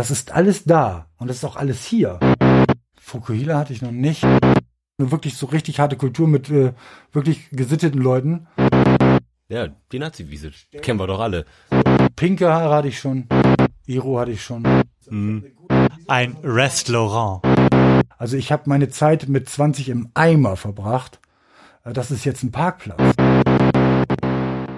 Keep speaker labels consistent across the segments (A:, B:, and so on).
A: Das ist alles da und das ist auch alles hier. Fukuhila hatte ich noch nicht. Eine wirklich so richtig harte Kultur mit äh, wirklich gesitteten Leuten.
B: Ja, die Nazi-Wiese. Kennen wir doch alle.
A: Pinke Haare hatte ich schon. Iro hatte ich schon.
B: Mhm.
C: Ein Restaurant.
A: Also ich habe meine Zeit mit 20 im Eimer verbracht. Äh, Das ist jetzt ein Parkplatz.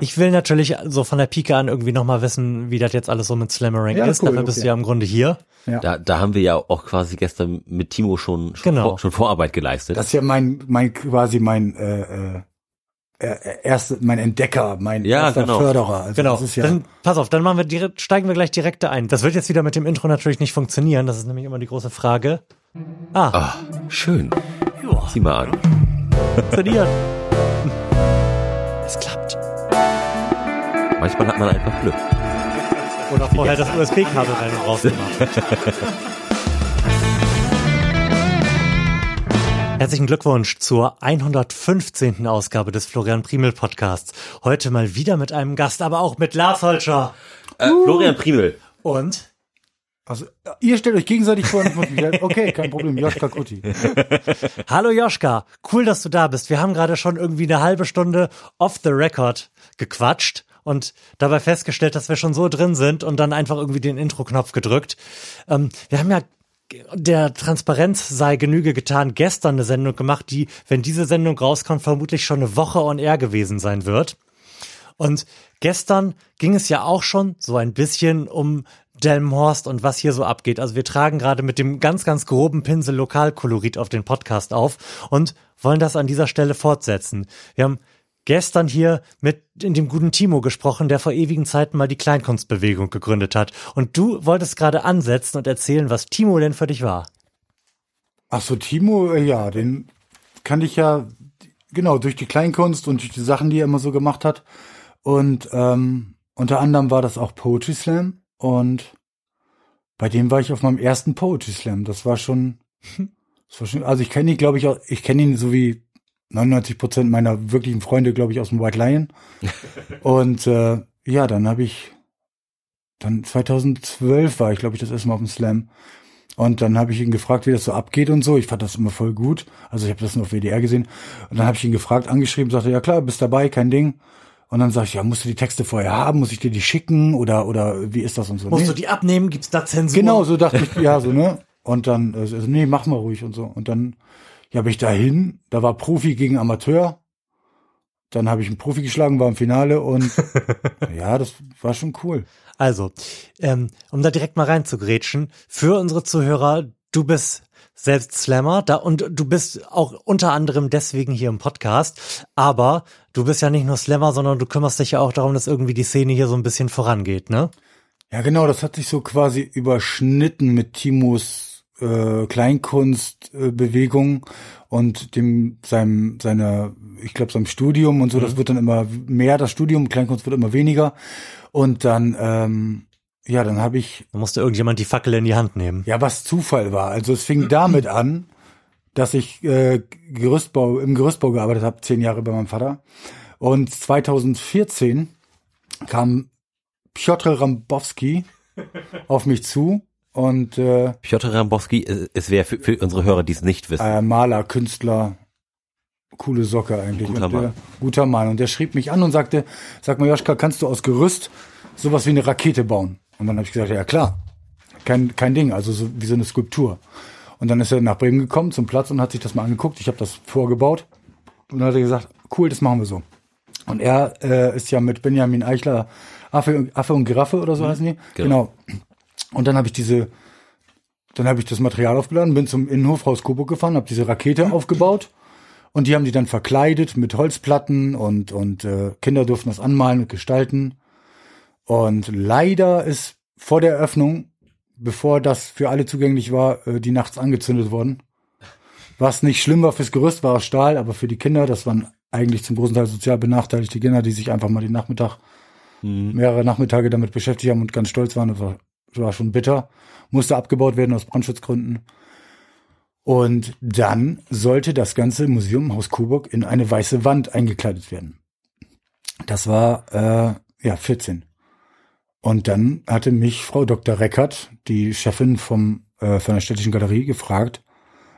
C: Ich will natürlich so von der Pike an irgendwie nochmal wissen, wie das jetzt alles so mit Slammering
A: Ja,
C: ist.
A: cool,
C: Dafür bist
A: okay.
C: du ja im Grunde hier.
B: Da, da haben wir ja auch quasi gestern mit Timo schon, schon,
C: Genau.
B: vor, schon Vorarbeit geleistet.
A: Das ist ja mein, mein quasi mein äh, äh, äh, erste, mein Entdecker, mein
B: Ja,
A: erster
B: genau.
A: Förderer. Also
C: Genau.
A: Das ist ja,
C: Dann pass auf, dann machen wir direkt, steigen wir gleich direkt ein. Das wird jetzt wieder mit dem Intro natürlich nicht funktionieren. Das ist nämlich immer die große Frage. Ah,
B: ah, schön.
C: ja,
B: Sieh mal an.
C: funktioniert. Es klappt.
B: Manchmal hat man einfach Glück.
C: Oder vorher das USB-Kabel rein und raus gemacht. Herzlichen Glückwunsch zur 115. Ausgabe des Florian Primel Podcasts. Heute mal wieder mit einem Gast, aber auch mit Lars Holscher.
B: Äh, Florian Primel.
C: Und
A: also ihr stellt euch gegenseitig vor. Okay, kein Problem. Joschka Kuti.
C: Hallo Joschka, cool, dass du da bist. Wir haben gerade schon irgendwie eine halbe Stunde off the record gequatscht und dabei festgestellt, dass wir schon so drin sind und dann einfach irgendwie den Intro-Knopf gedrückt. Ähm, wir haben ja der Transparenz sei Genüge getan, gestern eine Sendung gemacht, die, wenn diese Sendung rauskommt, vermutlich schon eine Woche on air gewesen sein wird. Und gestern ging es ja auch schon so ein bisschen um Delmenhorst und was hier so abgeht. Also wir tragen gerade mit dem ganz, ganz groben Pinsel Lokalkolorit auf den Podcast auf und wollen das an dieser Stelle fortsetzen. Wir haben gestern hier mit in dem guten Timo gesprochen, der vor ewigen Zeiten mal die Kleinkunstbewegung gegründet hat. Und du wolltest gerade ansetzen und erzählen, was Timo denn für dich war.
A: Ach so, Timo, äh, ja, den kann ich ja genau durch die Kleinkunst und durch die Sachen, die er immer so gemacht hat. Und ähm, unter anderem war das auch Poetry Slam und bei dem war ich auf meinem ersten Poetry Slam. Das war schon, das war schon also ich kenne ihn, glaube ich, auch, ich kenne ihn so wie 99 Prozent meiner wirklichen Freunde, glaube ich, aus dem White Lion. und äh, ja, dann habe ich, dann 2012 war ich, glaube ich, das erste Mal auf dem Slam. Und dann habe ich ihn gefragt, wie das so abgeht und so. Ich fand das immer voll gut. Also ich habe das nur auf WDR gesehen. Und dann habe ich ihn gefragt, angeschrieben, sagte, ja klar, bist dabei, kein Ding. Und dann sag ich, ja, musst du die Texte vorher haben? Muss ich dir die schicken? Oder, oder wie ist das und so?
C: Musst
A: Nee.
C: du die abnehmen? Gibt's da Zensur?
A: Genau, so dachte ich, ja, so, ne? Und dann, äh, so, nee, mach mal ruhig und so. Und dann, ja, bin ich dahin, da war Profi gegen Amateur. Dann habe ich einen Profi geschlagen, war im Finale und ja, das war schon cool.
C: Also, ähm, um da direkt mal reinzugrätschen, für unsere Zuhörer, du bist selbst Slammer da, und du bist auch unter anderem deswegen hier im Podcast, aber du bist ja nicht nur Slammer, sondern du kümmerst dich ja auch darum, dass irgendwie die Szene hier so ein bisschen vorangeht, ne?
A: Ja, genau, das hat sich so quasi überschnitten mit Timos äh, Kleinkunstbewegung Bewegung und dem seinem seiner ich glaube seinem Studium und so, das wird dann immer mehr das Studium, Kleinkunst wird immer weniger und dann ähm, ja, dann habe ich
C: Da musste irgendjemand die Fackel in die Hand nehmen.
A: ja, was Zufall war. Also es fing damit an, dass ich äh, Gerüstbau im Gerüstbau gearbeitet habe, zehn Jahre bei meinem Vater. Und 2014 kam Piotr Rambowski auf mich zu und äh,
B: Piotr Rambowski, äh, es wäre für, für unsere Hörer, die es nicht wissen.
A: äh, Maler, Künstler, coole Socke eigentlich.
B: Guter
A: und der,
B: Mann.
A: Guter Mann. Und der schrieb mich an und sagte, sag mal Joschka, kannst du aus Gerüst sowas wie eine Rakete bauen? Und dann habe ich gesagt, ja klar, kein, kein Ding, also so wie so eine Skulptur. Und dann ist er nach Bremen gekommen zum Platz und hat sich das mal angeguckt. Ich habe das vorgebaut und dann hat er gesagt, cool, das machen wir so. Und er äh, ist ja mit Benjamin Eichler Affe, Affe und Giraffe oder so heißen die.
B: Genau.
A: Genau. Und dann habe ich diese, dann habe ich das Material aufgeladen, bin zum Innenhof Haus Coburg gefahren, habe diese Rakete aufgebaut und die haben die dann verkleidet mit Holzplatten und und äh, Kinder durften das anmalen und gestalten. Und leider ist vor der Eröffnung, bevor das für alle zugänglich war, äh, die nachts angezündet worden. Was nicht schlimm war fürs Gerüst, war aus Stahl, aber für die Kinder, das waren eigentlich zum großen Teil sozial benachteiligte Kinder, die sich einfach mal den Nachmittag, mehrere Nachmittage damit beschäftigt haben und ganz stolz waren. Das war, war schon bitter. Musste abgebaut werden aus Brandschutzgründen. Und dann sollte das ganze Museum Haus Coburg in eine weiße Wand eingekleidet werden. Das war äh, ja 14. Und dann hatte mich Frau Dr. Reckert, die Chefin vom, äh, von der städtischen Galerie, gefragt,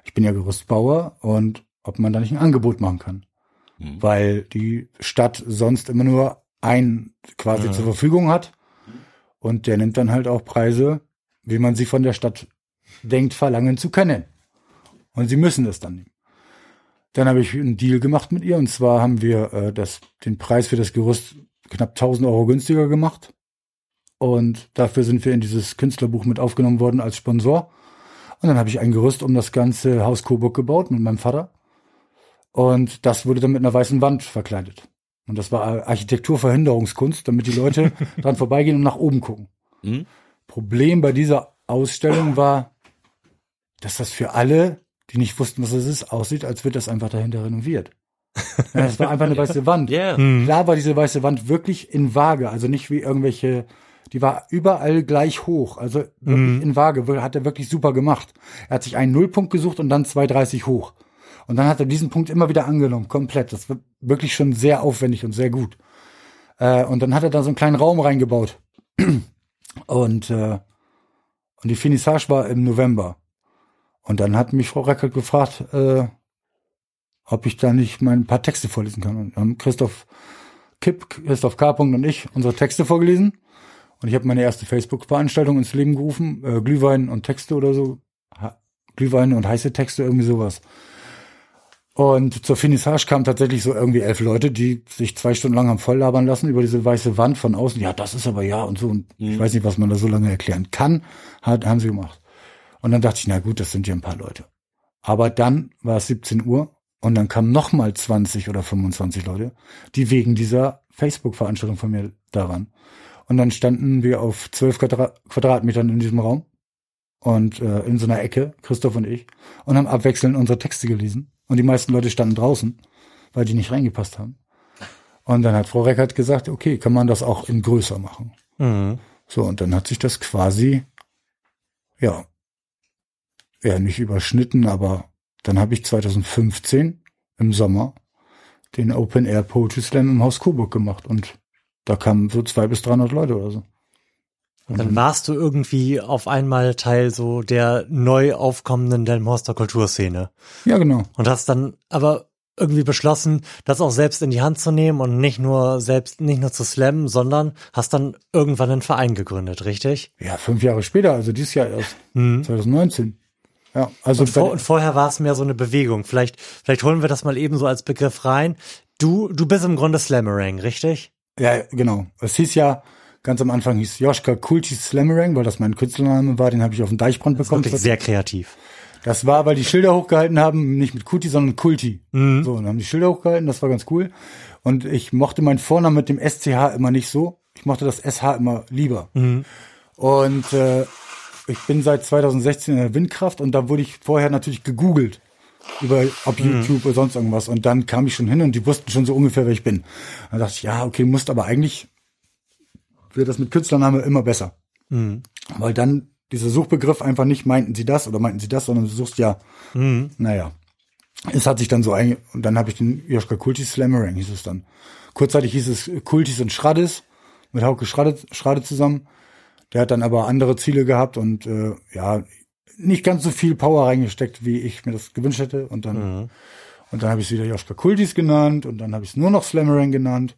A: ich bin ja Gerüstbauer und ob man da nicht ein Angebot machen kann.
B: Mhm.
A: Weil die Stadt sonst immer nur einen quasi
C: Ja.
A: zur Verfügung hat. Und der nimmt dann halt auch Preise, wie man sie von der Stadt denkt, verlangen zu können. Und sie müssen es dann nehmen. Dann habe ich einen Deal gemacht mit ihr und zwar haben wir äh, das, den Preis für das Gerüst knapp 1000 Euro günstiger gemacht. Und dafür sind wir in dieses Künstlerbuch mit aufgenommen worden als Sponsor. Und dann habe ich ein Gerüst um das ganze Haus Coburg gebaut mit meinem Vater. Und das wurde dann mit einer weißen Wand verkleidet. Und das war Architekturverhinderungskunst, damit die Leute dran vorbeigehen und nach oben gucken.
B: Mhm.
A: Problem bei dieser Ausstellung war, dass das für alle, die nicht wussten, was es ist, aussieht, als wird das einfach dahinter renoviert. Ja, Es war einfach eine weiße Wand.
B: Ja.
C: Mhm.
A: Klar war diese weiße Wand wirklich in Waage, also nicht wie irgendwelche, die war überall gleich hoch, also wirklich
C: Mhm.
A: in Waage, hat er wirklich super gemacht. Er hat sich einen Nullpunkt gesucht und dann 2,30 hoch. Und dann hat er diesen Punkt immer wieder angenommen, komplett. Das war wirklich schon sehr aufwendig und sehr gut. Äh, und dann hat er da so einen kleinen Raum reingebaut. Und, äh, und die Finissage war im November. Und dann hat mich Frau Reckert gefragt, äh, ob ich da nicht mal ein paar Texte vorlesen kann. Und haben Christoph Kipp, Christoph K. und ich unsere Texte vorgelesen. Und ich habe meine erste Facebook-Veranstaltung ins Leben gerufen. Äh, Glühwein und Texte oder so. Ha Glühwein und heiße Texte, irgendwie sowas. Und zur Finissage kamen tatsächlich so irgendwie elf Leute, die sich zwei Stunden lang haben voll labern lassen über diese weiße Wand von außen. Ja, das ist aber ja und so. Und ich weiß nicht, was man da so lange erklären kann. Hat, haben sie gemacht. Und dann dachte ich, na gut, das sind ja ein paar Leute. Aber dann war es 17 Uhr und dann kamen noch mal 20 oder 25 Leute, die wegen dieser Facebook-Veranstaltung von mir da waren. Und dann standen wir auf 12 Quadra Quadratmetern in diesem Raum und äh, in so einer Ecke, Christoph und ich, und haben abwechselnd unsere Texte gelesen. Und die meisten Leute standen draußen, weil die nicht reingepasst haben. Und dann hat Frau Reckert gesagt, okay, kann man das auch in größer machen.
C: Mhm.
A: So, und dann hat sich das quasi, ja, ja, nicht überschnitten, aber dann habe ich 2015 im Sommer den Open Air Poetry Slam im Haus Coburg gemacht und da kamen so zwei bis 300 Leute oder so.
C: Und dann warst du irgendwie auf einmal Teil so der neu aufkommenden Delmhorster Kulturszene
A: Ja, genau.
C: und hast dann aber irgendwie beschlossen, das auch selbst in die Hand zu nehmen und nicht nur selbst, nicht nur zu slammen, sondern hast dann irgendwann einen Verein gegründet, richtig?
A: Ja, fünf Jahre später, also dieses Jahr erst, 2019. Ja, also
C: Und, vor, und vorher war es mehr so eine Bewegung. Vielleicht, vielleicht holen wir das mal eben so als Begriff rein. Du, du bist im Grunde Slammerang, richtig?
A: Ja, genau. Es hieß ja, ganz am Anfang hieß Joschka Kulti Slammerang, weil das mein Künstlername war, den habe ich auf dem Deichbrand bekommen.
C: Wirklich sehr kreativ.
A: Das war, weil die Schilder hochgehalten haben, nicht mit Kuti, sondern Kulti. So, und haben die Schilder hochgehalten, das war ganz cool. Und ich mochte meinen Vornamen mit dem SCH immer nicht so. Ich mochte das SH immer lieber. Und äh, ich bin seit 2016 in der Windkraft und da wurde ich vorher natürlich gegoogelt über ob YouTube oder sonst irgendwas. Und dann kam ich schon hin und die wussten schon so ungefähr, wer ich bin. Dann dachte ich, ja, okay, musst aber eigentlich wird das mit Künstlername immer besser. Weil dann dieser Suchbegriff einfach nicht meinten sie das oder meinten sie das, sondern du suchst ja, naja. Es hat sich dann so ein, und dann habe ich den Joschka Kultis Slammerang hieß es dann. Kurzzeitig hieß es Kultis und Schraddes, mit Hauke Schradde, Schradde zusammen. Der hat dann aber andere Ziele gehabt und äh, ja, nicht ganz so viel Power reingesteckt, wie ich mir das gewünscht hätte. Und dann, und dann habe ich es wieder Joschka Kultis genannt und dann habe ich es nur noch Slammerang genannt.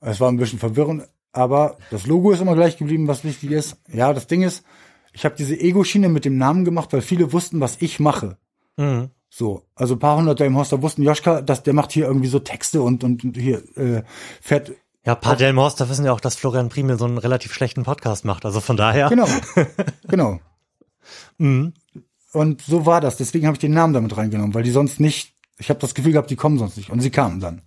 A: Es war ein bisschen verwirrend, aber das Logo ist immer gleich geblieben, was wichtig ist. Ja, das Ding ist, ich habe diese Ego-Schiene mit dem Namen gemacht, weil viele wussten, was ich mache.
C: Mhm.
A: So, also ein paar hundert im Hoster wussten, Joschka, dass der macht hier irgendwie so Texte und und hier äh, fährt
C: Ja, ein paar Delmhorster wissen ja auch, dass Florian Primel so einen relativ schlechten Podcast macht. Also von daher.
A: genau, genau.
C: Mhm.
A: Und so war das. Deswegen habe ich den Namen damit reingenommen, weil die sonst nicht. Ich habe das Gefühl gehabt, die kommen sonst nicht. Und sie kamen dann.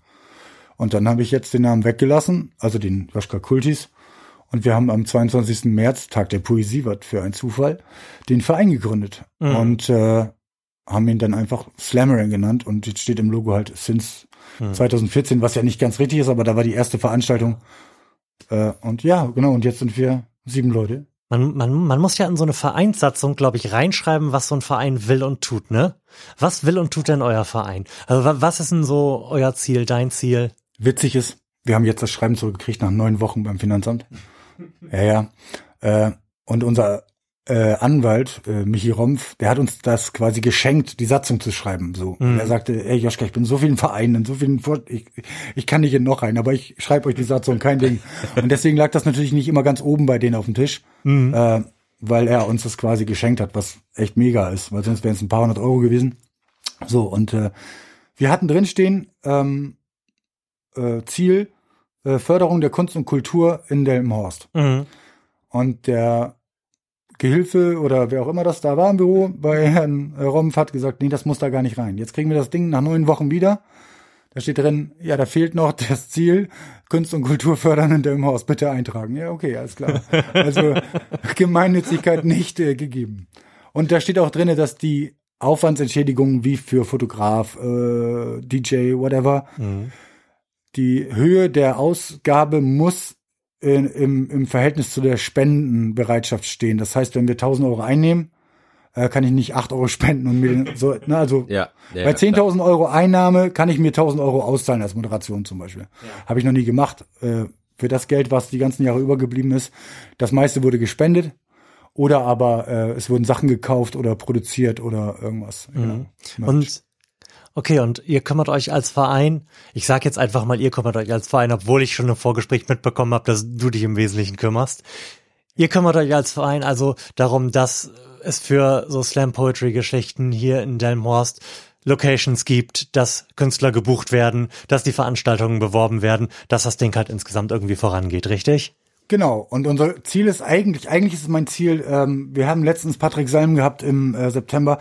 A: Und dann habe ich jetzt den Namen weggelassen, also den Joschka Kultis. Und wir haben am 22. März, Tag der Poesie, was für ein Zufall, den Verein gegründet. Und äh, haben ihn dann einfach Slammerang genannt. Und jetzt steht im Logo halt Since 2014, was ja nicht ganz richtig ist, aber da war die erste Veranstaltung. Äh, und ja, genau, und jetzt sind wir sieben Leute.
C: Man, man, man muss ja in so eine Vereinssatzung, glaube ich, reinschreiben, was so ein Verein will und tut, ne? Was will und tut denn euer Verein? Also wa- was ist denn so euer Ziel, dein Ziel?
A: Witzig ist, wir haben jetzt das Schreiben zurückgekriegt nach neun Wochen beim Finanzamt. Ja, ja. Äh, und unser äh, Anwalt, äh, Michi Rompf, der hat uns das quasi geschenkt, die Satzung zu schreiben. So.
C: Mhm.
A: Und er sagte, ey Joschka, ich bin in so vielen Vereinen, in so vielen Vor ich, ich kann nicht in noch rein, aber ich schreibe euch die Satzung, kein Ding. Und deswegen lag das natürlich nicht immer ganz oben bei denen auf dem Tisch,
C: Mhm.
A: äh, weil er uns das quasi geschenkt hat, was echt mega ist, weil sonst wären es ein paar hundert Euro gewesen. So, und äh, wir hatten drinstehen, ähm, äh, Ziel, äh, Förderung der Kunst und Kultur in Delmenhorst.
C: Mhm.
A: Und der Gehilfe oder wer auch immer das da war im Büro bei Herrn äh, Rompf hat gesagt, nee, das muss da gar nicht rein. Jetzt kriegen wir das Ding nach neun Wochen wieder. Da steht drin, ja, da fehlt noch das Ziel, Kunst und Kultur fördern in dem Haus. Bitte eintragen. Ja, okay, alles klar. Also Gemeinnützigkeit nicht äh, gegeben. Und da steht auch drinne, dass die Aufwandsentschädigungen wie für Fotograf, äh, DJ, whatever,
C: Mhm.
A: Die Höhe der Ausgabe muss in, im, im Verhältnis zu der Spendenbereitschaft stehen. Das heißt, wenn wir 1000 Euro einnehmen, äh, kann ich nicht 8 Euro spenden und mir den, so, ne, also
B: Ja. ja
A: bei
B: ja, klar.
A: 10.000 Euro Einnahme kann ich mir 1000 Euro auszahlen als Moderation zum Beispiel. Habe ich noch nie gemacht. Äh, für das Geld, was die ganzen Jahre übergeblieben ist, das meiste wurde gespendet. Oder aber äh, es wurden Sachen gekauft oder produziert oder irgendwas. Genau.
C: Und okay, und ihr kümmert euch als Verein, ich sag jetzt einfach mal, ihr kümmert euch als Verein, obwohl ich schon im Vorgespräch mitbekommen habe, dass du dich im Wesentlichen kümmerst. Ihr kümmert euch als Verein also darum, dass es für so Slam Poetry Geschichten hier in Delmhorst Locations gibt, dass Künstler gebucht werden, dass die Veranstaltungen beworben werden, dass das Ding halt insgesamt irgendwie vorangeht, richtig?
A: Genau, und unser Ziel ist eigentlich, eigentlich ist mein Ziel, ähm, wir haben letztens Patrick Salm gehabt im äh, September.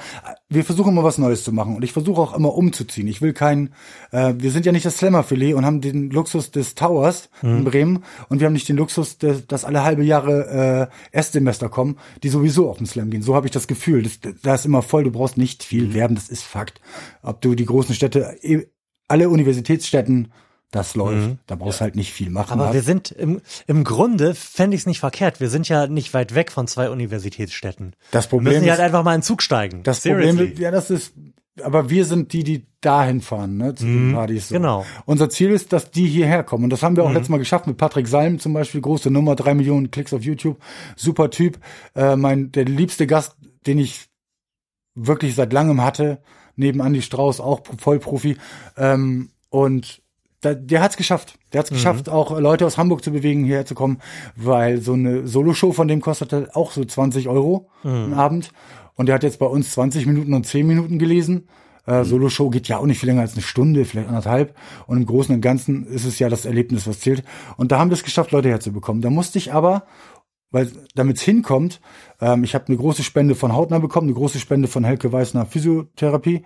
A: Wir versuchen immer was Neues zu machen und ich versuche auch immer umzuziehen. Ich will kein, äh, wir sind ja nicht das Slammer-Filet und haben den Luxus des Towers in Bremen und wir haben nicht den Luxus, des, dass alle halbe Jahre äh, Erstsemester kommen, die sowieso auf den Slam gehen. So habe ich das Gefühl. Das, da ist immer voll, du brauchst nicht viel werben, das ist Fakt. Ob du die großen Städte, eh, alle Universitätsstädten, das läuft. Da brauchst halt nicht viel machen.
C: Aber
A: Hast-
C: wir sind im, im Grunde fände ich es nicht verkehrt. Wir sind ja nicht weit weg von zwei Universitätsstädten.
A: Das
C: Wir
A: Problem
C: müssen ja
A: ist,
C: halt einfach mal in den Zug steigen.
A: Das
C: Seriously.
A: Problem, ja, das ist, aber wir sind die, die dahin fahren, ne, zu den Partys. So.
C: genau.
A: Unser Ziel ist, dass die hierher kommen. Und das haben wir auch letztes Mal geschafft mit Patrick Salm zum Beispiel, große Nummer, drei Millionen Klicks auf YouTube. Super Typ. Äh, mein, der liebste Gast, den ich wirklich seit langem hatte, neben Andy Strauß, auch Vollprofi. Ähm, und da, der hat's geschafft. Der hat's geschafft, auch Leute aus Hamburg zu bewegen, hierher zu kommen, weil so eine Soloshow von dem kostete auch so 20 Euro am Abend. Und der hat jetzt bei uns 20 Minuten und 10 Minuten gelesen. Äh, Soloshow geht ja auch nicht viel länger als eine Stunde, vielleicht anderthalb. Und im Großen und Ganzen ist es ja das Erlebnis, was zählt. Und da haben wir es geschafft, Leute herzubekommen. Da musste ich aber, weil damit es hinkommt, ähm, ich habe eine große Spende von Hautner bekommen, eine große Spende von Helke Weißner Physiotherapie.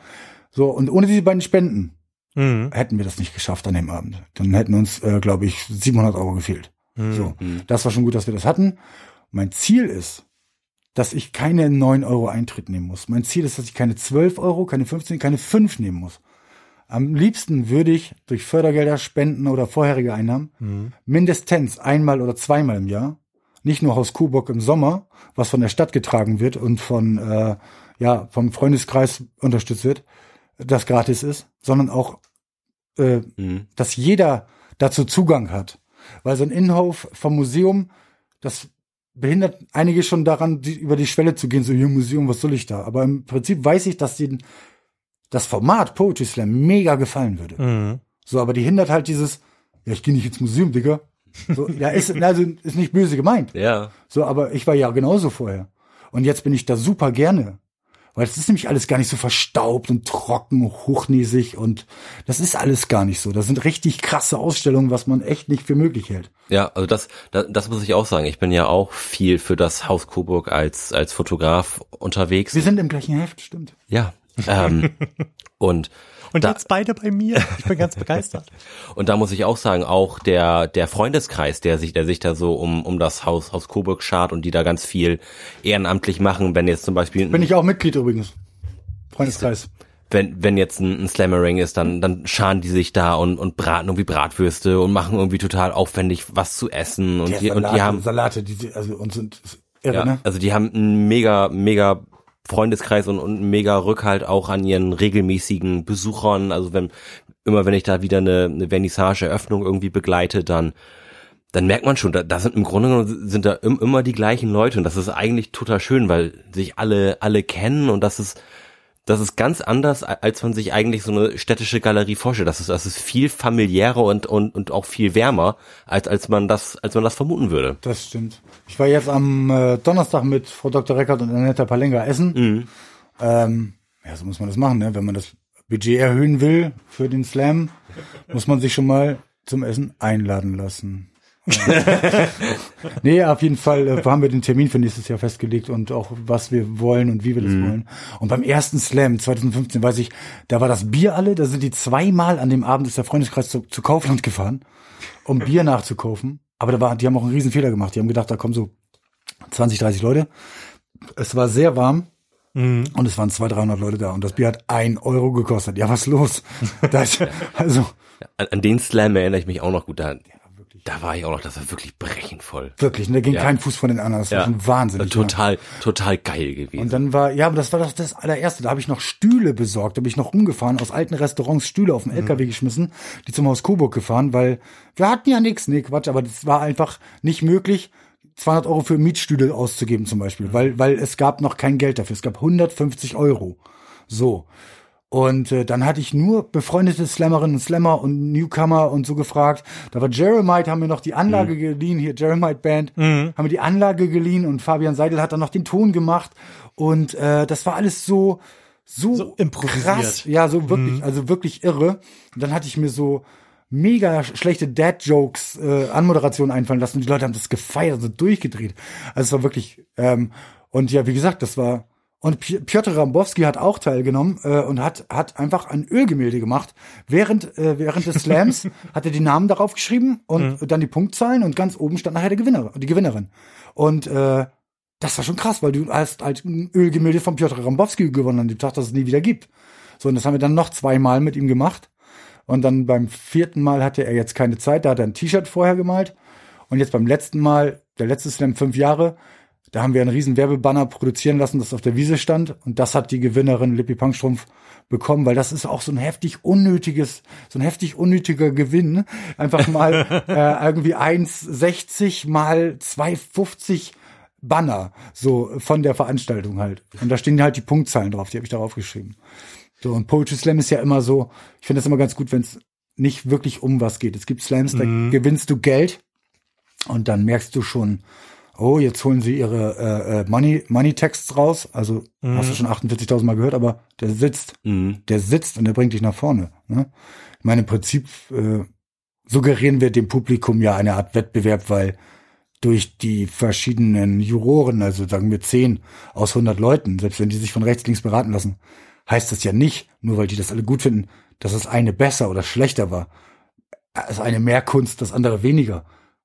A: So, und ohne diese beiden Spenden
C: Mhm.
A: hätten wir das nicht geschafft an dem Abend. Dann hätten uns, äh, glaube ich, 700 Euro gefehlt. So, das war schon gut, dass wir das hatten. Mein Ziel ist, dass ich keine 9 Euro Eintritt nehmen muss. Mein Ziel ist, dass ich keine 12 Euro, keine 15, keine 5 nehmen muss. Am liebsten würde ich durch Fördergelder, Spenden oder vorherige Einnahmen mindestens einmal oder zweimal im Jahr, nicht nur Haus Kuhbock im Sommer, was von der Stadt getragen wird und von äh, ja vom Freundeskreis unterstützt wird, das gratis ist, sondern auch äh,
B: Mhm.
A: dass jeder dazu Zugang hat. Weil so ein Innenhof vom Museum, das behindert einige schon daran, die, über die Schwelle zu gehen, so hier Museum, was soll ich da? Aber im Prinzip weiß ich, dass denen das Format Poetry Slam mega gefallen würde.
C: Mhm.
A: So, aber die hindert halt dieses, ja, ich gehe nicht ins Museum, Digga. So, ja, ist, also, ist nicht böse gemeint.
B: Ja.
A: So, aber ich war ja genauso vorher. Und jetzt bin ich da super gerne. Weil es ist nämlich alles gar nicht so verstaubt und trocken, hochnäsig und das ist alles gar nicht so. Das sind richtig krasse Ausstellungen, was man echt nicht für möglich hält.
B: Ja, also das, das, das muss ich auch sagen. Ich bin ja auch viel für das Haus Coburg als, als Fotograf unterwegs.
A: Wir sind im gleichen Heft, stimmt.
B: Ja. Ähm, und
C: Und
B: da,
C: jetzt beide bei mir. Ich bin ganz begeistert.
B: und da muss ich auch sagen, auch der, der Freundeskreis, der sich, der sich da so um, um das Haus, Haus Coburg schart und die da ganz viel ehrenamtlich machen, wenn jetzt zum Beispiel
A: Bin ich auch Mitglied übrigens. Freundeskreis.
B: wenn, wenn jetzt ein, ein Slammering ist, dann, dann scharen die sich da und, und braten irgendwie Bratwürste und machen irgendwie total aufwendig was zu essen und,
A: Der
B: die, und
A: Salate,
B: die haben,
A: Salate, die, die- also uns sind irre,
B: ja,
A: ne?
B: also die haben einen mega, mega Freundeskreis und, und mega Rückhalt auch an ihren regelmäßigen Besuchern. Also wenn, immer wenn ich da wieder eine, eine Vernissage-Eröffnung irgendwie begleite, dann, dann merkt man schon, da, da sind im Grunde genommen sind da im, immer die gleichen Leute und das ist eigentlich total schön, weil sich alle alle kennen und das ist das ist ganz anders, als man sich eigentlich so eine städtische Galerie vorstellt. Das ist, das ist viel familiärer und, und, und auch viel wärmer, als, als man das, als man das vermuten würde.
A: Das stimmt. Ich war jetzt am äh, Donnerstag mit Frau Dr. Reckert und Annetta Palenga essen.
B: Mhm.
A: Ähm, ja, so muss man das machen, ne? Wenn man das Budget erhöhen will für den Slam, muss man sich schon mal zum Essen einladen lassen. nee, auf jeden Fall äh, haben wir den Termin für nächstes Jahr festgelegt und auch was wir wollen und wie wir das
B: Mhm.
A: wollen. Und beim ersten Slam 2015 weiß ich, da war das Bier alle, da sind die zweimal an dem Abend ist der Freundeskreis zu, zu Kaufland gefahren, um Bier nachzukaufen. Aber da war, die haben auch einen riesen Fehler gemacht. Die haben gedacht, da kommen so 20, 30 Leute. Es war sehr warm.
C: Mhm.
A: Und es waren 200, 300 Leute da und das Bier hat ein Euro gekostet. Ja, was los? Das, also
B: An, an den Slam erinnere ich mich auch noch gut. Da, da war ich auch noch, das war wirklich brechend voll.
A: wirklich, und da ging
B: Ja.
A: kein Fuß von den anderen. Das war schon wahnsinnig.
B: Total, total geil gewesen.
A: Und dann war, ja, aber das war doch das allererste. Da habe ich noch Stühle besorgt. Da bin ich noch rumgefahren, aus alten Restaurants Stühle auf den LKW geschmissen, die zum Haus Coburg gefahren, weil wir hatten ja nichts, nee, Quatsch, aber das war einfach nicht möglich, 200 Euro für Mietstühle auszugeben zum Beispiel, weil, weil es gab noch kein Geld dafür. Es gab 150 Euro. So. Und äh, dann hatte ich nur befreundete Slammerinnen und Slammer und Newcomer und so gefragt. Da war Jeremite, haben wir noch die Anlage geliehen, hier Jeremite Band, haben wir die Anlage geliehen und Fabian Seidel hat dann noch den Ton gemacht. Und äh, das war alles so, so,
C: So improvisiert.
A: krass. Ja, so wirklich, also wirklich irre. Und dann hatte ich mir so mega schlechte Dad-Jokes, äh, Anmoderation einfallen lassen und die Leute haben das gefeiert, so durchgedreht. Also es war wirklich, ähm, und ja, wie gesagt, das war, und Pi- Piotr Rambowski hat auch teilgenommen äh, und hat, hat einfach ein Ölgemälde gemacht. Während, äh, während des Slams hat er die Namen darauf geschrieben und dann die Punktzahlen und ganz oben stand nachher der Gewinner, die Gewinnerin. Und äh, das war schon krass, weil du hast halt ein Ölgemälde von Piotr Rambowski gewonnen an dem Tag, das es nie wieder gibt. So, und das haben wir dann noch zweimal mit ihm gemacht. Und dann beim vierten Mal hatte er jetzt keine Zeit, da hat er ein T-Shirt vorher gemalt. Und jetzt beim letzten Mal, der letzte Slam fünf Jahre, da haben wir einen riesen Werbebanner produzieren lassen, das auf der Wiese stand. Und das hat die Gewinnerin Lippi Punkstrumpf bekommen, weil das ist auch so ein heftig unnötiges, so ein heftig unnötiger Gewinn. Einfach mal äh, irgendwie 1,60 mal 2,50 Banner, so von der Veranstaltung halt. Und da stehen halt die Punktzahlen drauf, die habe ich darauf geschrieben. So, und Poetry Slam ist ja immer so, ich finde das immer ganz gut, wenn es nicht wirklich um was geht. Es gibt Slams, da gewinnst du Geld und dann merkst du schon, oh, jetzt holen sie ihre äh, äh, Money, Money Texts raus. Also hast du schon 48.000 Mal gehört, aber der sitzt,
B: Mhm.
A: der sitzt und der bringt dich nach vorne. Ne? Ich meine, im Prinzip äh, suggerieren wir dem Publikum ja eine Art Wettbewerb, weil durch die verschiedenen Juroren, also sagen wir 10 aus 100 Leuten, selbst wenn die sich von rechts, links beraten lassen, heißt das ja nicht, nur weil die das alle gut finden, dass das eine besser oder schlechter war. Das eine mehr Kunst, das andere weniger.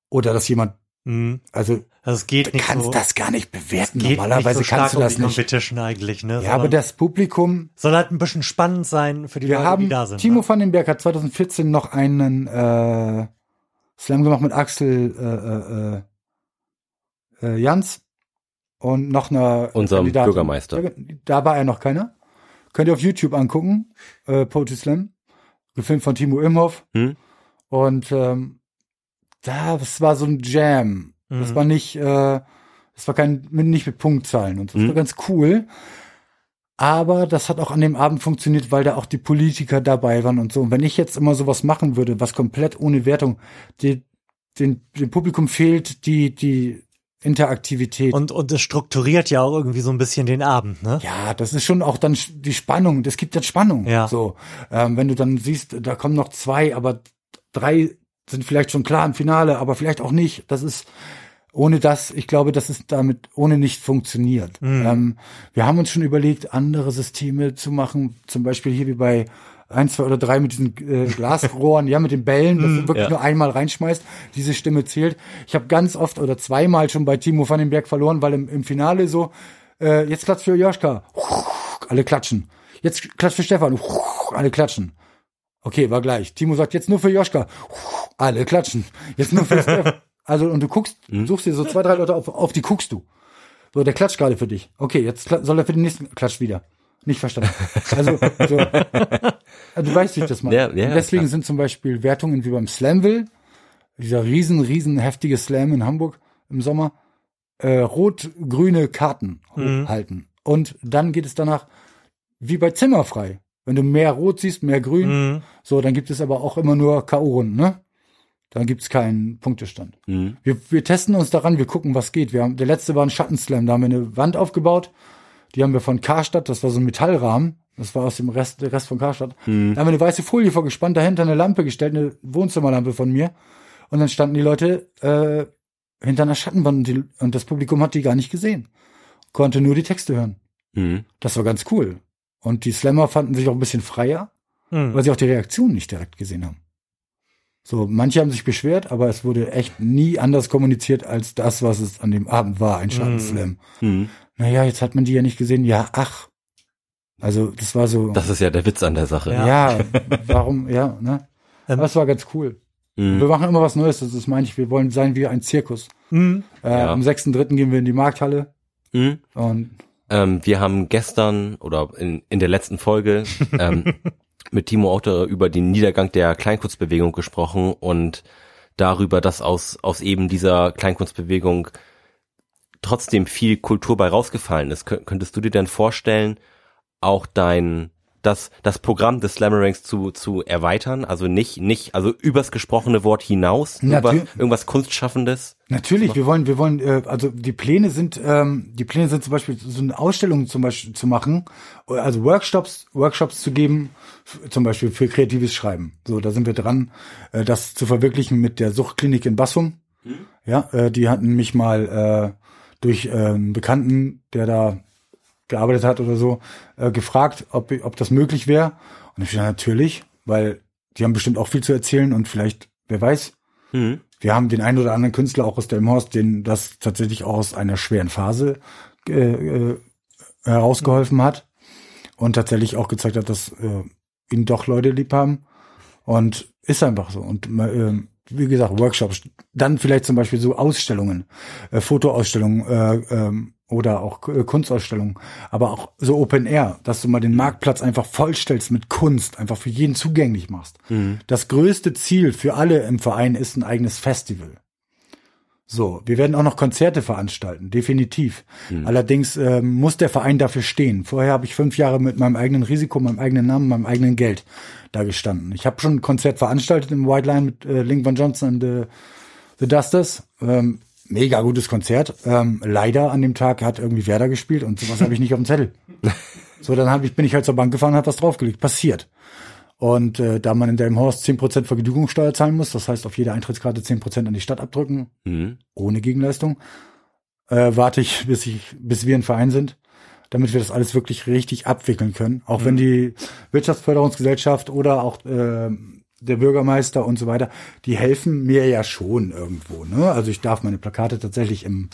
A: Oder dass jemand,
C: Mhm.
A: also
C: Also es geht
A: du
C: nicht
A: kannst
C: so.
A: das gar nicht bewerten.
C: geht
A: Normalerweise
C: nicht so
A: kannst
C: stark
A: du das
C: um die
A: nicht.
C: Competition eigentlich, ne?
A: Ja, aber das Publikum,
C: soll halt ein bisschen spannend sein für die
A: wir
C: Leute,
A: haben,
C: die da sind.
A: Timo
C: ne?
A: van den Berg hat 2014 noch einen äh, Slam gemacht mit Axel äh, äh, äh, Jans und noch einer
B: Unserem
A: Kandidatin.
B: Bürgermeister.
A: Da war er noch keiner. Könnt ihr auf YouTube angucken, äh, Poetry Slam, gefilmt von Timo Imhoff.
B: Hm?
A: Und ähm, das war so ein Jam. Das
C: Mhm.
A: war nicht, äh, das war kein, nicht mit Punktzahlen und so. Das
B: Mhm.
A: war ganz cool. Aber das hat auch an dem Abend funktioniert, weil da auch die Politiker dabei waren und so. Und wenn ich jetzt immer sowas machen würde, was komplett ohne Wertung, die, den, dem Publikum fehlt die, die Interaktivität.
C: Und, und es strukturiert ja auch irgendwie so ein bisschen den Abend, ne?
A: Ja, das ist schon auch dann die Spannung. Das gibt dann Spannung.
C: Ja.
A: So, ähm, wenn du dann siehst, da kommen noch zwei, aber drei sind vielleicht schon klar im Finale, aber vielleicht auch nicht. Das ist ohne das, ich glaube, dass es damit ohne nicht funktioniert. Ähm, wir haben uns schon überlegt, andere Systeme zu machen, zum Beispiel hier wie bei eins, zwei oder drei mit diesen äh, Glasrohren, ja, mit den Bällen, dass du wirklich
B: ja.
A: nur einmal reinschmeißt, diese Stimme zählt. Ich habe ganz oft oder zweimal schon bei Timo van den Berg verloren, weil im, im Finale so, äh, jetzt klatscht für Joschka, alle klatschen. Jetzt klatscht für Stefan, alle klatschen. Okay, war gleich. Timo sagt jetzt nur für Joschka, alle klatschen. Jetzt nur für Stefan. Also, und du guckst, suchst dir so zwei, drei Leute auf, auf die guckst du. So, der klatscht gerade für dich. Okay, jetzt soll er für den nächsten klatscht wieder. Nicht verstanden. Also, so, also du weißt, wie ich das mache.
B: Ja, ja,
A: deswegen
B: klar.
A: sind zum Beispiel Wertungen wie beim Slamville dieser riesen, riesen heftige Slam in Hamburg im Sommer, äh, rot-grüne Karten
C: Mhm.
A: halten. Und dann geht es danach wie bei Zimmerfrei. Wenn du mehr Rot siehst, mehr Grün,
C: Mhm.
A: so, dann gibt es aber auch immer nur K.O.-Runden, ne? Dann gibt's keinen Punktestand.
B: Mhm.
A: Wir, wir testen uns daran, wir gucken, was geht. Wir haben, der letzte war ein Schattenslam, da haben wir eine Wand aufgebaut. Die haben wir von Karstadt, das war so ein Metallrahmen. Das war aus dem Rest, der Rest von Karstadt. Da haben wir eine weiße Folie vorgespannt, dahinter eine Lampe gestellt, eine Wohnzimmerlampe von mir. Und dann standen die Leute äh, hinter einer Schattenwand und, die, und das Publikum hat die gar nicht gesehen. Konnte nur die Texte hören.
B: Mhm.
A: Das war ganz cool. Und die Slammer fanden sich auch ein bisschen freier,
C: Mhm.
A: weil sie auch die Reaktion nicht direkt gesehen haben. So, manche haben sich beschwert, aber es wurde echt nie anders kommuniziert als das, was es an dem Abend war, ein Schattenslam.
B: Mhm.
A: Naja, jetzt hat man die ja nicht gesehen. Ja, ach. Also, das war so.
B: Das ist ja der Witz an der Sache.
A: ja. warum, ja, ne?
C: Ähm.
A: Es war ganz cool.
B: Mhm.
A: Wir machen immer was Neues, das ist, meine ich, wir wollen sein wie ein Zirkus.
C: Mhm.
A: Äh,
B: Ja.
A: Am 6.3. gehen wir in die Markthalle
B: Mhm.
A: und
B: Ähm, wir haben gestern oder in, in der letzten Folge ähm, mit Timo Auto über den Niedergang der Kleinkunstbewegung gesprochen und darüber, dass aus, aus eben dieser Kleinkunstbewegung trotzdem viel Kultur bei rausgefallen ist. Kö- könntest du dir denn vorstellen, auch dein das, das Programm des Slammeranks zu, zu erweitern, also nicht, nicht, also übers gesprochene Wort hinaus, über irgendwas Kunstschaffendes.
A: Natürlich, wir wollen, wir wollen, äh, also die Pläne sind, ähm, die Pläne sind zum Beispiel so eine Ausstellung zum Beispiel zu machen, also Workshops, Workshops zu geben, zum Beispiel für kreatives Schreiben. So, da sind wir dran, äh, das zu verwirklichen mit der Suchtklinik in Bassum. Ja, äh, die hatten mich mal äh, durch äh, einen Bekannten, der da gearbeitet hat oder so, äh, gefragt, ob, ob das möglich wäre. Und ich gesagt, natürlich, weil die haben bestimmt auch viel zu erzählen und vielleicht, wer weiß,
B: Mhm.
A: wir haben den einen oder anderen Künstler auch aus Delmhorst, den das tatsächlich auch aus einer schweren Phase äh, äh, herausgeholfen hat und tatsächlich auch gezeigt hat, dass äh, ihn doch Leute lieb haben. Und ist einfach so. Und äh, wie gesagt, Workshops, dann vielleicht zum Beispiel so Ausstellungen, äh, Fotoausstellungen äh, ähm, oder auch äh, Kunstausstellungen, aber auch so Open Air, dass du mal den Marktplatz einfach vollstellst mit Kunst, einfach für jeden zugänglich machst. Das größte Ziel für alle im Verein ist ein eigenes Festival. So, wir werden auch noch Konzerte veranstalten, definitiv. Allerdings ähm, muss der Verein dafür stehen. Vorher habe ich fünf Jahre mit meinem eigenen Risiko, meinem eigenen Namen, meinem eigenen Geld da gestanden. Ich habe schon ein Konzert veranstaltet im White Line mit äh, Link Van Johnson und äh, The Dusters. Ähm, mega gutes Konzert. Ähm, leider an dem Tag hat irgendwie Werder gespielt und sowas habe ich nicht auf dem Zettel. So, dann hab ich, bin ich halt zur Bank gefahren und hab was draufgelegt. Passiert. Und äh, da man in Delmhorst 10% Vergütungssteuer zahlen muss, das heißt auf jede Eintrittskarte 10% an die Stadt abdrücken,
B: Mhm.
A: ohne Gegenleistung, äh, warte ich, bis ich, bis wir ein Verein sind, damit wir das alles wirklich richtig abwickeln können. Auch wenn die Wirtschaftsförderungsgesellschaft oder auch äh, der Bürgermeister und so weiter, die helfen mir ja schon irgendwo. Ne? Also ich darf meine Plakate tatsächlich im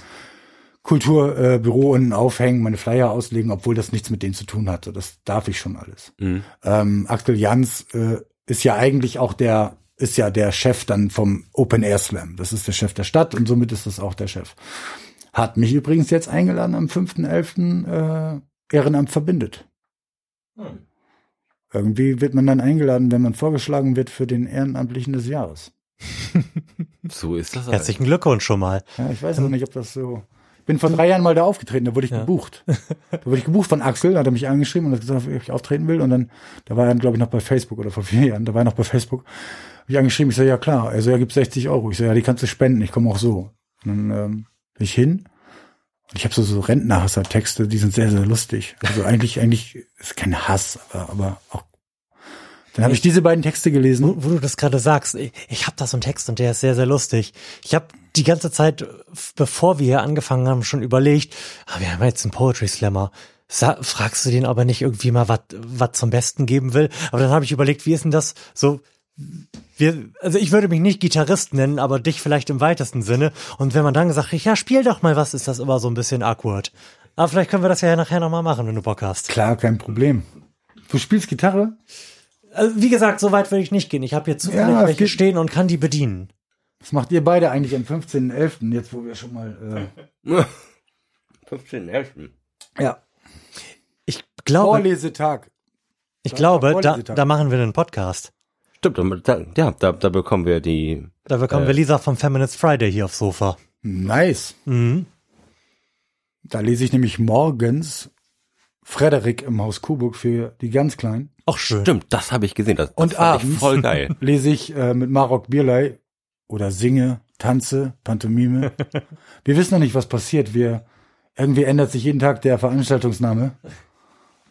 A: Kulturbüro äh, Büro unten aufhängen, meine Flyer auslegen, obwohl das nichts mit denen zu tun hatte. Das darf ich schon alles.
B: Mhm.
A: Ähm, Axel Jans äh, ist ja eigentlich auch der, ist ja der Chef dann vom Open Air Slam. Das ist der Chef der Stadt und somit ist das auch der Chef. Hat mich übrigens jetzt eingeladen am 5.11. Äh, Ehrenamt verbindet. Irgendwie wird man dann eingeladen, wenn man vorgeschlagen wird für den Ehrenamtlichen des Jahres.
B: So ist das. halt.
C: Herzlichen Glückwunsch schon mal.
A: Ja, ich weiß noch nicht, ob das so. Ich bin vor drei Jahren mal da aufgetreten, da wurde ich gebucht. Da wurde ich gebucht von Axel, da hat er mich angeschrieben und hat gesagt, ob ich auftreten will. Und dann, da war er, glaube ich, noch bei Facebook oder vor vier Jahren, da war er noch bei Facebook. Hab ich angeschrieben, ich so, ja klar, also er gibt 60 Euro. Ich so, ja, die kannst du spenden, ich komme auch so. Und dann ähm, bin ich hin. Ich habe so, so Rentnerhasser-Texte, die sind sehr, sehr lustig. Also eigentlich, eigentlich ist kein Hass, aber, aber auch. Dann habe ich diese beiden Texte gelesen.
C: Wo, wo du das gerade sagst, ich, ich habe da so einen Text und der ist sehr, sehr lustig. Ich habe die ganze Zeit, bevor wir hier angefangen haben, schon überlegt, ah, wir haben jetzt einen Poetry Slammer. Sa fragst du den, ob er nicht irgendwie mal was zum Besten geben will? Aber dann habe ich überlegt, wie ist denn das so? Wir, also ich würde mich nicht Gitarrist nennen, aber dich vielleicht im weitesten Sinne. Und wenn man dann gesagt hat, ja, spiel doch mal was, ist das immer so ein bisschen awkward. Aber vielleicht können wir das ja nachher nochmal machen, wenn du Bock hast.
A: Klar, kein Problem. Du spielst Gitarre?
C: Also, wie gesagt, so weit würde ich nicht gehen. Ich habe hier zufällig
A: Ja,
C: welche
A: geht-
C: stehen und kann die bedienen.
A: Was macht ihr beide eigentlich am 15.11., jetzt wo wir schon mal... Äh,
B: 15.11.
A: ja,
C: Ich glaube,
A: Vorlesetag.
C: ich glaube, da,
A: Vorlesetag.
C: da machen wir einen Podcast.
B: Stimmt, da, ja, da, da bekommen wir die,
C: Da bekommen wir Lisa vom Feminist Friday hier aufs Sofa.
A: Nice.
C: Mhm.
A: Da lese ich nämlich morgens Frederik im Haus Coburg für die ganz Kleinen.
C: Auch schön.
B: Stimmt, das habe ich gesehen. Das, das
A: Und abends
B: voll geil.
A: lese ich äh, mit Marok Bierlei oder singe, tanze, Pantomime. Wir wissen noch nicht, was passiert. Wir irgendwie ändert sich jeden Tag der Veranstaltungsname.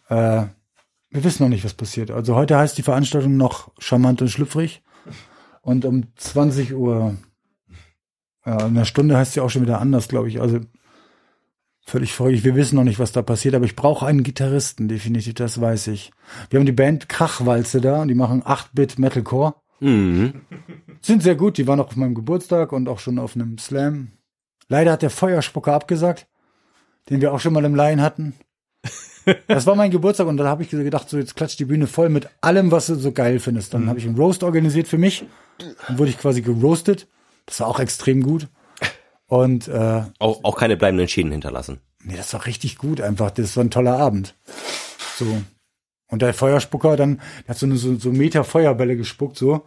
A: Äh, wir wissen noch nicht, was passiert. Also heute heißt die Veranstaltung noch charmant und schlüpfrig. Und um 20 Uhr, ja, in einer Stunde heißt sie auch schon wieder anders, glaube ich. Also völlig verrückt. Wir wissen noch nicht, was da passiert, aber ich brauche einen Gitarristen, definitiv, das weiß ich. Wir haben die Band Krachwalze da und die machen 8-Bit Metalcore.
B: Mhm.
A: Sind sehr gut, die waren auch auf meinem Geburtstag und auch schon auf einem Slam. Leider hat der Feuerspucker abgesagt, den wir auch schon mal im Laien hatten. Das war mein Geburtstag und da habe ich gedacht, so jetzt klatscht die Bühne voll mit allem, was du so geil findest. Dann habe ich einen Roast organisiert für mich. Dann wurde ich quasi geroastet. Das war auch extrem gut. Und äh,
B: Auch, auch keine bleibenden Schäden hinterlassen.
A: Nee, das war richtig gut einfach. Das war ein toller Abend. So. Und der Feuerspucker dann, der hat so eine so, so Meter Feuerbälle gespuckt, so.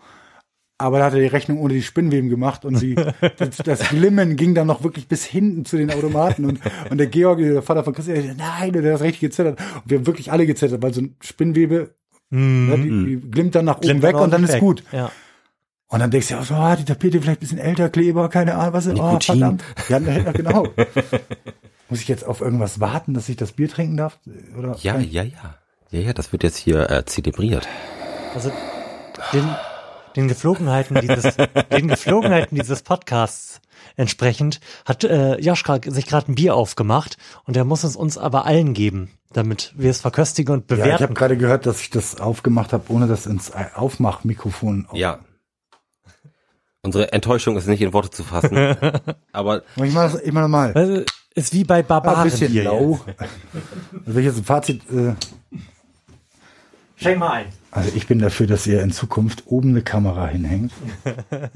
A: Aber da hat er die Rechnung ohne die Spinnweben gemacht und die, das, das Glimmen ging dann noch wirklich bis hinten zu den Automaten und, und der Georg, der Vater von Christian, der, nein, der hat richtig gezittert. Und wir haben wirklich alle gezittert, weil so ein Spinnwebe, ne, die, die glimmt dann nach oben weg und dann ist
C: weg.
A: gut.
C: Ja.
A: Und dann denkst du, ja, so, ah, die Tapete vielleicht ein bisschen älter, Kleber, keine Ahnung, was ist, oh, verdammt. Ja, ja, genau. Muss ich jetzt auf irgendwas warten, dass ich das Bier trinken darf? Oder
B: Ja, ja, ja. Ja, ja, das wird jetzt hier äh, zelebriert.
C: Also den, den Geflogenheiten dieses, den Geflogenheiten dieses Podcasts entsprechend hat äh, Joschka sich gerade ein Bier aufgemacht und er muss es uns aber allen geben, damit wir es verköstigen und
A: Ja, ich
C: bewerten.
A: habe gerade gehört, dass ich das aufgemacht habe, ohne das ins Aufmachmikrofon. auf-
B: Ja. Unsere Enttäuschung ist nicht in Worte zu fassen. aber
A: Ich mache das immer normal.
C: Also, ist wie bei
A: Ein
C: Barbaren
A: bisschen
C: hier.
A: lau. Also wenn ich jetzt ein Fazit, äh,
C: Schenk mal ein.
A: Also ich bin dafür, dass ihr in Zukunft oben eine Kamera hinhängt.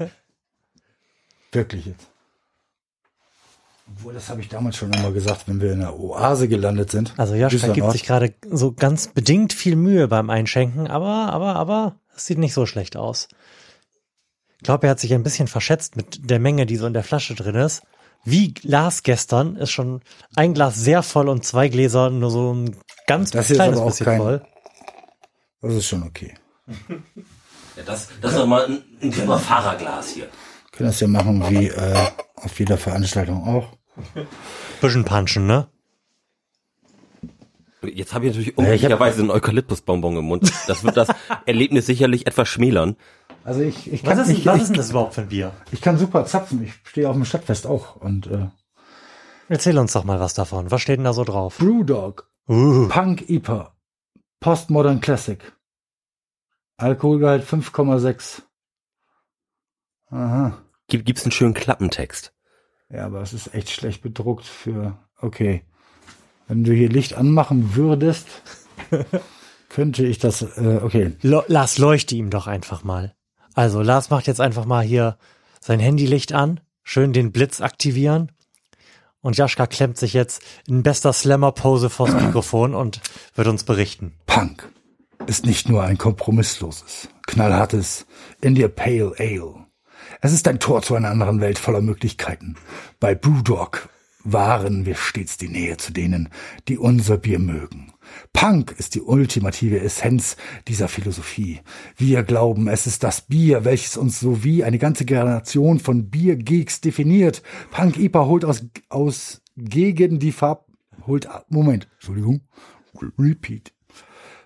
A: Wirklich jetzt. Obwohl, das habe ich damals schon einmal gesagt, wenn wir in der Oase gelandet sind.
C: Also Joschka gibt sich gerade so ganz bedingt viel Mühe beim Einschenken, aber, aber, aber, es sieht nicht so schlecht aus. Ich glaube, er hat sich ein bisschen verschätzt mit der Menge, die so in der Flasche drin ist. Wie Glas gestern ist schon ein Glas sehr voll und zwei Gläser nur so ein ganz
A: Das
C: kleines bisschen
A: kein-
C: voll.
A: Das ist schon okay.
B: ja, das, das ist doch mal ein, ein super Fahrerglas hier.
A: Können das ja machen wie äh, auf jeder Veranstaltung auch.
C: Bisschen punchen, ne?
B: Jetzt habe ich natürlich unglücklicherweise einen Eukalyptusbonbon im Mund. Das wird das Erlebnis sicherlich etwas schmälern.
A: Also ich, ich
C: Was
A: kann
C: ist,
A: ich,
C: was
A: ich,
C: ist denn das überhaupt für ein Bier?
A: ich kann super zapfen. Ich stehe auf dem Stadtfest auch und äh,
C: Erzähl uns doch mal was davon. Was steht denn da so drauf?
A: Brewdog,
C: Uh,
A: Punk IPA, Postmodern Classic, Alkoholgehalt 5,6. Aha.
B: Gibt, gibt's einen schönen Klappentext?
A: Ja, aber es ist echt schlecht bedruckt für. Okay. Wenn du hier Licht anmachen würdest, könnte ich das. Äh, okay.
C: Lo- Lars leuchte ihm doch einfach mal. Also Lars macht jetzt einfach mal hier sein Handylicht an, schön den Blitz aktivieren und Jaschka klemmt sich jetzt in bester Slammer-Pose vors Mikrofon und wird uns berichten.
A: Punk ist nicht nur ein kompromissloses, knallhartes India Pale Ale. Es ist ein Tor zu einer anderen Welt voller Möglichkeiten. Bei Brewdog wahren wir stets die Nähe zu denen, die unser Bier mögen. Punk ist die ultimative Essenz dieser Philosophie. Wir glauben, es ist das Bier, welches uns so wie eine ganze Generation von Biergeeks definiert. Punk IPA holt aus, aus gegen die Farb, holt, Moment, Entschuldigung, repeat.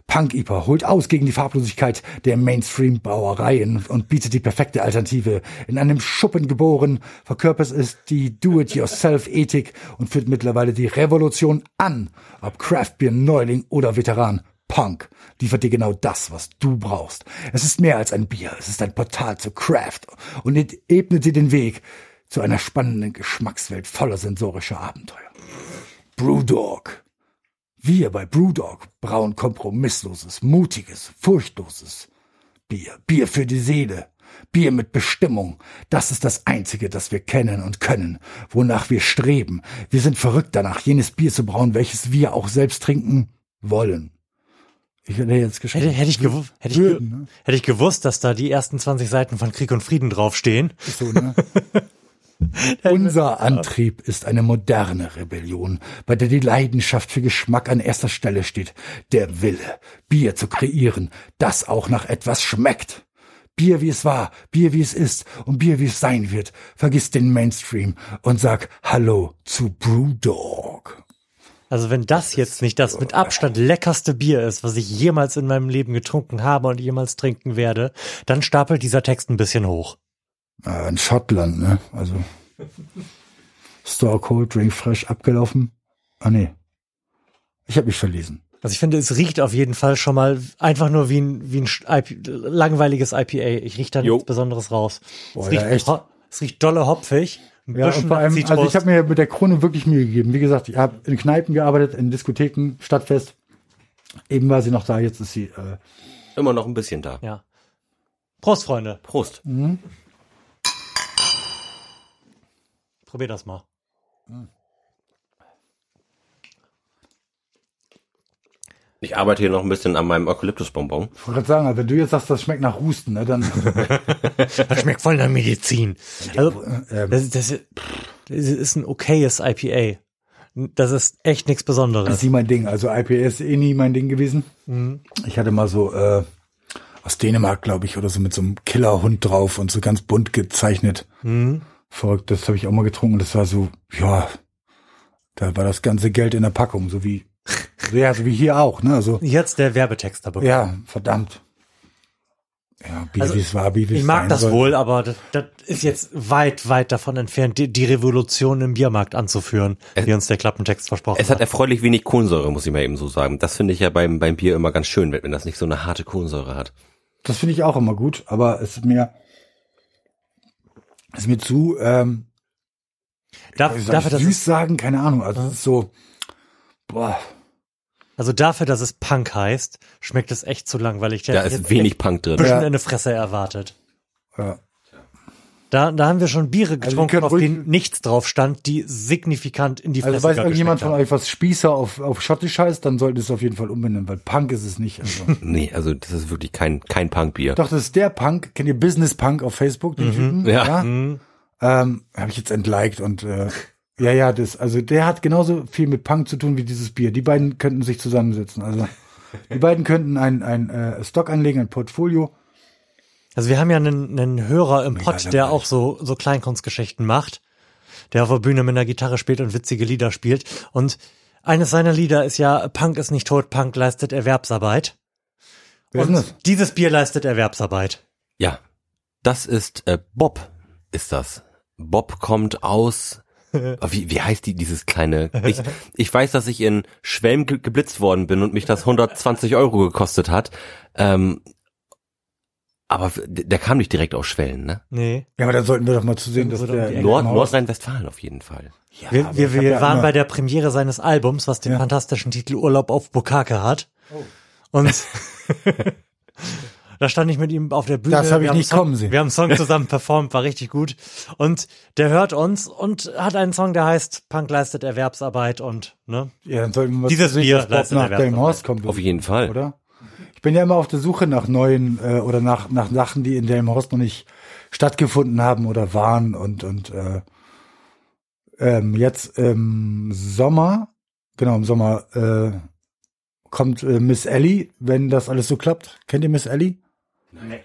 A: Punk IPA holt aus gegen die Farblosigkeit der Mainstream-Brauereien und bietet die perfekte Alternative. In einem Schuppen geboren, verkörpert es die Do-it-yourself-Ethik und führt mittlerweile die Revolution an. Ob Craftbeer, Neuling oder Veteran, Punk liefert dir genau das, was du brauchst. Es ist mehr als ein Bier, es ist ein Portal zu Craft und ebnet dir den Weg zu einer spannenden Geschmackswelt voller sensorischer Abenteuer. Brewdog. Wir bei Brewdog brauen kompromissloses, mutiges, furchtloses Bier. Bier für die Seele. Bier mit Bestimmung. Das ist das Einzige, das wir kennen und können, wonach wir streben. Wir sind verrückt danach, jenes Bier zu brauen, welches wir auch selbst trinken wollen. Ich hätte jetzt geschrieben.
C: Hätte, hätte, ich, gewu hätte, ich,
A: ne?
C: hätte ich gewusst, dass da die ersten 20 Seiten von Krieg und Frieden draufstehen.
A: So, ne? Unser Antrieb ist eine moderne Rebellion, bei der die Leidenschaft für Geschmack an erster Stelle steht. Der Wille, Bier zu kreieren, das auch nach etwas schmeckt. Bier wie es war, Bier wie es ist und Bier wie es sein wird. Vergiss den Mainstream und sag Hallo zu Brewdog.
C: Also wenn das jetzt nicht das mit Abstand leckerste Bier ist, was ich jemals in meinem Leben getrunken habe und jemals trinken werde, dann stapelt dieser Text ein bisschen hoch.
A: Äh, in Schottland, ne? Also Store Cold Drink Fresh abgelaufen. Ah nee. Ich habe mich verlesen.
C: Also ich finde, es riecht auf jeden Fall schon mal einfach nur wie ein, wie ein IP, langweiliges IPA. Ich rieche da
B: Jo.
C: nichts Besonderes raus.
A: Boah,
C: es,
A: ja,
C: riecht,
A: echt.
C: ho- es riecht dolle hopfig. Ein
A: Ja, und vor allem, also ich habe mir mit der Krone wirklich Mühe gegeben. Wie gesagt, ich habe in Kneipen gearbeitet, in Diskotheken, Stadtfest. Eben war sie noch da, jetzt ist sie. Äh,
B: Immer noch ein bisschen da.
C: ja. Prost, Freunde.
B: Prost.
C: Probier das mal.
B: Ich arbeite hier noch ein bisschen an meinem Eukalyptusbonbon.
A: ich wollte gerade sagen, also wenn du jetzt sagst, das schmeckt nach Husten, ne, dann
C: Das schmeckt voll nach Medizin. Also,
A: ähm,
C: das, das, das ist ein okayes IPA. Das ist echt nichts
A: das
C: Besonderes.
A: ist nie mein Ding. Also IPA ist eh nie mein Ding gewesen. Ich hatte mal so äh, aus Dänemark, glaube ich, oder so mit so einem Killerhund drauf und so ganz bunt gezeichnet. Verrückt, das habe ich auch mal getrunken. Das war so, ja, da war das ganze Geld in der Packung, so wie, so, ja, so wie hier auch, ne? Also
C: Jetzt der Werbetext da bekommen.
A: Ja, verdammt. Ja, Bier,
C: Also,
A: wie es war, Bier, es
C: Ich mag das
A: soll.
C: wohl, aber das, das ist jetzt weit, weit davon entfernt, die, die Revolution im Biermarkt anzuführen, wie uns der Klappentext versprochen
B: Es hat erfreulich wenig Kohlensäure, muss ich mal eben so sagen. Das finde ich ja beim, beim Bier immer ganz schön, wenn wenn das nicht so eine harte Kohlensäure hat.
A: Das finde ich auch immer gut, aber es ist mir, es ist mir zu, ähm,
C: Darf,
A: ich
C: dass
A: süß
C: es,
A: sagen, keine Ahnung, also es ist so, boah,
C: also dafür, dass es Punk heißt, schmeckt es echt zu langweilig. Der
B: Da ist wenig Punk drin.
C: ein bisschen
A: Ja.
C: in eine Fresse erwartet.
A: ja.
C: Da, da haben wir schon Biere getrunken,
A: können
C: auf denen nichts drauf stand, die signifikant in die Fresse
A: Also weiß irgendjemand von euch, was Spießer auf, auf Schottisch heißt, dann sollte es auf jeden Fall umbenennen, weil Punk ist es nicht. Also.
B: Nee, also das ist wirklich kein, kein Punkbier.
A: Doch, das ist der Punk, kennt ihr Business Punk auf Facebook, den Typen?
B: Ja.
C: Mhm.
A: Ähm, habe ich jetzt entliked und äh, ja, ja, das, also der hat genauso viel mit Punk zu tun wie dieses Bier. Die beiden könnten sich zusammensetzen. Also die beiden könnten ein, ein äh, Stock anlegen, ein Portfolio.
C: Also wir haben ja einen, einen Hörer im Pod, der auch so, so Kleinkunstgeschichten macht, der auf der Bühne mit einer Gitarre spielt und witzige Lieder spielt. Und eines seiner Lieder ist ja, Punk ist nicht tot, Punk leistet Erwerbsarbeit. Und dieses Bier leistet Erwerbsarbeit.
B: Ja, das ist äh, Bob, ist das. Bob kommt aus. Wie, wie heißt die, dieses kleine? Ich, ich weiß, dass ich in Schwelm ge geblitzt worden bin und mich das 120 Euro gekostet hat. Ähm, aber der kam nicht direkt aus Schwellen, ne?
C: Nee.
A: Ja, aber da sollten wir doch mal zu sehen, dass der.
B: Nord Nordrhein-Westfalen auf jeden Fall.
A: Ja,
C: Wir, wir, wir
A: ja
C: waren bei der Premiere seines Albums, was den
A: Ja.
C: fantastischen Titel Urlaub auf Bukake hat. Und da stand ich mit ihm auf der Bühne.
A: Das hab ich
C: Wir haben
A: nicht
C: Song,
A: kommen sehen.
C: Wir haben einen Song zusammen performt, war richtig gut. Und der hört uns und hat einen Song, der heißt Punk leistet Erwerbsarbeit und, ne?
A: Ja, dann sollten wir mal
C: Dieses
A: zu sehen,
C: Bier leistet
A: nach
C: Erwerbsarbeit.
A: Delmhorst kommt.
B: Auf jeden Fall.
A: Oder? Ich bin ja immer auf der Suche nach neuen äh, oder nach nach Sachen, die in Delmhorst noch nicht stattgefunden haben oder waren und und äh, ähm, jetzt im Sommer, genau im Sommer äh, kommt äh, Miss Ellie, wenn das alles so klappt. Kennt ihr Miss Ellie?
C: Nee.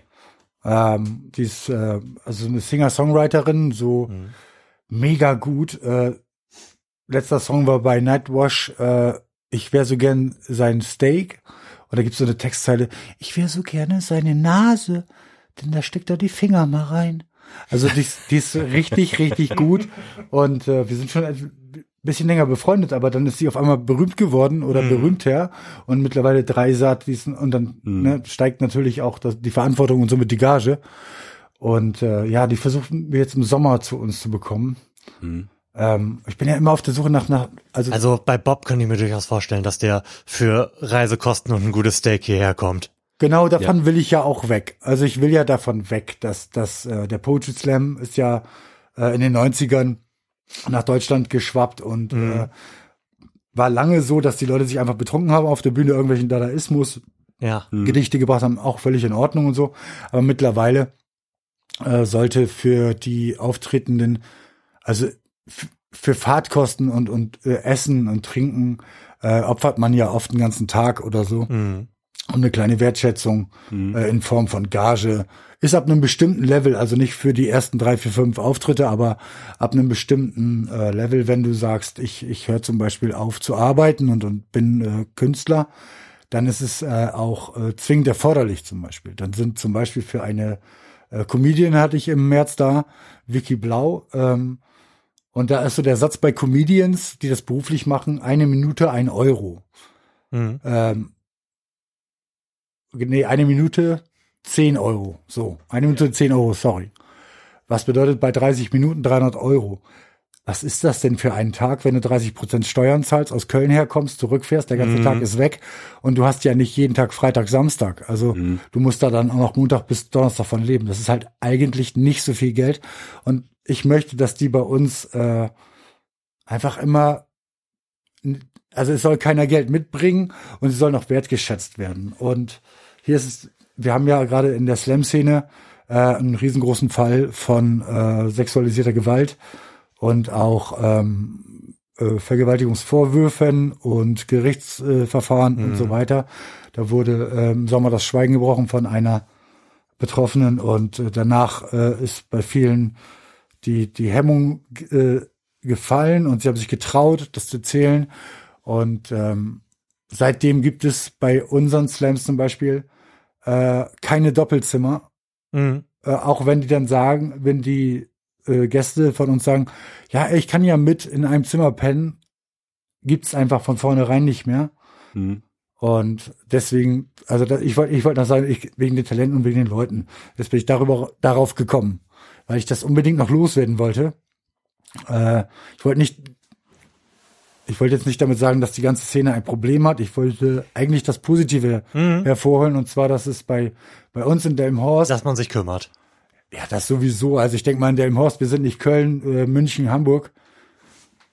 A: Ähm, die ist äh, also eine Singer-Songwriterin, so
C: Mhm.
A: mega gut. Äh, letzter Song war bei Nightwash, äh, ich wäre so gern sein Steak. Und da gibt's so eine Textzeile, ich wäre so gerne seine Nase, denn da steckt er die Finger mal rein. Also die, ist- die ist richtig, richtig gut. Und äh, wir sind schon ein bisschen länger befreundet, aber dann ist sie auf einmal berühmt geworden oder berühmter und mittlerweile Dreisat diesen und dann ne, steigt natürlich auch das, die Verantwortung und somit die Gage. Und äh, ja, die versuchen wir jetzt im Sommer zu uns zu bekommen. Ähm, ich bin ja immer auf der Suche nach, nach also,
C: Also bei Bob kann ich mir durchaus vorstellen, dass der für Reisekosten und ein gutes Steak hierher kommt.
A: genau davon will ich ja auch weg. Also ich will ja davon weg, dass, dass äh, der Poetry Slam ist ja äh, in den 90ern nach Deutschland geschwappt und äh, war lange so, dass die Leute sich einfach betrunken haben auf der Bühne, irgendwelchen Dadaismus
C: Ja.
A: Gedichte gebracht haben, auch völlig in Ordnung und so. Aber mittlerweile äh, sollte für die Auftretenden, also für Fahrtkosten und, und äh, Essen und Trinken äh, opfert man ja oft den ganzen Tag oder so.
C: Mhm.
A: Und eine kleine Wertschätzung äh, in Form von Gage ist ab einem bestimmten Level, also nicht für die ersten drei, vier, fünf Auftritte, aber ab einem bestimmten äh, Level, wenn du sagst, ich, ich höre zum Beispiel auf zu arbeiten und, und bin äh, Künstler, dann ist es äh, auch äh, zwingend erforderlich zum Beispiel. Dann sind zum Beispiel für eine äh, Comedian hatte ich im März da, Vicky Blau, ähm, und da ist so der Satz bei Comedians, die das beruflich machen, eine Minute, ein Euro.
C: Mhm.
A: Ähm, nee, eine Minute, zehn Euro. So, eine Minute, zehn Euro, sorry. Was bedeutet bei 30 Minuten 300 Euro? Was ist das denn für einen Tag, wenn du 30 Prozent Steuern zahlst, aus Köln herkommst, zurückfährst, der ganze Tag ist weg und du hast ja nicht jeden Tag Freitag, Samstag. Also du musst da dann auch noch Montag bis Donnerstag von leben. Das ist halt eigentlich nicht so viel Geld. Und ich möchte, dass die bei uns äh, einfach immer also es soll keiner Geld mitbringen und es soll noch wertgeschätzt werden. Und hier ist es, wir haben ja gerade in der Slam-Szene äh, einen riesengroßen Fall von äh, sexualisierter Gewalt und auch ähm, äh, Vergewaltigungsvorwürfen und Gerichtsverfahren und so weiter. Da wurde äh, im Sommer das Schweigen gebrochen von einer Betroffenen und äh, danach äh, ist bei vielen die, die Hemmung äh, gefallen und sie haben sich getraut, das zu erzählen. Und ähm, seitdem gibt es bei unseren Slams zum Beispiel äh, keine Doppelzimmer.
C: Mhm.
A: Äh, auch wenn die dann sagen, wenn die äh, Gäste von uns sagen, ja, ich kann ja mit in einem Zimmer pennen, gibt's einfach von vornherein nicht mehr.
B: Mhm.
A: Und deswegen, also da, ich wollte ich wollte noch sagen, ich, wegen den Talenten und wegen den Leuten. Jetzt bin ich darüber darauf gekommen, weil ich das unbedingt noch loswerden wollte. Äh, ich wollte nicht, ich wollte jetzt nicht damit sagen, dass die ganze Szene ein Problem hat. Ich wollte eigentlich das Positive hervorholen und zwar, dass es bei bei uns in Delmenhorst
C: Dass man sich kümmert.
A: Ja, das sowieso. Also ich denke mal in Delmenhorst, wir sind nicht Köln, äh, München, Hamburg.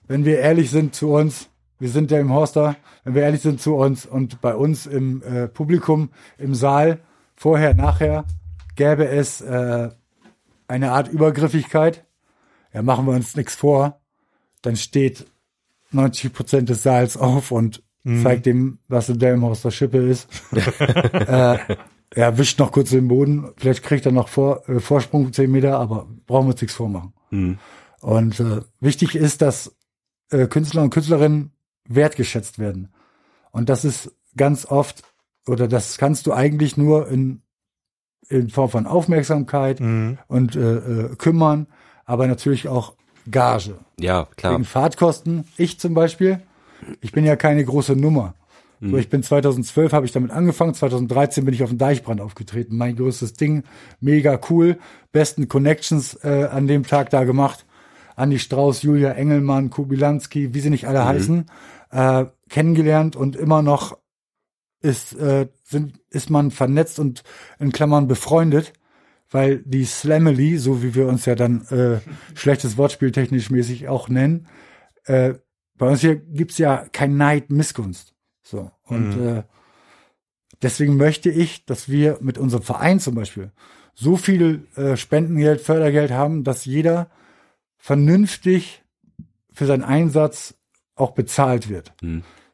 A: Wenn wir ehrlich sind zu uns, wir sind Delmenhorster, wenn wir ehrlich sind zu uns und bei uns im äh, Publikum, im Saal, vorher, nachher, gäbe es äh, eine Art Übergriffigkeit. Ja, machen wir uns nichts vor. Dann steht 90 Prozent des Saals auf und zeigt dem, was in Delmenhorster Schippe ist. äh, er wischt noch kurz den Boden. Vielleicht kriegt er noch vor, äh, Vorsprung 10 Meter, aber brauchen wir uns nichts vormachen. Und äh, wichtig ist, dass äh, Künstler und Künstlerinnen wertgeschätzt werden. Und das ist ganz oft, oder das kannst du eigentlich nur in, in Form von Aufmerksamkeit und äh, äh, kümmern, aber natürlich auch Gage.
B: Ja, klar.
A: Wegen Fahrtkosten. Ich zum Beispiel, ich bin ja keine große Nummer. So, ich bin 2012 habe ich damit angefangen, 2013 bin ich auf dem Deichbrand aufgetreten. Mein größtes Ding, mega cool, besten Connections äh, an dem Tag da gemacht. Andi Strauß, Julia Engelmann, Kubilanski, wie sie nicht alle heißen, äh, kennengelernt und immer noch ist, äh, sind, ist man vernetzt und in Klammern befreundet, weil die Slamily, so wie wir uns ja dann äh, schlechtes Wortspiel technisch mäßig auch nennen, äh, bei uns hier gibt's ja kein Neid, Missgunst. So. Und äh, deswegen möchte ich, dass wir mit unserem Verein zum Beispiel so viel äh, Spendengeld, Fördergeld haben, dass jeder vernünftig für seinen Einsatz auch bezahlt wird.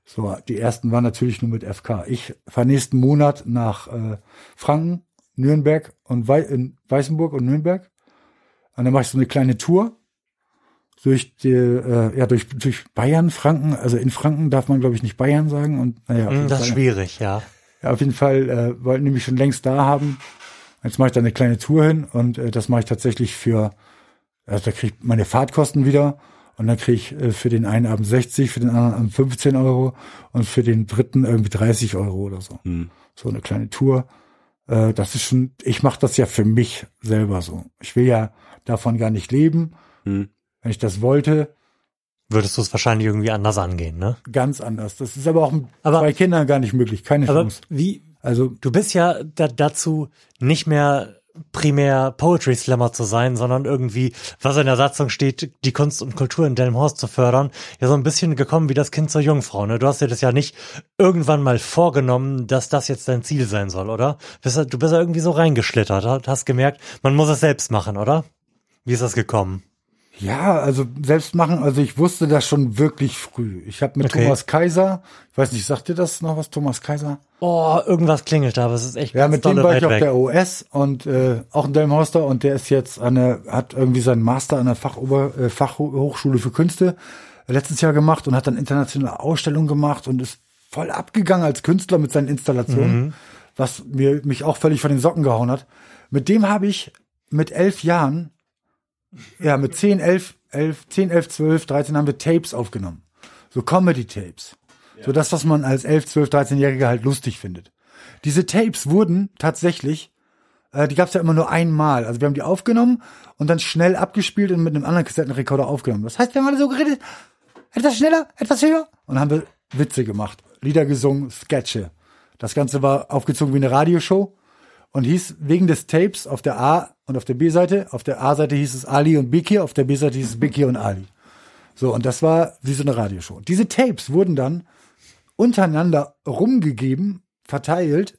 A: So, die ersten waren natürlich nur mit FK. Ich fahre nächsten Monat nach äh, Franken, Nürnberg und Wei in Weißenburg und Nürnberg. Und dann mache ich so eine kleine Tour durch die, äh, ja, durch, durch Bayern, Franken. Also in Franken darf man, glaube ich, nicht Bayern sagen. Und naja,
C: Mhm,
A: jeden
C: Das ist schwierig, ja.
A: ja, auf jeden Fall äh, wollten die mich schon längst da haben. Jetzt mache ich da eine kleine Tour hin und äh, das mache ich tatsächlich für, also da kriege ich meine Fahrtkosten wieder und dann kriege ich äh, für den einen Abend 60, für den anderen Abend 15 Euro und für den dritten irgendwie 30 Euro oder so. So eine kleine Tour. Äh, das ist schon, ich mache das ja für mich selber so. Ich will ja davon gar nicht leben.
B: Hm.
A: Wenn ich das wollte,
C: Würdest du es wahrscheinlich irgendwie anders angehen, ne?
A: ganz anders. Das ist aber auch
C: Aber-
A: zwei Kindern gar nicht möglich. Keine
C: Aber
A: Chance.
C: wie,
A: Also
C: du bist ja da, dazu nicht mehr primär Poetry Slammer zu sein, sondern irgendwie, was in der Satzung steht, die Kunst und Kultur in Delmenhorst zu fördern, ja so ein bisschen gekommen wie das Kind zur Jungfrau. Ne? Du hast dir das ja nicht irgendwann mal vorgenommen, dass das jetzt dein Ziel sein soll, oder? Du bist ja irgendwie so reingeschlittert, hast gemerkt, man muss es selbst machen, oder? Wie ist das gekommen?
A: Ja, also selbst machen, also ich wusste das schon wirklich früh. Ich habe mit okay. Thomas Kaiser, ich weiß nicht, sagt dir das noch was, Thomas Kaiser?
C: Oh, irgendwas klingelt da, aber es ist echt
A: Ja, mit dem war ich auf der OS und äh, auch in Delmhorster und der ist jetzt an der, hat irgendwie seinen Master an der Fachober, äh, Fachhochschule für Künste letztes Jahr gemacht und hat dann internationale Ausstellungen gemacht und ist voll abgegangen als Künstler mit seinen Installationen, mhm. was mir mich auch völlig von den Socken gehauen hat. Mit dem habe ich mit elf Jahren ja, mit 10, 11, 11, 10, 11, 12, 13 haben wir Tapes aufgenommen. So Comedy-Tapes. Ja. So das, was man als 11, 12, 13-Jähriger halt lustig findet. Diese Tapes wurden tatsächlich, äh, die gab's ja immer nur einmal. Also wir haben die aufgenommen und dann schnell abgespielt und mit einem anderen Kassettenrekorder aufgenommen. Das heißt, wir haben alle so geredet, etwas schneller, etwas höher. Und dann haben wir Witze gemacht, Lieder gesungen, Sketche. Das Ganze war aufgezogen wie eine Radioshow und hieß wegen des Tapes auf der A und auf der B-Seite. Auf der A-Seite hieß es Ali und Biki, auf der B-Seite hieß es Biki und Ali. So, und das war wie so eine Radioshow. Diese Tapes wurden dann untereinander rumgegeben, verteilt,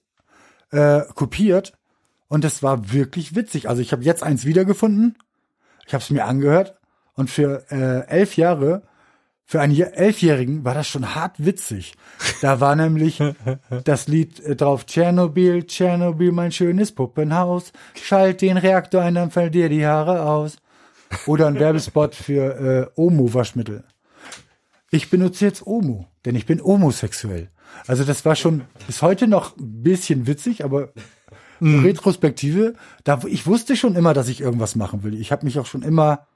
A: äh, kopiert und das war wirklich witzig. Also ich habe jetzt eins wiedergefunden, ich habe es mir angehört und für äh, elf Jahre für einen Elfjährigen war das schon hart witzig. Da war nämlich das Lied äh, drauf Tschernobyl, Tschernobyl, mein schönes Puppenhaus. Schalt den Reaktor ein, dann fällt dir die Haare aus. Oder ein Werbespot für äh, Omo-Waschmittel. Ich benutze jetzt Omo, denn ich bin homosexuell. Also das war schon bis heute noch ein bisschen witzig, aber mm. Retrospektive, da ich wusste schon immer, dass ich irgendwas machen will. Ich habe mich auch schon immer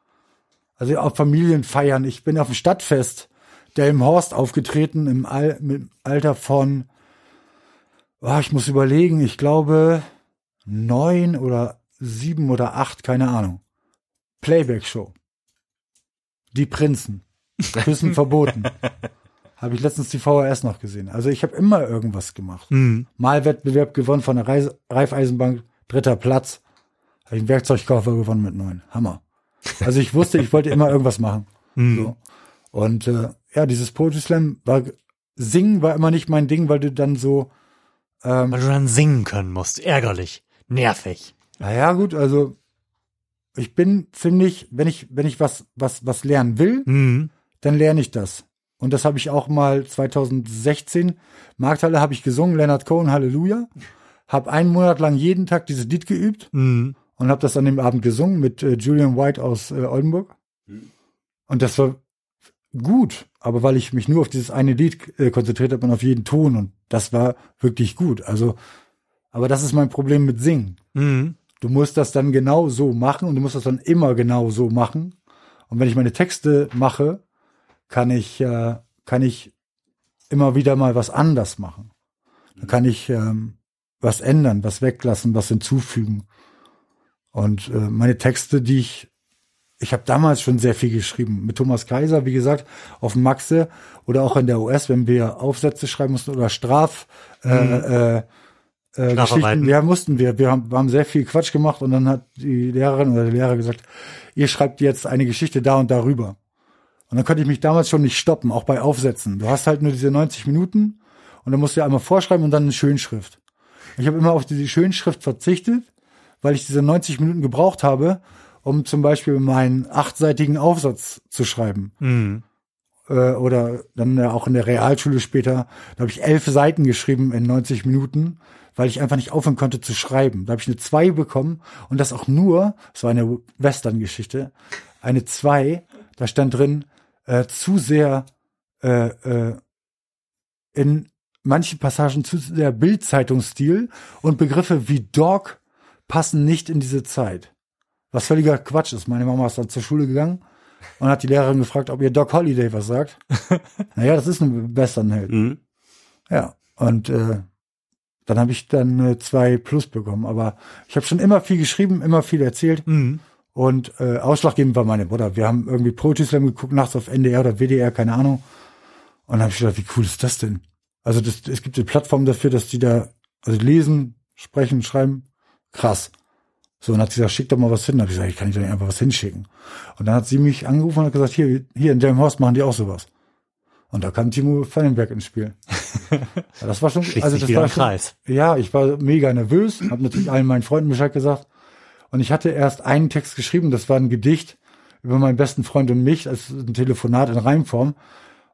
A: also auf Familienfeiern. Ich bin auf dem Stadtfest Delmenhorst aufgetreten im, Al im Alter von, oh, ich muss überlegen, ich glaube neun oder sieben oder acht, keine Ahnung. Playback-Show. Die Prinzen. Küssen verboten. Habe ich letztens die VHS noch gesehen. Also ich habe immer irgendwas gemacht. Mhm. Mal Wettbewerb gewonnen von der Reis Reifeisenbank, dritter Platz. Habe ich einen Werkzeugkoffer gewonnen mit neun. Hammer. Also ich wusste, ich wollte immer irgendwas machen. Mhm. So. Und äh, ja, dieses Poetry Slam war singen war immer nicht mein Ding, weil du dann so
C: ähm, weil du dann singen können musst, ärgerlich, nervig.
A: Naja, gut, also ich bin ziemlich, wenn ich wenn ich was was was lernen will, mhm. dann lerne ich das. Und das habe ich auch mal 2016 Markthalle habe ich gesungen, Leonard Cohen Halleluja, habe einen Monat lang jeden Tag dieses Lied geübt. Mhm und habe das an dem Abend gesungen mit äh, Julian White aus äh, Oldenburg. Mhm. Und das war gut, aber weil ich mich nur auf dieses eine Lied äh, konzentriert habe und auf jeden Ton und das war wirklich gut. Also, aber das ist mein Problem mit Singen. Mhm. Du musst das dann genau so machen und du musst das dann immer genau so machen. Und wenn ich meine Texte mache, kann ich, äh, kann ich immer wieder mal was anders machen. Dann kann ich ähm, was ändern, was weglassen, was hinzufügen. Und äh, meine Texte, die ich, ich habe damals schon sehr viel geschrieben. Mit Thomas Kaiser, wie gesagt, auf Maxe oder auch in der US, wenn wir Aufsätze schreiben mussten oder Straf, äh, mhm. äh, äh, Geschichten, ja, mussten wir. Wir haben, wir haben sehr viel Quatsch gemacht und dann hat die Lehrerin oder der Lehrer gesagt, ihr schreibt jetzt eine Geschichte da und darüber. Und dann konnte ich mich damals schon nicht stoppen, auch bei Aufsätzen. Du hast halt nur diese 90 Minuten und dann musst du ja einmal vorschreiben und dann eine Schönschrift. Ich habe immer auf diese Schönschrift verzichtet weil ich diese 90 Minuten gebraucht habe, um zum Beispiel meinen achtseitigen Aufsatz zu schreiben. Mhm. Äh, oder dann ja auch in der Realschule später, da habe ich elf Seiten geschrieben in 90 Minuten, weil ich einfach nicht aufhören konnte zu schreiben. Da habe ich eine zwei bekommen und das auch nur, das war eine Western-Geschichte, eine zwei, da stand drin, äh, zu sehr äh, äh, in manchen Passagen zu sehr Bildzeitungsstil und Begriffe wie Dog passen nicht in diese Zeit. Was völliger Quatsch ist. Meine Mama ist dann zur Schule gegangen und hat die Lehrerin gefragt, ob ihr Doc Holiday was sagt. naja, das ist ein Westernheld. Mhm. Ja, und äh, dann habe ich dann äh, zwei Plus bekommen. Aber ich habe schon immer viel geschrieben, immer viel erzählt. Mhm. Und äh, ausschlaggebend war meine Mutter. Wir haben irgendwie Poetry Slam geguckt, nachts auf NDR oder WDR, keine Ahnung. Und dann habe ich gedacht, wie cool ist das denn? Also das, es gibt eine Plattform dafür, dass die da also lesen, sprechen, schreiben krass. So, und hat sie gesagt, schick doch mal was hin. Da hab ich gesagt, ich kann nicht einfach was hinschicken. Und dann hat sie mich angerufen und hat gesagt, hier, hier in Delmenhorst machen die auch sowas. Und da kam Timo Fallenberg ins Spiel. das war schon,
C: Schließt
A: also das war schon,
C: Kreis.
A: ja, ich war mega nervös, habe natürlich allen meinen Freunden Bescheid gesagt. Und ich hatte erst einen Text geschrieben, das war ein Gedicht über meinen besten Freund und mich, als ein Telefonat in Reimform.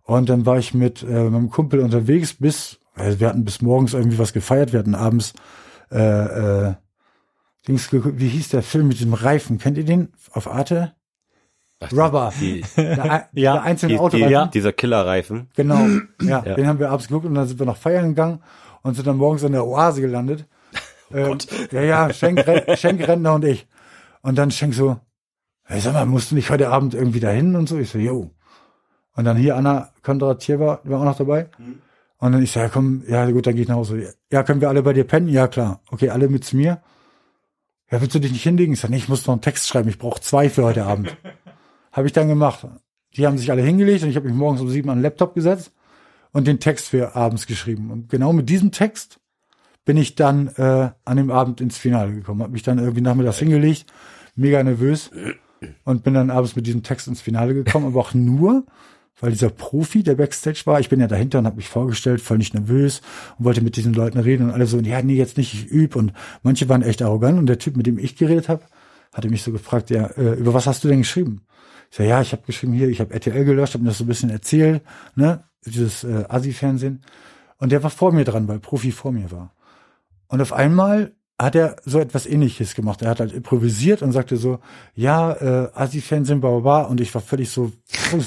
A: Und dann war ich mit äh, meinem Kumpel unterwegs bis, also wir hatten bis morgens irgendwie was gefeiert, wir hatten abends äh, äh, Dings, geguckt. wie hieß der Film mit dem Reifen? Kennt ihr den auf Arte? Rubber.
B: Die,
A: Der,
C: Ja,
A: der einzelne
B: die,
A: Autoreifen.
B: die, dieser Killerreifen.
A: Genau, ja,
B: Ja.
A: den haben wir abends geguckt und dann sind wir noch feiern gegangen und sind dann morgens in der Oase gelandet. ähm, ja, ja, Schenk, Schenk Rentner und ich. Und dann Schenk so, hey, sag mal, musst du nicht heute Abend irgendwie dahin und so? Ich so, jo. Und dann hier Anna Kondratjewa war auch noch dabei. Und dann ich so, ja komm, ja gut, dann geh ich nach Hause. Ja, können wir alle bei dir pennen? Ja, klar. Okay, alle mit zu mir. Ja, willst du dich nicht hinlegen? Ich sag, nee, ich muss noch einen Text schreiben. Ich brauche zwei für heute Abend. Habe ich dann gemacht. Die haben sich alle hingelegt und ich habe mich morgens um sieben an den Laptop gesetzt und den Text für abends geschrieben. Und genau mit diesem Text bin ich dann äh, an dem Abend ins Finale gekommen. Habe mich dann irgendwie nachmittags hingelegt, mega nervös und bin dann abends mit diesem Text ins Finale gekommen, aber auch nur, weil dieser Profi, der Backstage war, ich bin ja dahinter und habe mich vorgestellt, nicht nervös und wollte mit diesen Leuten reden und alle so, ja, nee, jetzt nicht, ich üb und manche waren echt arrogant und der Typ, mit dem ich geredet habe, hatte mich so gefragt, ja, äh, über was hast du denn geschrieben? Ich sag, ja, ich habe geschrieben hier, ich habe RTL gelöscht, habe mir das so ein bisschen erzählt, ne, dieses äh, Asi-Fernsehen. Und der war vor mir dran, weil Profi vor mir war. Und auf einmal hat er so etwas ähnliches gemacht. Er hat halt improvisiert und sagte so, ja, äh, Asi-Fernsehen, bla, bla, bla. Und ich war völlig so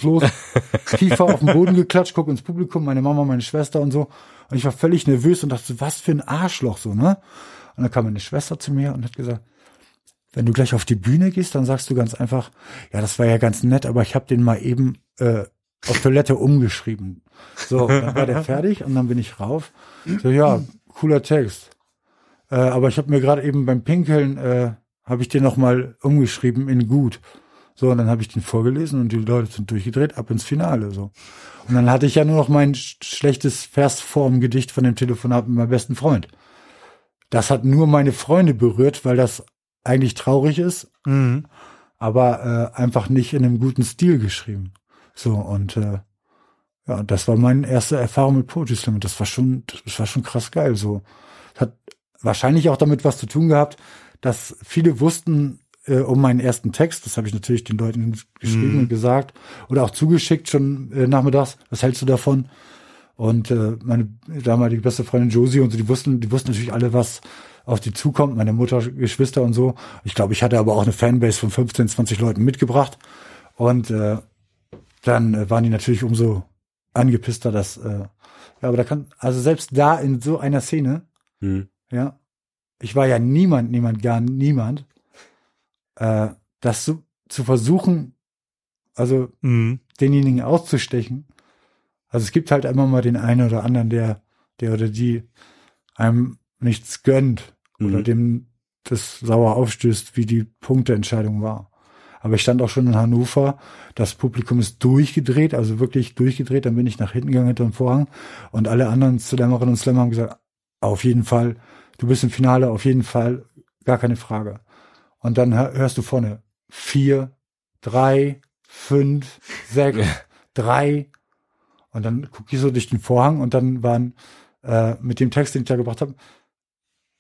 A: los, Kiefer auf den Boden geklatscht, guck ins Publikum, meine Mama, meine Schwester und so. Und ich war völlig nervös und dachte, was für ein Arschloch, so, ne? Und dann kam meine Schwester zu mir und hat gesagt, wenn du gleich auf die Bühne gehst, dann sagst du ganz einfach, ja, das war ja ganz nett, aber ich habe den mal eben äh, auf Toilette umgeschrieben. So, dann war der fertig und dann bin ich rauf. So, ja, cooler Text. Äh, aber ich habe mir gerade eben beim Pinkeln, äh, habe ich den noch mal umgeschrieben in gut. So, und dann habe ich den vorgelesen und die Leute sind durchgedreht, ab ins Finale. So. Und dann hatte ich ja nur noch mein sch schlechtes Versform-Gedicht von dem Telefonat mit meinem besten Freund. Das hat nur meine Freunde berührt, weil das eigentlich traurig ist,
C: Mhm.
A: aber äh, einfach nicht in einem guten Stil geschrieben. So und äh, ja, das war meine erste Erfahrung mit Poetry Slam und das war schon, das war schon krass geil. So hat wahrscheinlich auch damit was zu tun gehabt, dass viele wussten äh, um meinen ersten Text. Das habe ich natürlich den Leuten geschrieben und gesagt oder auch zugeschickt schon äh, nachmittags. Was hältst du davon? Und äh, meine damalige beste Freundin Josie und so, die wussten, die wussten natürlich alle, was auf die zukommt, meine Mutter, Geschwister und so. Ich glaube, ich hatte aber auch eine Fanbase von 15, 20 Leuten mitgebracht. Und äh, dann äh, waren die natürlich umso angepisster, dass äh, ja, aber da kann, also selbst da in so einer Szene,
B: Hm.
A: Ja, ich war ja niemand, niemand, gar niemand, äh, das zu, zu versuchen, also
C: Mhm.
A: denjenigen auszustechen. Also es gibt halt immer mal den einen oder anderen, der, der oder die einem nichts gönnt oder
B: Mhm.
A: dem das sauer aufstößt, wie die Punkteentscheidung war. Aber ich stand auch schon in Hannover, das Publikum ist durchgedreht, also wirklich durchgedreht, dann bin ich nach hinten gegangen hinter dem Vorhang und alle anderen Slammerinnen und Slammer haben gesagt, auf jeden Fall, du bist im Finale, auf jeden Fall, gar keine Frage. Und dann hör- hörst du vorne vier, drei, fünf, sechs, drei. Und dann guck ich so durch den Vorhang und dann waren äh, mit dem Text, den ich da gebracht habe,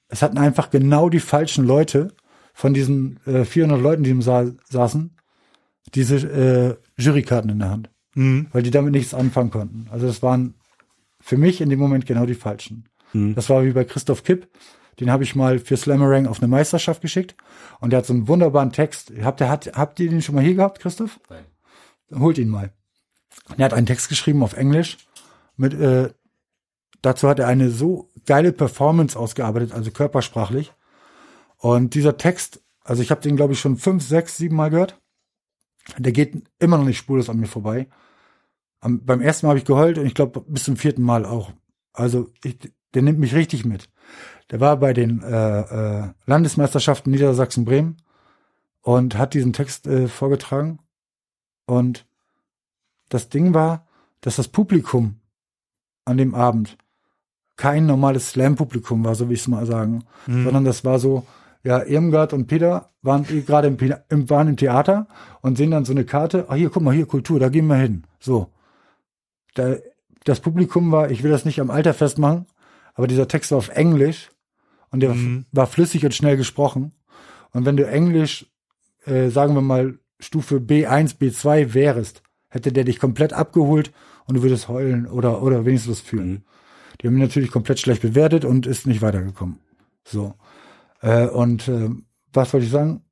A: es hatten einfach genau die falschen Leute von diesen äh, 400 Leuten, die im Saal saßen, diese äh, Jurykarten in der Hand,
C: Mhm.
A: weil die damit nichts anfangen konnten. Also das waren für mich in dem Moment genau die falschen.
B: Mhm.
A: Das war wie bei Christoph Kipp. Den habe ich mal für Slammerang auf eine Meisterschaft geschickt und der hat so einen wunderbaren Text. Habt ihr, hat, habt ihr den schon mal hier gehabt, Christoph?
B: Nein.
A: Holt ihn mal. Er hat einen Text geschrieben auf Englisch. Mit, äh, dazu hat er eine so geile Performance ausgearbeitet, also körpersprachlich. Und dieser Text, also ich habe den, glaube ich, schon fünf, sechs, sieben Mal gehört. Der geht immer noch nicht spurlos an mir vorbei. Am, beim ersten Mal habe ich geheult und ich glaube bis zum vierten Mal auch. Also ich, der nimmt mich richtig mit. Der war bei den äh, äh, Landesmeisterschaften Niedersachsen-Bremen und hat diesen Text äh, vorgetragen. Und das Ding war, dass das Publikum an dem Abend kein normales Slam-Publikum war, so will ich es mal sagen,
C: Mhm.
A: sondern das war so, ja, Irmgard und Peter waren eh gerade im, im, waren im Theater und sehen dann so eine Karte, ah, hier, guck mal, hier, Kultur, da gehen wir hin. So. Da, das Publikum war, ich will das nicht am Alter festmachen, aber dieser Text war auf Englisch und der
C: Mhm.
A: war flüssig und schnell gesprochen. Und wenn du Englisch, äh, sagen wir mal, Stufe B1, B2 wärst, hätte der dich komplett abgeholt und du würdest heulen oder, oder wenigstens was fühlen. Die haben ihn natürlich komplett schlecht bewertet und ist nicht weitergekommen. So. Äh, und äh, was wollte ich sagen?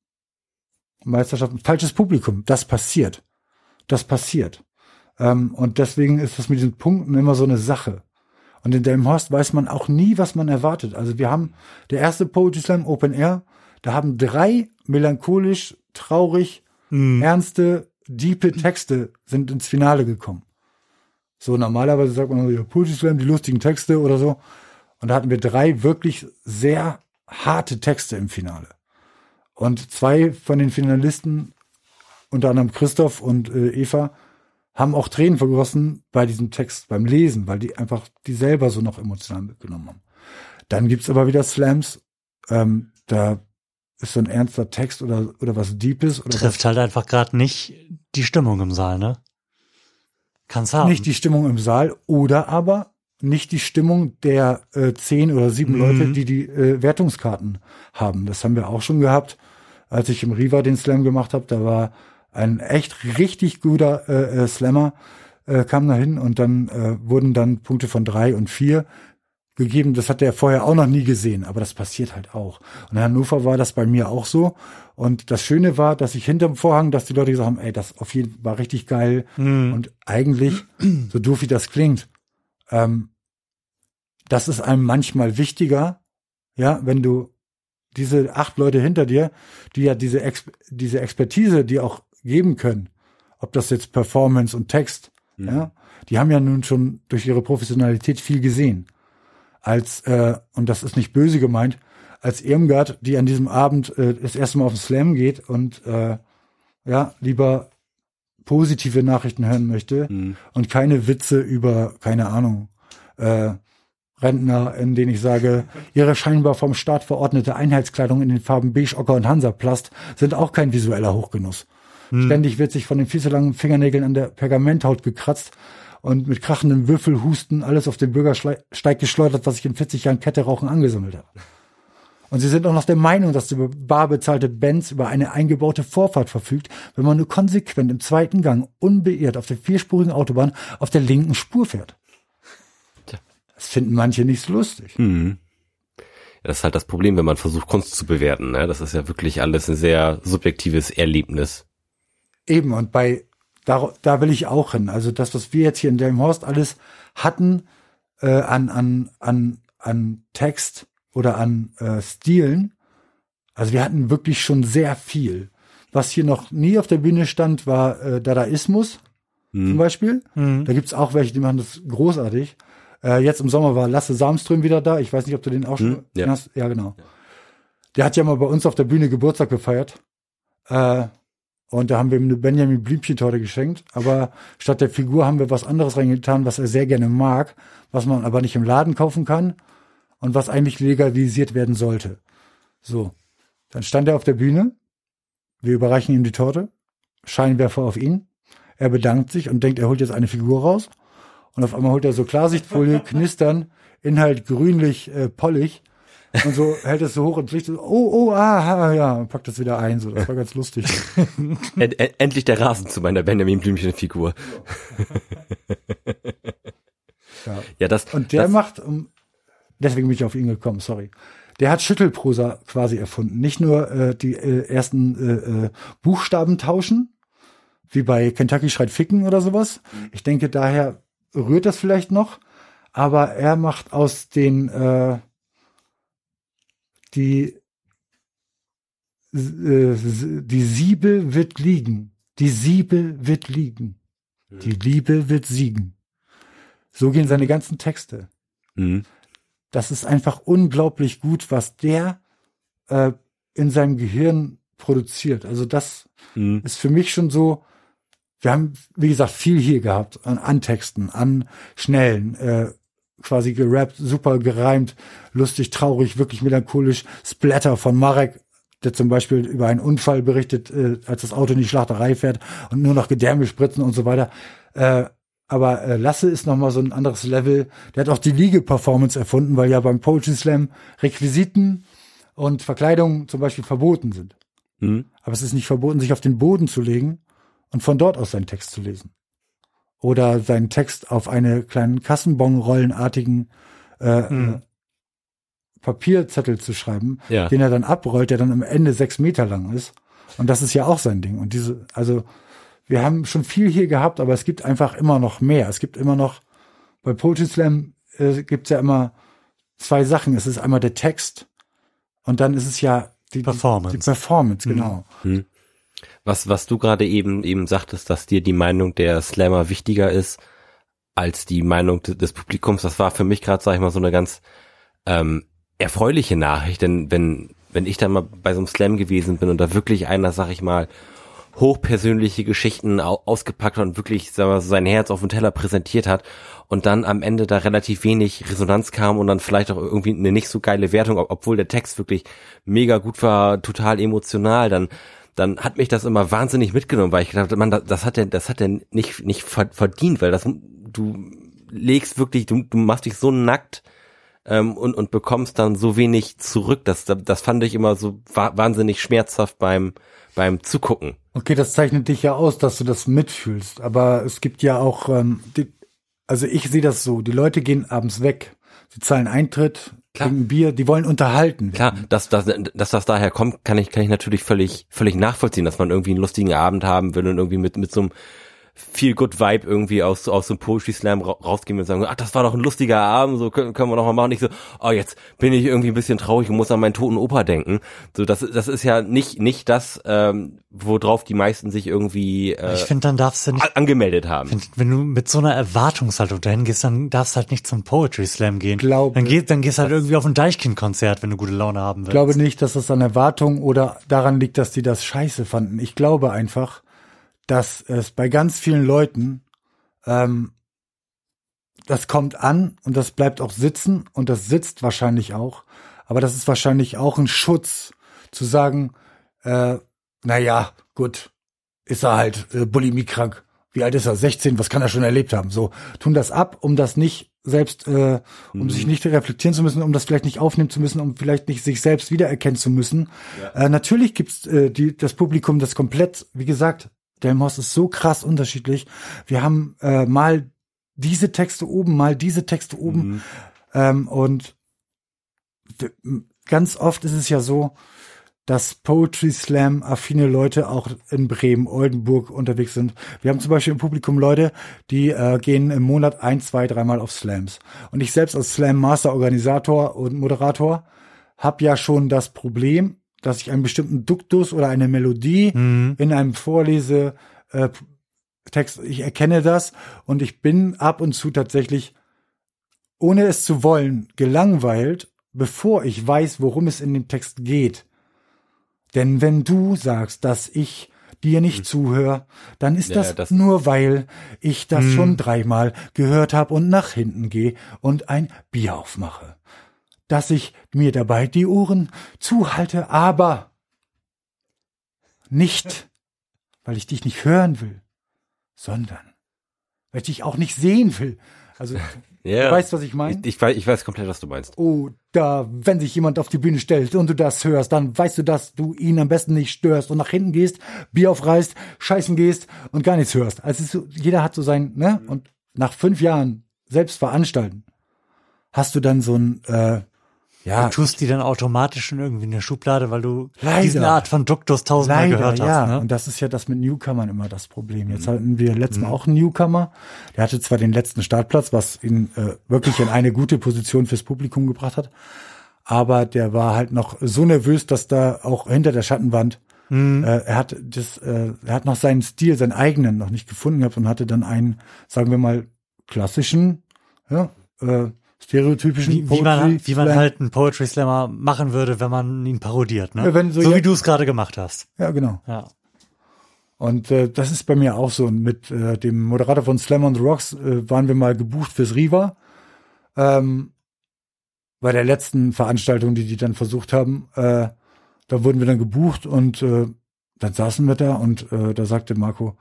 A: Meisterschaften, falsches Publikum, das passiert. Das passiert. Ähm, und deswegen ist das mit diesen Punkten immer so eine Sache. Und in Delmenhorst weiß man auch nie, was man erwartet. Also wir haben der erste Poetry Slam Open Air, da haben drei melancholisch, traurig, ernste, diepe Texte sind ins Finale gekommen. So normalerweise sagt man ja Poetry Slam, die lustigen Texte oder so. Und da hatten wir drei wirklich sehr harte Texte im Finale. Und zwei von den Finalisten, unter anderem Christoph und äh, Eva, haben auch Tränen vergossen bei diesem Text, beim Lesen, weil die einfach die selber so noch emotional mitgenommen haben. Dann gibt's aber wieder Slams, ähm, da ist so ein ernster Text oder, oder was Deepes oder
C: Trifft halt einfach gerade nicht die Stimmung im Saal, ne? Kann's
A: was,
C: haben.
A: nicht die Stimmung im Saal oder aber nicht die Stimmung der äh, zehn oder sieben
C: Mhm.
A: Leute, die die äh, Wertungskarten haben. Das haben wir auch schon gehabt, als ich im Riva den Slam gemacht habe. Da war ein echt richtig guter äh, äh, Slammer, äh, kam da hin und dann äh, wurden dann Punkte von drei und vier gegeben. Das hat er vorher auch noch nie gesehen, aber das passiert halt auch. Und in Hannover war das bei mir auch so. Und das Schöne war, dass ich hinterm Vorhang, dass die Leute gesagt haben, ey, das auf jeden war richtig geil. Und eigentlich, so doof wie das klingt, ähm, das ist einem manchmal wichtiger, ja, wenn du diese acht Leute hinter dir, die ja diese, Ex diese Expertise, die auch geben können, ob das jetzt Performance und Text, ja, die haben ja nun schon durch ihre Professionalität viel gesehen. Als, äh, und das ist nicht böse gemeint, als Irmgard, die an diesem Abend äh, das erste Mal auf den Slam geht und äh, ja, lieber positive Nachrichten hören möchte und keine Witze über, keine Ahnung, äh, Rentner, in denen ich sage, ihre scheinbar vom Staat verordnete Einheitskleidung in den Farben Beige, Ocker und Hansaplast sind auch kein visueller Hochgenuss. Ständig wird sich von den viel zu langen Fingernägeln an der Pergamenthaut gekratzt und mit krachendem Würfelhusten alles auf den Bürgersteig geschleudert, was ich in 40 Jahren Ketterauchen angesammelt habe. Und sie sind auch noch der Meinung, dass die bar bezahlte Benz über eine eingebaute Vorfahrt verfügt, wenn man nur konsequent im zweiten Gang unbeirrt auf der vierspurigen Autobahn auf der linken Spur fährt. Das finden manche nicht so lustig.
B: Mhm. Das ist halt das Problem, wenn man versucht, Kunst zu bewerten. Ne? Das ist ja wirklich alles ein sehr subjektives Erlebnis.
A: Eben, und bei, da, da will ich auch hin. Also das, was wir jetzt hier in Delmhorst alles hatten, äh, an, an, an, an Text oder an äh, Stilen, also wir hatten wirklich schon sehr viel. Was hier noch nie auf der Bühne stand, war äh, Dadaismus zum Beispiel. Da gibt's auch welche, die machen das großartig. Äh, jetzt im Sommer war Lasse Samström wieder da. Ich weiß nicht, ob du den auch schon
B: Hm, ja.
A: hast. Ja, genau. Der hat ja mal bei uns auf der Bühne Geburtstag gefeiert. Äh, und da haben wir ihm eine Benjamin Blümchen-Torte geschenkt. Aber statt der Figur haben wir was anderes reingetan, was er sehr gerne mag, was man aber nicht im Laden kaufen kann und was eigentlich legalisiert werden sollte. So. Dann stand er auf der Bühne. Wir überreichen ihm die Torte. Scheinwerfer auf ihn. Er bedankt sich und denkt, er holt jetzt eine Figur raus. Und auf einmal holt er so Klarsichtfolie, knistern, Inhalt grünlich, äh, pollig. Und so hält es so hoch und Licht so, oh, oh, ah, ja, und packt das wieder ein. So, das war ganz lustig.
B: End, end, endlich der Rasen zu meiner Benjamin Blümchen-Figur.
A: Ja.
B: Ja, das.
A: Und der
B: das,
A: macht, um, deswegen bin ich auf ihn gekommen, sorry. Der hat Schüttelprosa quasi erfunden. Nicht nur äh, die äh, ersten äh, äh, Buchstaben tauschen, wie bei Kentucky schreit Ficken oder sowas. Ich denke, daher rührt das vielleicht noch. Aber er macht aus den äh, die äh, die Siebe wird liegen. Die Siebe wird liegen. Die Liebe wird siegen. So gehen seine ganzen Texte.
B: Mhm.
A: Das ist einfach unglaublich gut, was der äh, in seinem Gehirn produziert. Also das
B: Mhm.
A: ist für mich schon so, wir haben, wie gesagt, viel hier gehabt an, an Texten, an schnellen, äh, quasi gerappt, super gereimt, lustig, traurig, wirklich melancholisch. Splatter von Marek, der zum Beispiel über einen Unfall berichtet, äh, als das Auto in die Schlachterei fährt und nur noch Gedärme spritzen und so weiter. Äh, aber äh, Lasse ist noch mal so ein anderes Level. Der hat auch die Liege-Performance erfunden, weil ja beim Poetry Slam Requisiten und Verkleidung zum Beispiel verboten sind.
B: Mhm.
A: Aber es ist nicht verboten, sich auf den Boden zu legen und von dort aus seinen Text zu lesen. Oder seinen Text auf eine kleinen Kassenbon-rollenartigen äh,
C: Mhm.
A: äh, Papierzettel zu schreiben,
B: Ja.
A: den er dann abrollt, der dann am Ende sechs Meter lang ist. Und das ist ja auch sein Ding. Und diese, also wir haben schon viel hier gehabt, aber es gibt einfach immer noch mehr. Es gibt immer noch, bei Poetry Slam äh, gibt's ja immer zwei Sachen. Es ist einmal der Text und dann ist es ja die
C: Performance.
A: Die, die Performance, genau.
B: Was, was du gerade eben, eben sagtest, dass dir die Meinung der Slammer wichtiger ist als die Meinung de- des Publikums, das war für mich gerade, sag ich mal, so eine ganz ähm, erfreuliche Nachricht, denn wenn, wenn ich dann mal bei so einem Slam gewesen bin und da wirklich einer, sag ich mal, hochpersönliche Geschichten au ausgepackt hat und wirklich sagen wir, sein Herz auf dem Teller präsentiert hat und dann am Ende da relativ wenig Resonanz kam und dann vielleicht auch irgendwie eine nicht so geile Wertung, ob- obwohl der Text wirklich mega gut war, total emotional, dann dann hat mich das immer wahnsinnig mitgenommen, weil ich gedacht habe, man, das, hat er, das hat er nicht nicht ver- verdient, weil das du legst wirklich, du, du machst dich so nackt ähm, und und bekommst dann so wenig zurück. Das das fand ich immer so wa wahnsinnig schmerzhaft beim beim Zugucken.
A: Okay, das zeichnet dich ja aus, dass du das mitfühlst. Aber es gibt ja auch, ähm, die, also ich sehe das so, die Leute gehen abends weg. Sie zahlen Eintritt,
B: Klar.
A: trinken Bier, die wollen unterhalten werden.
B: Klar, dass, dass, dass das daher kommt, kann ich, kann ich natürlich völlig, völlig nachvollziehen, dass man irgendwie einen lustigen Abend haben will und irgendwie mit, mit so einem viel good Vibe irgendwie aus, aus so einem Poetry Slam ra rausgehen und sagen, ach, das war doch ein lustiger Abend, so können, können wir noch mal machen. Nicht so, oh, jetzt bin ich irgendwie ein bisschen traurig und muss an meinen toten Opa denken. So, das, das ist ja nicht, nicht das, ähm, worauf die meisten sich irgendwie äh,
C: Ich finde, dann darfst du nicht,
B: angemeldet haben.
C: wenn, wenn du mit so einer Erwartungshaltung dahin gehst, dann darfst du halt nicht zum Poetry Slam gehen.
A: Glaube-
C: dann, geht, dann gehst du halt irgendwie auf ein Deichkind-Konzert, wenn du gute Laune haben willst.
A: Ich glaube nicht, dass das an Erwartung oder daran liegt, dass die das scheiße fanden. Ich glaube einfach, dass es bei ganz vielen Leuten, ähm, das kommt an und das bleibt auch sitzen und das sitzt wahrscheinlich auch. Aber das ist wahrscheinlich auch ein Schutz, zu sagen, äh, na ja, gut, ist er halt äh, bulimiekrank. Wie alt ist er? 16, was kann er schon erlebt haben? So, tun das ab, um das nicht selbst, äh, um sich nicht reflektieren zu müssen, um das vielleicht nicht aufnehmen zu müssen, um vielleicht nicht sich selbst wiedererkennen zu müssen. Äh, natürlich gibt's äh, die, das Publikum, das komplett, wie gesagt, Delmhorst ist so krass unterschiedlich. Wir haben äh, mal diese Texte oben, mal diese Texte oben. Ähm, und ganz oft ist es ja so, dass Poetry Slam affine Leute auch in Bremen, Oldenburg unterwegs sind. Wir haben zum Beispiel im Publikum Leute, die äh, gehen im Monat ein, zwei, dreimal auf Slams. Und ich selbst als Slam Master Organisator und Moderator habe ja schon das Problem, dass ich einen bestimmten Duktus oder eine Melodie
C: Mhm.
A: in einem Vorlese äh, Text, ich erkenne das und ich bin ab und zu tatsächlich, ohne es zu wollen, gelangweilt, bevor ich weiß, worum es in dem Text geht. Denn wenn du sagst, dass ich dir nicht zuhöre, dann ist
B: Hm. Ja,
A: das,
B: das-
A: nur, weil ich das schon dreimal gehört habe und nach hinten gehe und ein Bier aufmache. Dass ich mir dabei die Ohren zuhalte, aber nicht, weil ich dich nicht hören will, sondern weil ich dich auch nicht sehen will. Also,
B: Ja.
A: du weißt, was ich meine?
B: Ich, ich, weiß, ich weiß komplett, was du meinst.
A: Oder wenn sich jemand auf die Bühne stellt und du das hörst, dann weißt du, dass du ihn am besten nicht störst und nach hinten gehst, Bier aufreißt, scheißen gehst und gar nichts hörst. Also es ist jeder hat so sein, ne? Und nach fünf Jahren selbst veranstalten, hast du dann so ein, äh, ja,
C: Du tust die dann automatisch in irgendwie eine Schublade, weil du
A: Leider.
C: diese Art von Duktus tausendmal
A: leider,
C: gehört
A: ja.
C: hast. Ne?
A: Und das ist ja das mit Newcomern immer das Problem.
B: Mhm.
A: Jetzt hatten wir letztes Mal auch einen Newcomer. Der hatte zwar den letzten Startplatz, was ihn äh, wirklich in eine gute Position fürs Publikum gebracht hat, aber der war halt noch so nervös, dass da auch hinter der Schattenwand
C: Mhm.
A: äh, er hat das, äh, er hat noch seinen Stil, seinen eigenen noch nicht gefunden gehabt und hatte dann einen, sagen wir mal, klassischen, ja, äh, stereotypischen
C: Wie, wie, man,
A: Poetry
C: wie man halt einen Poetry Slammer machen würde, wenn man ihn parodiert. Ne?
A: Ja, so
C: so
A: ja-
C: wie du es gerade gemacht hast.
A: Ja, genau.
C: Ja.
A: Und äh, das ist bei mir auch so. Und mit äh, dem Moderator von Slam on the Rocks äh, waren wir mal gebucht fürs Riva. ähm, bei der letzten Veranstaltung, die die dann versucht haben, äh, da wurden wir dann gebucht und äh, dann saßen wir da und äh, da sagte Marco,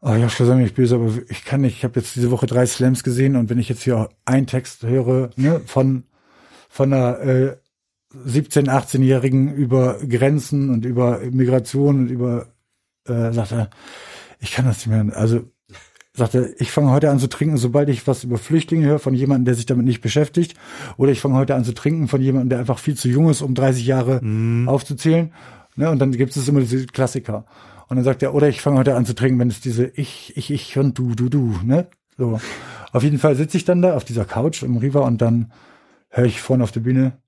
A: Ah ja, sei mir nicht böse, aber ich kann nicht. Ich habe jetzt diese Woche drei Slams gesehen und wenn ich jetzt hier einen Text höre ne, von von einer äh, 17, 18-Jährigen über Grenzen und über Migration und über, äh, sagt er, ich kann das nicht mehr. Also sagt er, ich fange heute an zu trinken, sobald ich was über Flüchtlinge höre von jemandem, der sich damit nicht beschäftigt, oder ich fange heute an zu trinken von jemandem, der einfach viel zu jung ist, um 30 Jahre mm. aufzuzählen. Ne, und dann gibt es immer diese Klassiker. Und dann sagt er, oder ich fange heute an zu trinken, wenn es diese Ich, ich, ich und du, du, du, ne? So. Auf jeden Fall sitze ich dann da auf dieser Couch im Riva und dann höre ich vorne auf der Bühne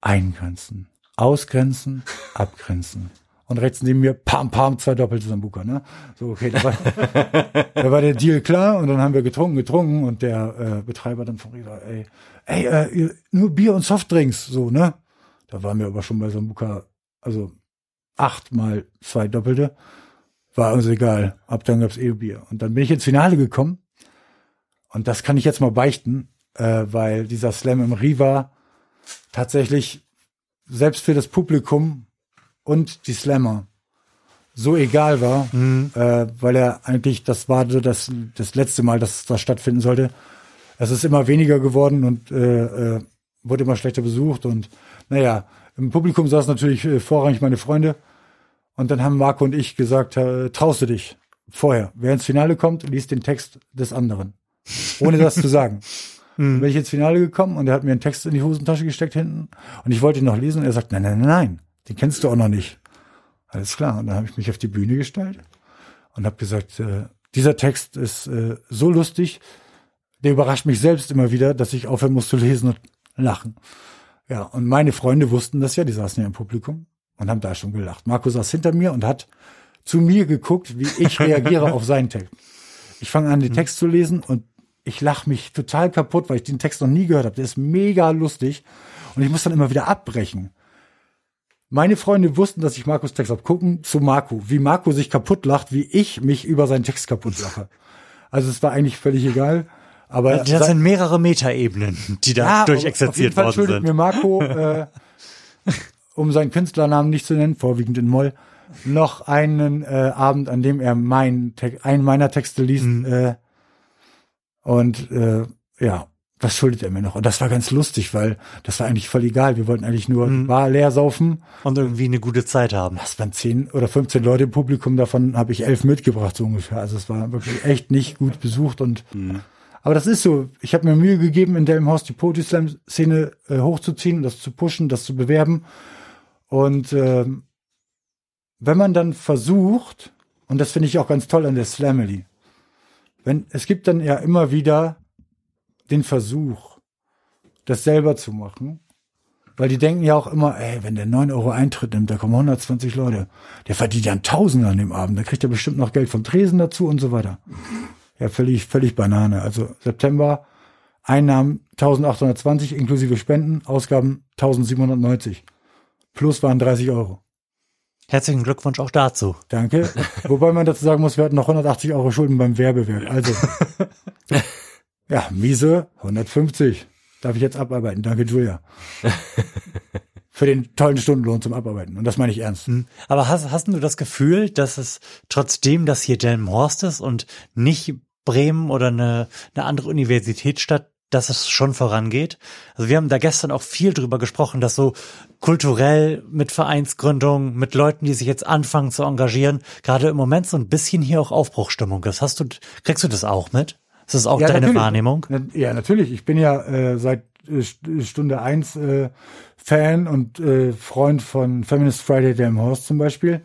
A: eingrenzen, ausgrenzen, abgrenzen. Und rechts neben mir, pam, pam, zwei doppelte Sambuka, ne? So, okay, da war, da war der Deal klar und dann haben wir getrunken, getrunken und der äh, Betreiber dann von Riva, ey, ey, äh, nur Bier und Softdrinks, so, ne? Da waren wir aber schon bei Sambuka, also acht mal zwei Doppelte. War uns egal. Ab dann gab's eh Bier. Und dann bin ich ins Finale gekommen. Und das kann ich jetzt mal beichten, äh, weil dieser Slam im Riva tatsächlich selbst für das Publikum und die Slammer so egal war, mhm. äh, weil er eigentlich, das war so das, das letzte Mal, dass das stattfinden sollte. Es ist immer weniger geworden und äh, äh, wurde immer schlechter besucht und naja, im Publikum saß natürlich äh, vorrangig meine Freunde. Und dann haben Marco und ich gesagt, äh, traust du dich vorher. Wer ins Finale kommt, liest den Text des anderen. Ohne das zu sagen. Dann bin ich ins Finale gekommen und er hat mir einen Text in die Hosentasche gesteckt hinten. Und ich wollte ihn noch lesen und er sagt, nein, nein, nein, nein, den kennst du auch noch nicht. Alles klar. Und dann habe ich mich auf die Bühne gestellt und habe gesagt, äh, dieser Text ist äh, so lustig, der überrascht mich selbst immer wieder, dass ich aufhören muss zu lesen und lachen. Ja, und meine Freunde wussten das ja, die saßen ja im Publikum und haben da schon gelacht. Marco saß hinter mir und hat zu mir geguckt, wie ich reagiere auf seinen Text. Ich fange an, den Text zu lesen und ich lache mich total kaputt, weil ich den Text noch nie gehört habe. Der ist mega lustig und ich muss dann immer wieder abbrechen. Meine Freunde wussten, dass ich Markus Text habe. Gucken zu Marco, wie Marco sich kaputt lacht, wie ich mich über seinen Text kaputt lache. Also es war eigentlich völlig egal. Aber
C: das sind mehrere Metaebenen, die da ja, durchexerziert worden sind.
A: mir Marco, äh, um seinen Künstlernamen nicht zu nennen, vorwiegend in Moll, noch einen äh, Abend, an dem er mein einen meiner Texte liest. Mhm. Äh, und äh, ja, das schuldet er mir noch. Und das war ganz lustig, weil das war eigentlich voll egal. Wir wollten eigentlich nur mhm. Bar leer saufen.
C: Und irgendwie eine gute Zeit haben.
A: Das waren zehn oder 15 Leute im Publikum, davon habe ich elf mitgebracht, so ungefähr. Also es war wirklich echt nicht gut besucht und mhm. Aber das ist so. Ich habe mir Mühe gegeben, in Delmenhorst die Poetry Slam Szene äh, hochzuziehen, das zu pushen, das zu bewerben. Und äh, wenn man dann versucht, und das finde ich auch ganz toll an der Slamily, wenn es gibt dann ja immer wieder den Versuch, das selber zu machen. Weil die denken ja auch immer, ey, wenn der 9 Euro Eintritt nimmt, da kommen 120 Leute. Der verdient ja einen Tausender an dem Abend. Da kriegt er bestimmt noch Geld vom Tresen dazu und so weiter ja völlig, völlig Banane. Also September Einnahmen 1820 inklusive Spenden, Ausgaben 1790. Plus waren 30 Euro.
C: Herzlichen Glückwunsch auch dazu.
A: Danke. Wobei man dazu sagen muss, wir hatten noch 180 Euro Schulden beim Werbewerk. Also, ja, miese 150. Darf ich jetzt abarbeiten? Danke, Julia. Für den tollen Stundenlohn zum Abarbeiten. Und das meine ich ernst. Hm.
C: Aber hast, hast du das Gefühl, dass es trotzdem, dass hier Delmenhorst ist und nicht Bremen oder eine, eine andere Universitätsstadt, dass es schon vorangeht. Also wir haben da gestern auch viel drüber gesprochen, dass so kulturell mit Vereinsgründung, mit Leuten, die sich jetzt anfangen zu engagieren, gerade im Moment so ein bisschen hier auch Aufbruchstimmung ist. Hast du, kriegst du das auch mit? Ist das auch ja, deine
A: natürlich.
C: Wahrnehmung?
A: Ja, natürlich. Ich bin ja äh, seit Stunde eins äh, Fan und äh, Freund von Feminist Friday Delmhorst zum Beispiel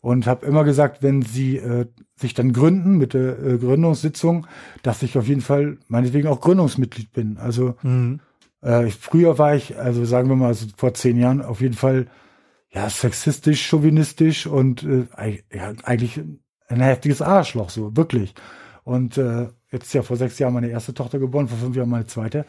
A: und habe immer gesagt, wenn sie äh, sich dann gründen mit der äh, Gründungssitzung, dass ich auf jeden Fall meinetwegen auch Gründungsmitglied bin. Also mhm. äh, ich, früher war ich, also sagen wir mal, also vor zehn Jahren auf jeden Fall ja sexistisch, chauvinistisch und äh, ja, eigentlich ein heftiges Arschloch, so wirklich. Und äh, jetzt ist ja vor sechs Jahren meine erste Tochter geboren, vor fünf Jahren meine zweite.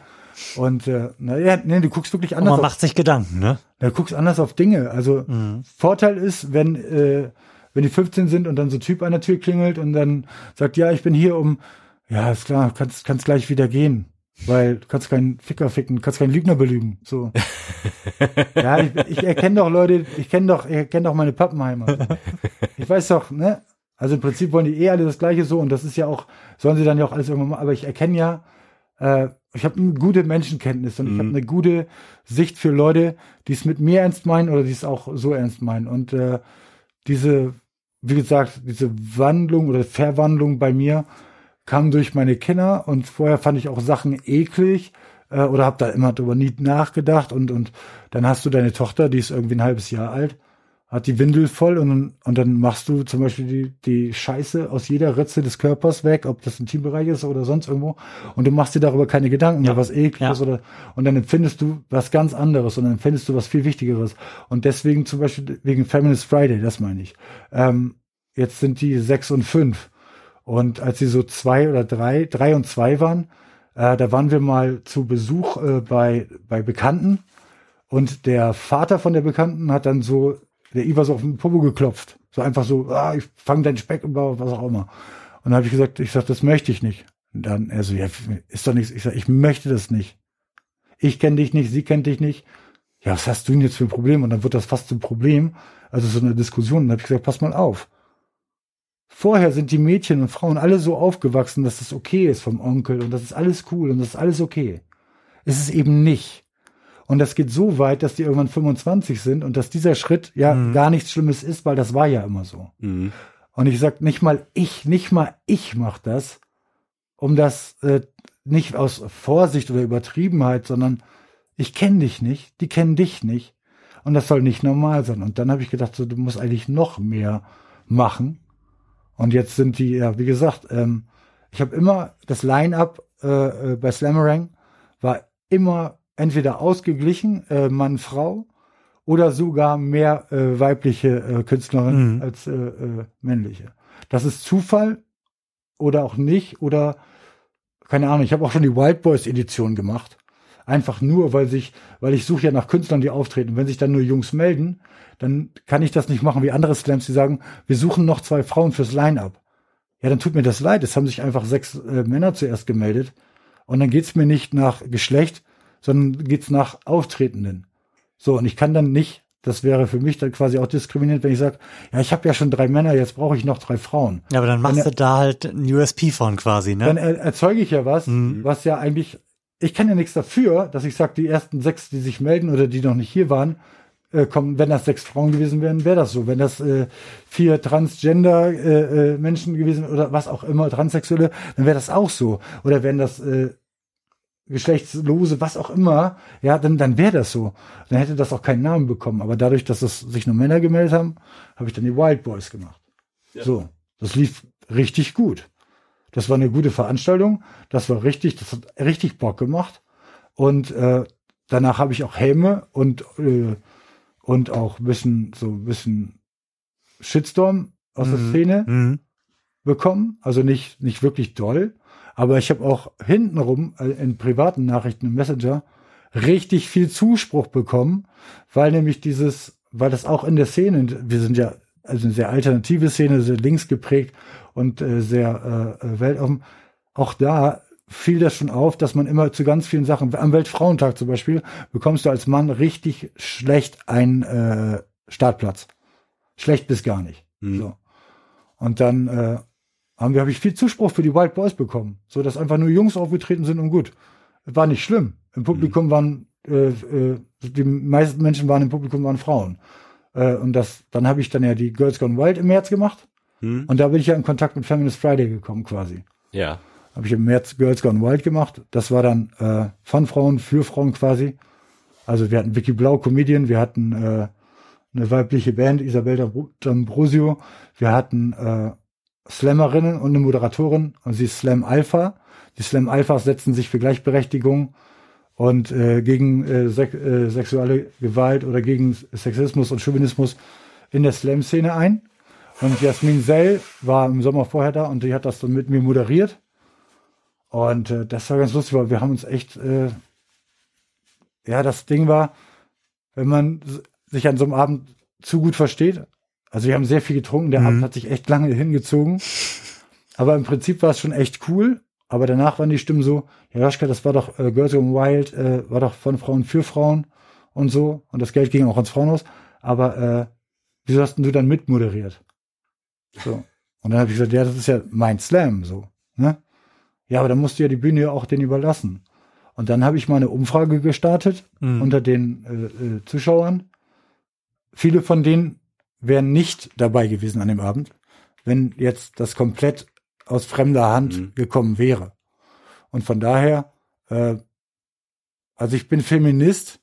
A: Und äh, naja, nee, du guckst wirklich anders.
C: Und man macht sich Gedanken, ne?
A: Du guckst anders auf Dinge. Also mhm. Vorteil ist, wenn äh, wenn die 15 sind und dann so ein Typ an der Tür klingelt und dann sagt, ja, ich bin hier um, ja, ist klar, kannst, kannst gleich wieder gehen. Weil du kannst keinen Ficker ficken, du kannst keinen Lügner belügen. So. ja, ich, ich erkenne doch Leute, ich kenne doch, ich erkenne doch meine Pappenheimer. Ich weiß doch, ne? Also im Prinzip wollen die eh alle das Gleiche so und das ist ja auch, sollen sie dann ja auch alles irgendwann machen. Aber ich erkenne ja, äh, ich habe eine gute Menschenkenntnis und mhm. ich habe eine gute Sicht für Leute, die es mit mir ernst meinen oder die es auch so ernst meinen. Und äh, diese, wie gesagt, diese Wandlung oder Verwandlung bei mir kam durch meine Kinder und vorher fand ich auch Sachen eklig äh, oder habe da immer drüber nie nachgedacht und und dann hast du deine Tochter, die ist irgendwie ein halbes Jahr alt, hat die Windel voll und und dann machst du zum Beispiel die die Scheiße aus jeder Ritze des Körpers weg, ob das ein Teambereich ist oder sonst irgendwo und du machst dir darüber keine Gedanken ja. was eklig ja. ist oder und dann empfindest du was ganz anderes und dann empfindest du was viel Wichtigeres und deswegen zum Beispiel wegen Feminist Friday, das meine ich. Ähm, jetzt sind die sechs und fünf und als sie so zwei oder drei, drei und zwei waren, äh, da waren wir mal zu Besuch äh, bei, bei Bekannten. Und der Vater von der Bekannten hat dann so, der Iva so auf den Popo geklopft. So einfach so, ah, ich fange deinen Speck Bauch, was auch immer. Und dann habe ich gesagt, ich sag, das möchte ich nicht. Und dann er so, ja, ist doch nichts. Ich sag, ich möchte das nicht. Ich kenne dich nicht, sie kennt dich nicht. Ja, was hast du denn jetzt für ein Problem? Und dann wird das fast zum Problem. Also so eine Diskussion. Und dann habe ich gesagt, pass mal auf. Vorher sind die Mädchen und Frauen alle so aufgewachsen, dass das okay ist vom Onkel und das ist alles cool und das ist alles okay. Es ist eben nicht. Und das geht so weit, dass die irgendwann 25 sind und dass dieser Schritt ja mhm. gar nichts Schlimmes ist, weil das war ja immer so. Mhm. Und ich sag nicht mal ich, nicht mal ich mach das, um das äh, nicht aus Vorsicht oder Übertriebenheit, sondern ich kenne dich nicht, die kennen dich nicht und das soll nicht normal sein. Und dann habe ich gedacht, so, du musst eigentlich noch mehr machen und jetzt sind die, ja, wie gesagt, ähm, ich habe immer das Line-up äh, äh, bei Slammerang war immer entweder ausgeglichen, äh, Mann, Frau, oder sogar mehr äh, weibliche äh, Künstlerinnen mhm. als äh, äh, männliche. Das ist Zufall oder auch nicht oder keine Ahnung. Ich habe auch schon die Wild Boys Edition gemacht. Einfach nur, weil sich, weil ich suche ja nach Künstlern, die auftreten. Wenn sich dann nur Jungs melden, dann kann ich das nicht machen wie andere Slams, die sagen, wir suchen noch zwei Frauen fürs Line-Up. Ja, dann tut mir das leid. Es haben sich einfach sechs äh, Männer zuerst gemeldet. Und dann geht's mir nicht nach Geschlecht, sondern geht's nach Auftretenden. So, und ich kann dann nicht, das wäre für mich dann quasi auch diskriminierend, wenn ich sage, ja, ich habe ja schon drei Männer, jetzt brauche ich noch drei Frauen.
C: Ja, aber dann machst dann, du da halt ein USP von quasi, ne?
A: Dann er, erzeuge ich ja was, mhm. was ja eigentlich ich kann ja nichts dafür, dass ich sage, die ersten sechs, die sich melden oder die noch nicht hier waren, äh, kommen, wenn das sechs Frauen gewesen wären, wäre das so. Wenn das äh, vier Transgender äh, äh, Menschen gewesen oder was auch immer, Transsexuelle, dann wäre das auch so. Oder wenn das äh, Geschlechtslose, was auch immer, ja, dann, dann wäre das so. Dann hätte das auch keinen Namen bekommen. Aber dadurch, dass es sich nur Männer gemeldet haben, habe ich dann die Wild Boys gemacht. Ja. So, das lief richtig gut. Das war eine gute Veranstaltung. Das war richtig, das hat richtig Bock gemacht. Und äh, danach habe ich auch Helme und äh, und auch ein bisschen so ein bisschen Shitstorm aus mhm. der Szene mhm. bekommen. Also nicht nicht wirklich doll, aber ich habe auch hintenrum äh, in privaten Nachrichten im Messenger richtig viel Zuspruch bekommen, weil nämlich dieses, weil das auch in der Szene, wir sind ja also eine sehr alternative Szene, sehr links geprägt und äh, sehr äh, weltoffen. Auch da fiel das schon auf, dass man immer zu ganz vielen Sachen, am Weltfrauentag zum Beispiel, bekommst du als Mann richtig schlecht einen äh, Startplatz. Schlecht bis gar nicht. Mhm. So. Und dann äh, haben wir, habe ich viel Zuspruch für die Wild Boys bekommen, so dass einfach nur Jungs aufgetreten sind und gut. War nicht schlimm. Im Publikum mhm. waren äh, äh, die meisten Menschen waren im Publikum waren Frauen. Äh, und das, dann habe ich dann ja die Girls Gone Wild im März gemacht. Hm. Und da bin ich ja in Kontakt mit Feminist Friday gekommen quasi.
B: Ja.
A: Habe ich im März Girls Gone Wild gemacht. Das war dann äh, von Frauen für Frauen quasi. Also wir hatten Vicky Blau, Comedian, wir hatten äh, eine weibliche Band, Isabel D'Ambrosio, wir hatten äh, Slammerinnen und eine Moderatorin und sie ist Slam Alpha. Die Slam Alphas setzen sich für Gleichberechtigung und äh, gegen äh, sek äh, sexuelle Gewalt oder gegen Sexismus und Chauvinismus in der Slam-Szene ein. Und Jasmin Sell war im Sommer vorher da und die hat das dann mit mir moderiert. Und äh, das war ganz lustig, weil wir haben uns echt, äh, ja, das Ding war, wenn man sich an so einem Abend zu gut versteht. Also wir haben sehr viel getrunken, der mhm. Abend hat sich echt lange hingezogen. Aber im Prinzip war es schon echt cool. aber danach waren die Stimmen so, ja, Joschka, das war doch äh, Girls Gone Wild, äh, war doch von Frauen für Frauen und so. Und das Geld ging auch ans Frauenhaus. Aber äh, wieso hast denn du dann mitmoderiert? So. Und dann habe ich gesagt, ja, das ist ja mein Slam, so. Ne? Ja, aber dann musst du ja die Bühne ja auch den überlassen. Und dann habe ich mal eine Umfrage gestartet
C: Mhm.
A: unter den äh, äh, Zuschauern. Viele von denen wären nicht dabei gewesen an dem Abend, wenn jetzt das komplett aus fremder Hand
B: Mhm.
A: gekommen wäre. Und von daher, äh, also ich bin Feminist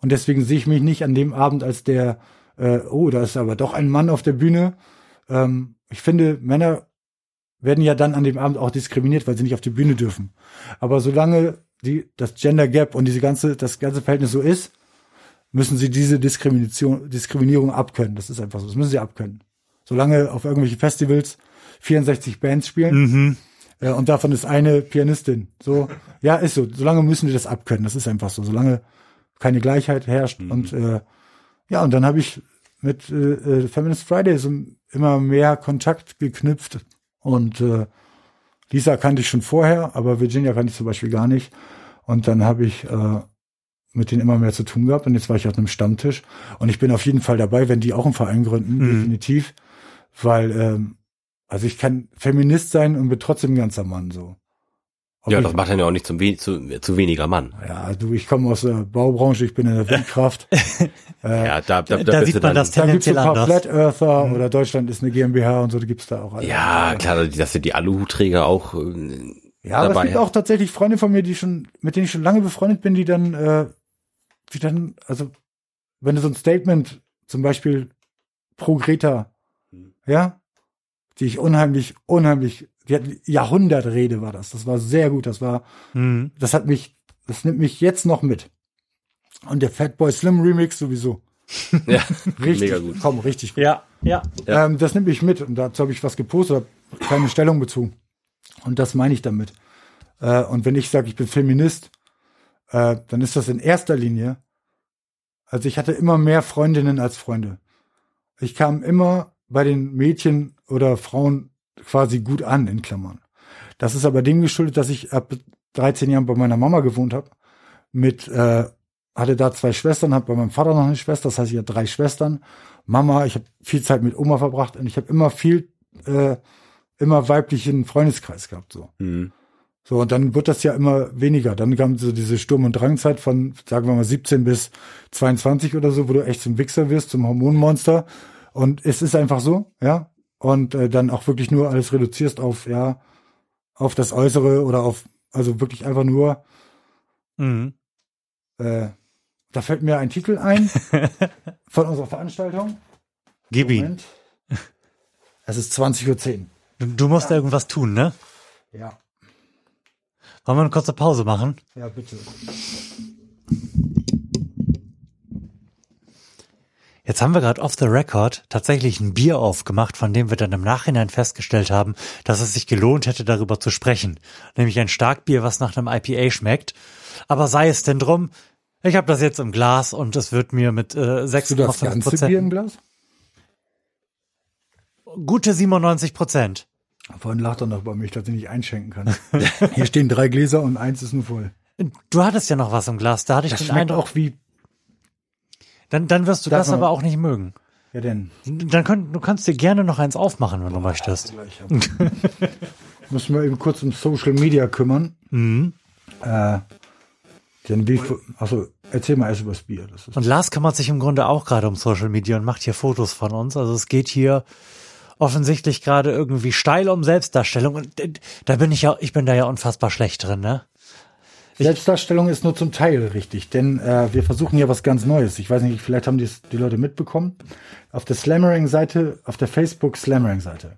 A: und deswegen sehe ich mich nicht an dem Abend als der, äh, oh, da ist aber doch ein Mann auf der Bühne. Ähm, ich finde, Männer werden ja dann an dem Abend auch diskriminiert, weil sie nicht auf die Bühne dürfen. Aber solange die, das Gender Gap und diese ganze, das ganze Verhältnis so ist, müssen sie diese Diskrimination, Diskriminierung abkönnen. Das ist einfach so. Das müssen sie abkönnen. Solange auf irgendwelche Festivals 64 Bands spielen
C: Mhm.
A: äh, und davon ist eine Pianistin. So, ja, ist so. Solange müssen die das abkönnen. Das ist einfach so. Solange keine Gleichheit herrscht. Und äh, ja, und dann habe ich mit äh, äh, Feminist Friday so immer mehr Kontakt geknüpft. Und äh, Lisa kannte ich schon vorher, aber Virginia kannte ich zum Beispiel gar nicht. Und dann habe ich äh, mit denen immer mehr zu tun gehabt. Und jetzt war ich auf einem Stammtisch. Und ich bin auf jeden Fall dabei, wenn die auch einen Verein gründen,
C: Mhm.
A: definitiv. Weil, ähm, also ich kann Feminist sein und bin trotzdem ein ganzer Mann so. Ob
B: Ja, das macht dann ja auch nicht zum we zu, zu weniger Mann.
A: ja, du, ich komme aus der Baubranche, ich bin in der Windkraft.
B: Ja, da, da, da,
C: Da
B: bist
C: sieht
B: du
C: man
B: dann,
C: das tendenziell
A: ein paar
C: anders.
A: Flat Earther oder Deutschland ist eine GmbH und so, da gibt's da auch. alle.
B: Ja, klar, dass ja die Aluhutträger auch äh,
A: Ja, aber es
B: dabei
A: gibt auch tatsächlich Freunde von mir, die schon, mit denen ich schon lange befreundet bin, die dann, äh, die dann, also, wenn du so ein Statement, zum Beispiel pro Greta, ja, die ich unheimlich, unheimlich, die hat Jahrhundertrede war das. Das war sehr gut. Das war,
C: Mhm.
A: das hat mich, das nimmt mich jetzt noch mit. Und der Fatboy Slim Remix sowieso.
B: ja,
A: Richtig,
B: mega gut.
A: komm, richtig gut.
C: Ja, ja.
B: Ja.
A: Ähm, das nimmt mich mit und dazu habe ich was gepostet, habe keine Stellung bezogen. Und das meine ich damit. Äh, und wenn ich sage, ich bin Feminist, äh, dann ist das in erster Linie, also ich hatte immer mehr Freundinnen als Freunde. Ich kam immer bei den Mädchen oder Frauen quasi gut an, in Klammern. Das ist aber dem geschuldet, dass ich ab 13 Jahren bei meiner Mama gewohnt habe. Mit, äh, hatte da zwei Schwestern, habe bei meinem Vater noch eine Schwester, das heißt, ich hatte drei Schwestern. Mama, ich habe viel Zeit mit Oma verbracht und ich habe immer viel, äh, immer weiblichen Freundeskreis gehabt. So.
B: Mhm.
A: So, und dann wird das ja immer weniger. Dann kam so diese Sturm- und Drangzeit von, sagen wir mal, 17 bis 22 oder so, wo du echt zum Wichser wirst, zum Hormonmonster. Und es ist einfach so, ja. Und äh, dann auch wirklich nur alles reduzierst auf, ja, auf das Äußere oder auf, also wirklich einfach nur,
C: Mhm.
A: äh, da fällt mir ein Titel ein von unserer Veranstaltung.
C: Gib ihn.
A: Moment. Es ist 20.10 Uhr.
C: Du, du musst irgendwas tun, ne?
A: Ja,
C: Wollen wir eine kurze Pause machen?
A: ja, bitte.
C: Jetzt haben wir gerade off the record tatsächlich ein Bier aufgemacht, von dem wir dann im Nachhinein festgestellt haben, dass es sich gelohnt hätte, darüber zu sprechen. Nämlich ein Starkbier, was nach einem IPA schmeckt. Aber sei es denn drum, ich habe das jetzt im Glas und es wird mir mit äh,
A: Hast du das
C: 6,5
A: ganze Bier im
C: Prozent,
A: Glas?
C: gute 97 Prozent.
A: Vorhin lacht er noch bei mir, dass ich nicht einschenken kann. Hier stehen drei Gläser und eins ist nur voll.
C: Du hattest ja noch was im Glas, da hatte ich
A: Das
C: den
A: schmeckt
C: Eindruck,
A: auch wie,
C: dann, dann wirst du das aber auch nicht mögen.
A: ja denn,
C: Dann könnt, du kannst dir gerne noch eins aufmachen, wenn du möchtest.
A: Müssen wir eben kurz um Social Media kümmern.
C: Mhm.
A: Äh, denn wie, achso, erzähl mal erst über das Bier. Das ist,
C: Und Lars kümmert sich im Grunde auch gerade um Social Media und macht hier Fotos von uns. Also es geht hier offensichtlich gerade irgendwie steil um Selbstdarstellung. Und da bin ich ja, ich bin da ja unfassbar schlecht drin, ne?
A: Selbstdarstellung ist nur zum Teil richtig, denn äh, wir versuchen ja was ganz Neues. Ich weiß nicht, vielleicht haben die, die Leute mitbekommen. Auf der Slammering-Seite, auf der Facebook Slammering-Seite,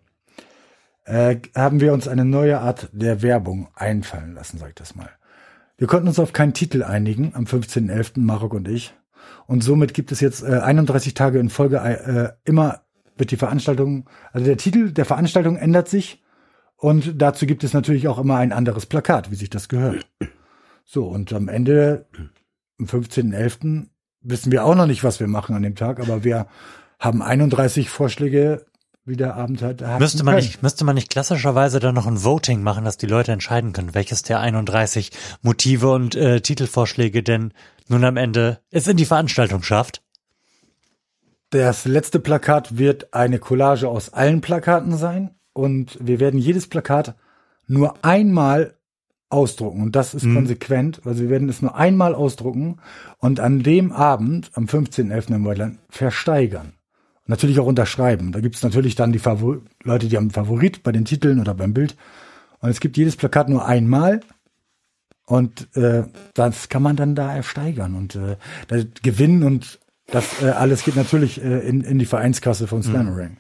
A: äh, haben wir uns eine neue Art der Werbung einfallen lassen, sag ich das mal. Wir konnten uns auf keinen Titel einigen am 15.11., Marok und ich. Und somit gibt es jetzt äh, 31 Tage in Folge äh, immer wird die Veranstaltung, also der Titel der Veranstaltung ändert sich und dazu gibt es natürlich auch immer ein anderes Plakat, wie sich das gehört. So, und am Ende, am 15.11., wissen wir auch noch nicht, was wir machen an dem Tag, aber wir haben 31 Vorschläge wie der Abend halt hat.
C: Müsste man nicht, müsste man nicht klassischerweise dann noch ein Voting machen, dass die Leute entscheiden können, welches der 31 Motive und äh, Titelvorschläge denn nun am Ende es in die Veranstaltung schafft?
A: Das letzte Plakat wird eine Collage aus allen Plakaten sein und wir werden jedes Plakat nur einmal ausdrucken und das ist
C: Mhm.
A: konsequent, also wir werden es nur einmal ausdrucken und an dem Abend, am 15.11. im Waldland, versteigern. Natürlich auch unterschreiben. Da gibt es natürlich dann die Favor Leute, die haben einen Favorit bei den Titeln oder beim Bild. Und es gibt jedes Plakat nur einmal und äh, das kann man dann da ersteigern und äh, das gewinnen und das äh, alles geht natürlich äh, in, in die Vereinskasse von Slammering.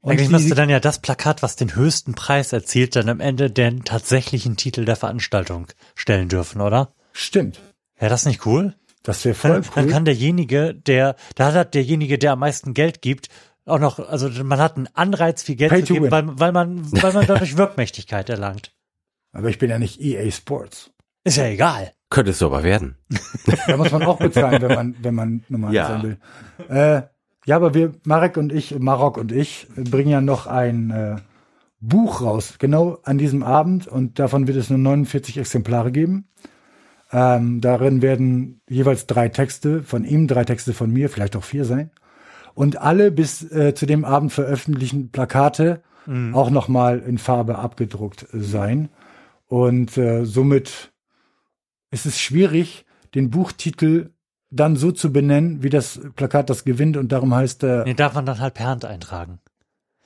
A: Und
C: Eigentlich
A: die-
C: müsste dann ja das Plakat, was den höchsten Preis erzielt, dann am Ende den tatsächlichen Titel der Veranstaltung stellen dürfen, oder?
A: Stimmt.
C: Wäre das nicht cool?
A: Das wäre voll
C: Dann,
A: cool.
C: dann kann derjenige, der, da hat derjenige, der am meisten Geld gibt, auch noch, also man hat einen Anreiz, viel Geld
A: Pay
C: zu geben, weil, weil man, weil man dadurch Wirkmächtigkeit erlangt.
A: Aber ich bin ja nicht EA Sports.
C: Ist ja egal.
B: Könntest du aber werden.
A: Da muss man auch bezahlen, wenn man, wenn man normal
B: Ja.
A: sein will. Äh, ja, aber wir, Marek und ich, Marok und ich, bringen ja noch ein äh, Buch raus, genau an diesem Abend. Und davon wird es nur 49 Exemplare geben. Ähm, darin werden jeweils drei Texte von ihm, drei Texte von mir, vielleicht auch vier sein. Und alle bis äh, zu dem Abend veröffentlichten Plakate auch nochmal in Farbe abgedruckt sein. Und äh, somit ist es schwierig, den Buchtitel dann so zu benennen, wie das Plakat das gewinnt und darum heißt er
C: Den darf man dann halt per Hand eintragen.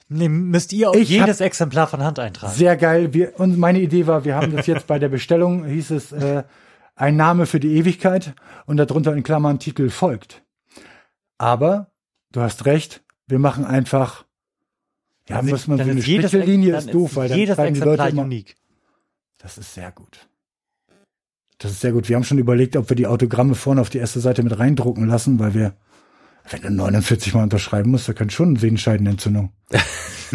C: Nee, müsst ihr auch jedes Exemplar von Hand eintragen.
A: sehr geil. Wir, und meine Idee war, wir haben das jetzt bei der Bestellung, hieß es, äh, ein Name für die Ewigkeit und darunter in Klammern Titel folgt. Aber, du hast recht, wir machen einfach, ja, muss man
C: dann
A: so eine
C: ist jedes,
A: Strichelinie
C: dann
A: ist doof, weil dann
C: jedes
A: schreiben die Leute immer,
C: unique.
A: Das ist sehr gut. Das ist sehr gut. Wir haben schon überlegt, ob wir die Autogramme vorne auf die erste Seite mit reindrucken lassen, weil wir, wenn du 49 Mal unterschreiben musst, da kann schon eine Sehenscheidenentzündung.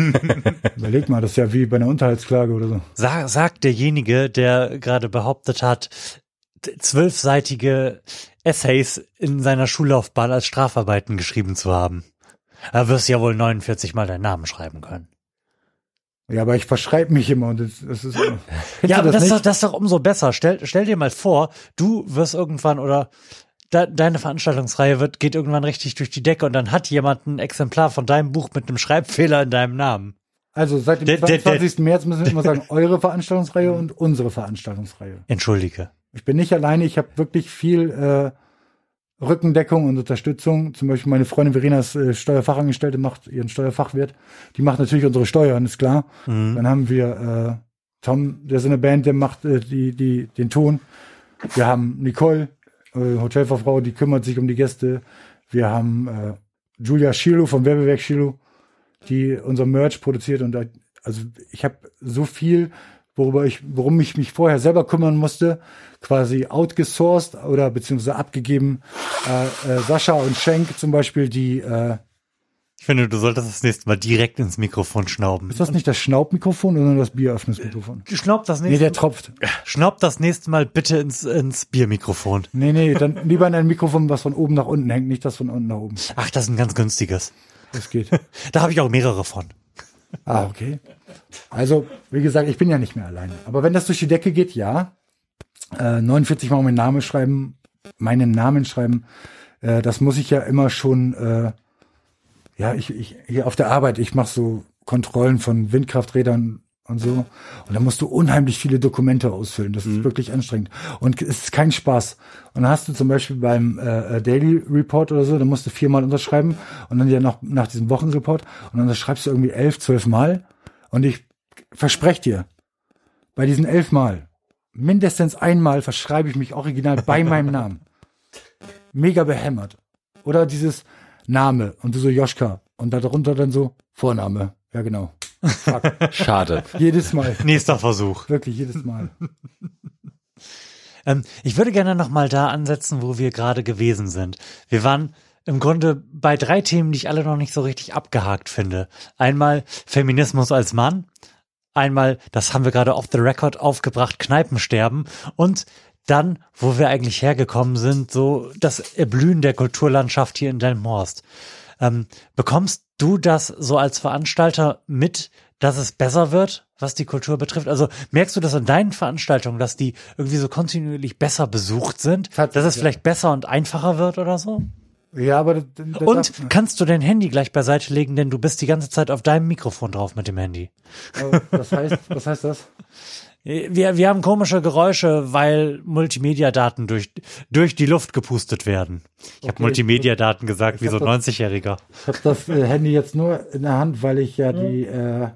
A: Überleg mal, das ist ja wie bei einer Unterhaltsklage oder so.
C: Sag, sagt derjenige, der gerade behauptet hat, zwölfseitige Essays in seiner Schullaufbahn als Strafarbeiten geschrieben zu haben. Da wirst du ja wohl 49 Mal deinen Namen schreiben können.
A: Ja, aber ich verschreibe mich immer und das, das ist.
C: Ja, aber das, ist doch, das ist doch umso besser. Stell, stell dir mal vor, du wirst irgendwann oder de, deine Veranstaltungsreihe wird, geht irgendwann richtig durch die Decke und dann hat jemand ein Exemplar von deinem Buch mit einem Schreibfehler in deinem Namen.
A: Also seit dem
C: Der- der-
A: 22. März müssen wir immer sagen, eure Veranstaltungsreihe und unsere Veranstaltungsreihe.
C: Entschuldige.
A: Ich bin nicht alleine, ich habe wirklich viel äh, Rückendeckung und Unterstützung. Zum Beispiel meine Freundin Verena ist äh, Steuerfachangestellte, macht ihren Steuerfachwirt. Die macht natürlich unsere Steuern, ist klar. Dann haben wir äh, Tom, der ist in der Band, der macht äh, die, die, den Ton. Wir haben Nicole, äh, Hotelfachfrau, die kümmert sich um die Gäste. Wir haben äh, Julia Schilo vom Werbewerk Schilo, die unser Merch produziert. Und also ich habe so viel, worüber ich, worum ich mich vorher selber kümmern musste, quasi outgesourced oder beziehungsweise abgegeben. Äh, äh, Sascha und Schenk zum Beispiel, die äh,
C: Ich finde, du solltest das nächste Mal direkt ins Mikrofon schnauben.
A: ist das nicht das Schnaubmikrofon, sondern das Bieröffnungsmikrofon?
C: Schnaub das
A: Nee,
C: nächste
A: der tropft.
C: Schnaub das nächste Mal bitte ins, ins Biermikrofon.
A: Nee, nee, dann lieber in ein Mikrofon, was von oben nach unten hängt, nicht das von unten nach oben.
C: Ach, das ist ein ganz günstiges.
A: Das geht.
C: Da habe ich auch mehrere von.
A: Ah, okay. Also, wie gesagt, ich bin ja nicht mehr alleine. Aber wenn das durch die Decke geht, ja. Äh, 49 Mal meinen Namen schreiben, meinen Namen schreiben, äh, das muss ich ja immer schon, äh, ja, ich, ich, hier auf der Arbeit, ich mache so Kontrollen von Windkrafträdern und so. Und da musst du unheimlich viele Dokumente ausfüllen. Das ist wirklich anstrengend. Und es ist kein Spaß. Und dann hast du zum Beispiel beim äh, Daily Report oder so, da musst du viermal unterschreiben und dann ja noch nach diesem Wochenreport und dann schreibst du irgendwie elf, zwölf Mal. Und ich verspreche dir, bei diesen elf Mal, mindestens einmal verschreibe ich mich original bei meinem Namen. Mega behämmert. Oder dieses Name und du so Joschka und darunter dann so Vorname. Ja, genau. Fuck.
B: Schade.
A: jedes Mal.
C: Nächster Versuch.
A: Wirklich jedes Mal.
C: Ähm, ich würde gerne noch mal da ansetzen, wo wir gerade gewesen sind. Wir waren im Grunde bei drei Themen, die ich alle noch nicht so richtig abgehakt finde. Einmal Feminismus als Mann, einmal, das haben wir gerade off the record aufgebracht, Kneipensterben und dann, wo wir eigentlich hergekommen sind, so das Erblühen der Kulturlandschaft hier in Delmhorst. Ähm, bekommst du das so als Veranstalter mit, dass es besser wird, was die Kultur betrifft? Also merkst du das an deinen Veranstaltungen, dass die irgendwie so kontinuierlich besser besucht sind? Dass es vielleicht besser und einfacher wird oder so?
A: Ja, aber das, das
C: Und kannst du dein Handy gleich beiseite legen, denn du bist die ganze Zeit auf deinem Mikrofon drauf mit dem Handy.
A: äh, was heißt, was heißt das?
C: Wir, wir haben komische Geräusche, weil Multimedia-Daten durch, durch die Luft gepustet werden. Ich habe
A: Okay,
C: Multimedia-Daten gesagt, wie so ein
A: das-
C: 90-Jähriger.
A: Ich habe das äh, Handy jetzt nur in der Hand, weil ich ja die äh,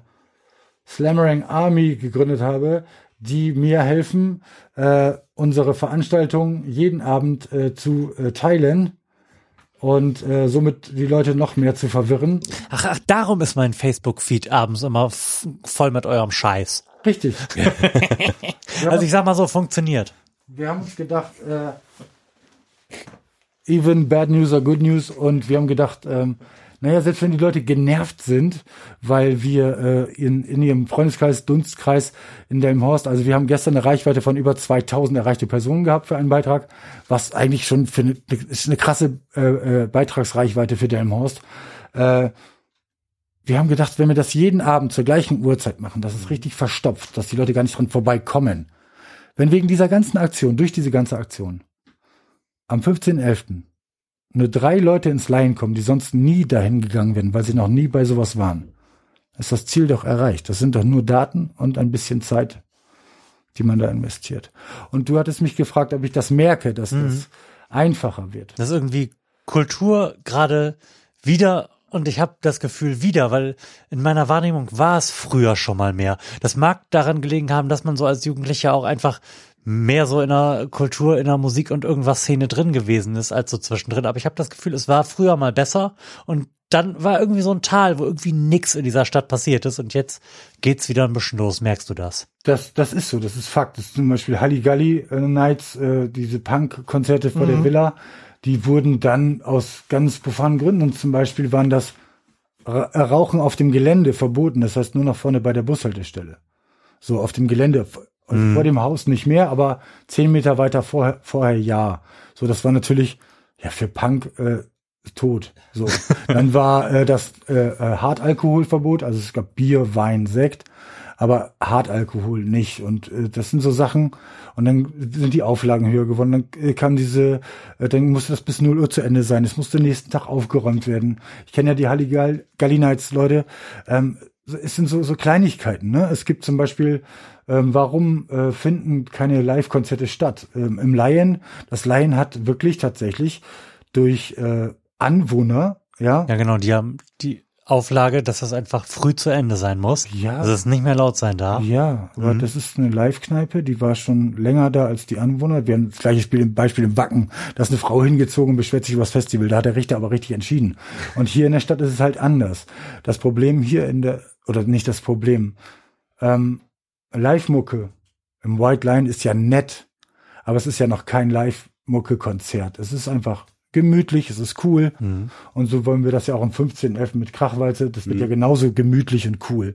A: Slammering Army gegründet habe, die mir helfen, äh, unsere Veranstaltung jeden Abend äh, zu äh, teilen und äh, somit die Leute noch mehr zu verwirren.
C: Ach, ach, darum ist mein Facebook-Feed abends immer voll mit eurem Scheiß.
A: Richtig.
C: Also ich sag mal so, funktioniert.
A: Wir haben uns gedacht, äh, even bad news are good news und wir haben gedacht, ähm, naja, selbst wenn die Leute genervt sind, weil wir äh, in, in ihrem Freundeskreis, Dunstkreis in Delmenhorst, also wir haben gestern eine Reichweite von über 2000 erreichte Personen gehabt für einen Beitrag, was eigentlich schon für eine, ist eine krasse äh, äh, Beitragsreichweite für Delmenhorst. Äh, wir haben gedacht, wenn wir das jeden Abend zur gleichen Uhrzeit machen, das ist richtig verstopft, dass die Leute gar nicht dran vorbeikommen. Wenn wegen dieser ganzen Aktion, durch diese ganze Aktion, am 15.11. nur drei Leute ins Laien kommen, die sonst nie dahin gegangen wären, weil sie noch nie bei sowas waren, ist das Ziel doch erreicht. Das sind doch nur Daten und ein bisschen Zeit, die man da investiert. Und du hattest mich gefragt, ob ich das merke, dass das einfacher wird.
C: Das ist irgendwie Kultur gerade wieder und ich habe das Gefühl wieder, weil in meiner Wahrnehmung war es früher schon mal mehr. Das mag daran gelegen haben, dass man so als Jugendlicher auch einfach mehr so in der Kultur, in der Musik und irgendwas Szene drin gewesen ist als so zwischendrin. Aber ich habe das Gefühl, es war früher mal besser und dann war irgendwie so ein Tal, wo irgendwie nix in dieser Stadt passiert ist und jetzt geht's wieder ein bisschen los. Merkst du das?
A: Das, das ist so, das ist Fakt. Das ist zum Beispiel Halligalli äh, Nights, äh, diese Punk-Konzerte vor der Villa, die wurden dann aus ganz profanen Gründen. Und zum Beispiel waren das äh, Rauchen auf dem Gelände verboten. Das heißt nur noch vorne bei der Bushaltestelle. So auf dem Gelände, also vor dem Haus nicht mehr, aber zehn Meter weiter vorher, vorher ja. So, das war natürlich ja für Punk äh, tot. So, dann war äh, das äh, äh, Hartalkoholverbot, also es gab Bier, Wein, Sekt, aber Hartalkohol nicht. Und äh, das sind so Sachen. Und dann sind die Auflagen höher geworden. Dann äh, kam diese, äh, dann musste das bis 0 Uhr zu Ende sein. Es musste nächsten Tag aufgeräumt werden. Ich kenne ja die Halligalli Nights, Leute. Ähm, es sind so, so Kleinigkeiten. Ne? Es gibt zum Beispiel, ähm, warum äh, finden keine Live-Konzerte statt? Ähm, Im Lion, das Lion hat wirklich tatsächlich durch äh, Anwohner, ja,
C: Ja, genau, die haben die Auflage, dass das einfach früh zu Ende sein muss.
A: Ja.
C: Dass es nicht mehr laut sein darf.
A: Ja, aber das ist eine Live-Kneipe, die war schon länger da als die Anwohner. Wir haben das gleiche Spiel, Beispiel im Wacken. Da ist eine Frau hingezogen und beschwert sich über das Festival. Da hat der Richter aber richtig entschieden. Und hier in der Stadt ist es halt anders. Das Problem hier in der, oder nicht das Problem, ähm, Live-Mucke im White Line ist ja nett, aber es ist ja noch kein Live-Mucke-Konzert. Es ist einfach gemütlich, es ist cool. Und so wollen wir das ja auch am 15.11. mit Krachwalze. Das wird ja genauso gemütlich und cool.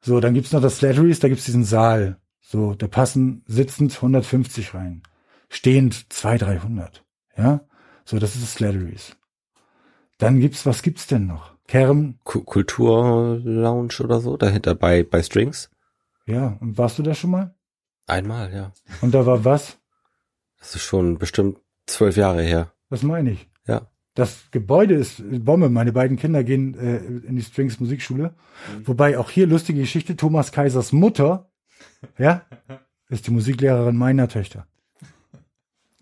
A: So, dann gibt's noch das Slatteries, da gibt's diesen Saal. So, da passen sitzend 150 rein. Stehend 200, 300. Ja? So, das ist das Slatteries. Dann gibt's, was gibt's denn noch? Kerm,
B: Ku- Kulturlounge oder so, dahinter bei, bei Strings.
A: Ja. Und warst du da schon mal?
B: Einmal, ja.
A: Und da war was?
B: Das ist schon bestimmt zwölf Jahre her.
A: Was meine ich?
B: Ja.
A: Das Gebäude ist Bombe. Meine beiden Kinder gehen äh, in die Strings Musikschule. Wobei auch hier lustige Geschichte. Thomas Kaisers Mutter, ja, ist die Musiklehrerin meiner Töchter.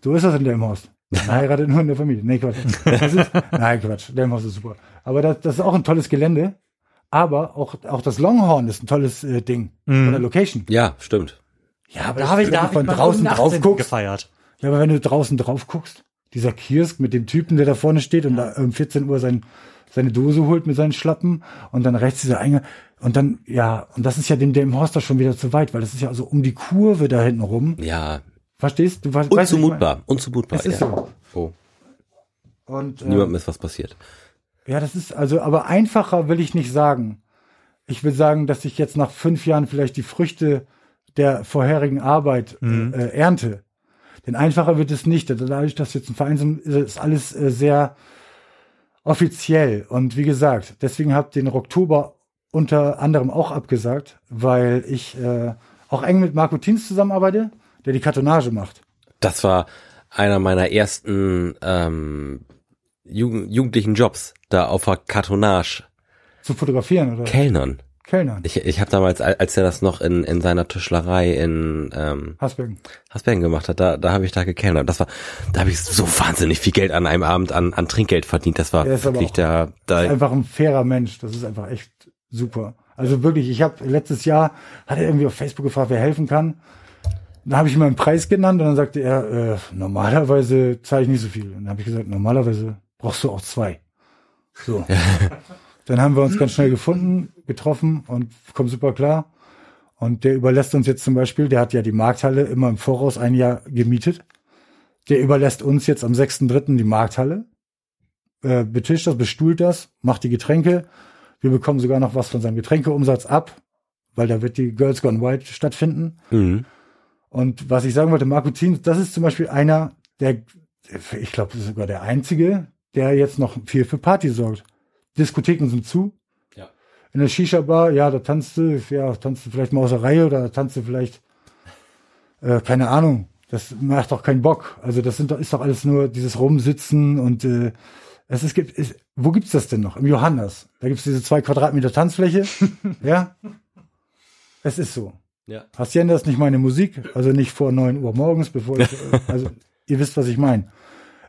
A: So ist das in Delmhorst. Man heiratet nur in der Familie. Nee, Quatsch. Das ist, nein, Quatsch. Delmhorst ist super. Aber das, das ist auch ein tolles Gelände. Aber auch, auch das Longhorn ist ein tolles äh, Ding. Von der Location.
B: Ja, stimmt.
A: Ja, aber
C: Da habe ich, da ich
A: von
C: meinen
A: draußen
C: 18.
A: drauf guckst.
C: gefeiert.
A: Ja, aber wenn du draußen drauf guckst, dieser Kiosk mit dem Typen, der da vorne steht und da um 14 Uhr sein, seine Dose holt mit seinen Schlappen und dann rechts dieser Eingang und dann, ja, und das ist ja dem, dem Horster schon wieder zu weit, weil das ist ja also um die Kurve da hinten rum.
B: Ja.
A: Verstehst du? Weißt, weißt du, was ich
B: Unzumutbar. Unzumutbar.
A: Es ist
B: ja.
A: so.
B: Oh.
A: Und, äh,
B: Niemandem ist was passiert.
A: Ja, das ist also, aber einfacher will ich nicht sagen. Ich will sagen, dass ich jetzt nach fünf Jahren vielleicht die Früchte der vorherigen Arbeit äh, ernte. Denn einfacher wird es nicht. Dadurch, dass jetzt ein Verein sind, ist alles äh, sehr Offiziell. Und wie gesagt, deswegen habe den Oktober unter anderem auch abgesagt, weil ich äh, auch eng mit Marco Tins zusammenarbeite, der die Kartonage macht.
B: Das war einer meiner ersten ähm, Jugend jugendlichen Jobs, da auf der Kartonage.
A: Zu fotografieren, oder?
B: Kellnern.
A: Kellnern.
B: Ich, ich habe damals, al- als er das noch in, in seiner Tischlerei in ähm,
A: Hasbergen.
B: Hasbergen gemacht hat, da, da habe ich da gekellnert. Das war, da habe ich so wahnsinnig viel Geld an einem Abend an, an Trinkgeld verdient. Das war
A: aber
B: wirklich
A: auch-
B: da,
A: ist
B: da
A: einfach ein fairer Mensch. Das ist einfach echt super. Also wirklich, ich habe letztes Jahr, hat er irgendwie auf Facebook gefragt, wer helfen kann. Dann habe ich ihm einen Preis genannt und dann sagte er, äh, normalerweise zahle ich nicht so viel. Und dann habe ich gesagt, normalerweise brauchst du auch zwei. So. dann haben wir uns ganz schnell gefunden, getroffen und kommen super klar. Und der überlässt uns jetzt zum Beispiel, der hat ja die Markthalle immer im Voraus ein Jahr gemietet. Der überlässt uns jetzt am 6.3. die Markthalle äh, betischt das, bestuhlt das, macht die Getränke. Wir bekommen sogar noch was von seinem Getränkeumsatz ab, weil da wird die Girls Gone Wild stattfinden.
B: mhm.
A: Und was ich sagen wollte, Marco Zins, das ist zum Beispiel einer, der, ich glaube, das ist sogar der einzige, der jetzt noch viel für Party sorgt. Diskotheken sind zu.
B: Ja.
A: In der Shisha-Bar, ja, da tanzt du, ja, tanzt du vielleicht mal aus der Reihe oder da tanzt du vielleicht, äh, keine Ahnung. Das macht doch keinen Bock. Also das sind ist doch alles nur dieses Rumsitzen und äh, es ist, gibt, ist, wo gibt's das denn noch? Im Johannes. Da gibt's diese zwei Quadratmeter Tanzfläche. ja. Es ist so.
B: ja.
A: Hacienda ist nicht meine Musik, also nicht vor neun Uhr morgens, bevor ich, also ihr wisst, was ich meine.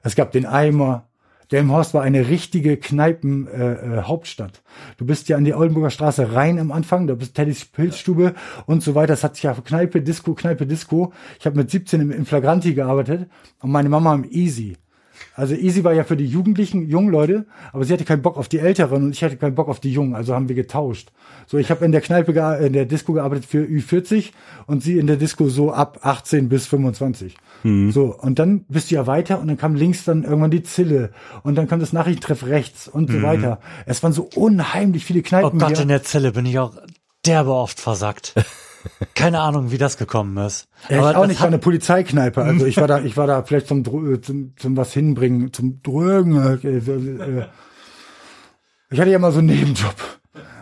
A: Es gab den Eimer. Delmhorst war eine richtige Kneipen-Hauptstadt. Äh, Hauptstadt. du bist ja an die Oldenburger Straße rein am Anfang, da bist Teddys Pilzstube und so weiter. Das hat sich ja Kneipe, Disco, Kneipe, Disco. Ich habe mit 17 im, im Flagranti gearbeitet und meine Mama im Easy. Also Easy war ja für die Jugendlichen, jungen Leute, aber sie hatte keinen Bock auf die Älteren und ich hatte keinen Bock auf die Jungen, also haben wir getauscht. So, ich habe in der Kneipe, gea- in der Disco gearbeitet für Ü40 und sie in der Disco so ab 18 bis 25. So, und dann bist du ja weiter und dann kam links dann irgendwann die Zille und dann kam das Nachrichtentreff rechts und so weiter. Es waren so unheimlich viele
C: Oh
A: Kneipen.
C: Gott,
A: hier.
C: in der Zelle bin ich auch derbe oft versackt. Keine Ahnung, wie das gekommen ist.
A: Ja, ich auch nicht, war eine Polizeikneipe. Also ich war da, ich war da vielleicht zum, Dro- zum, zum was hinbringen, zum Drögen. äh, äh, Ich hatte ja mal so einen Nebenjob.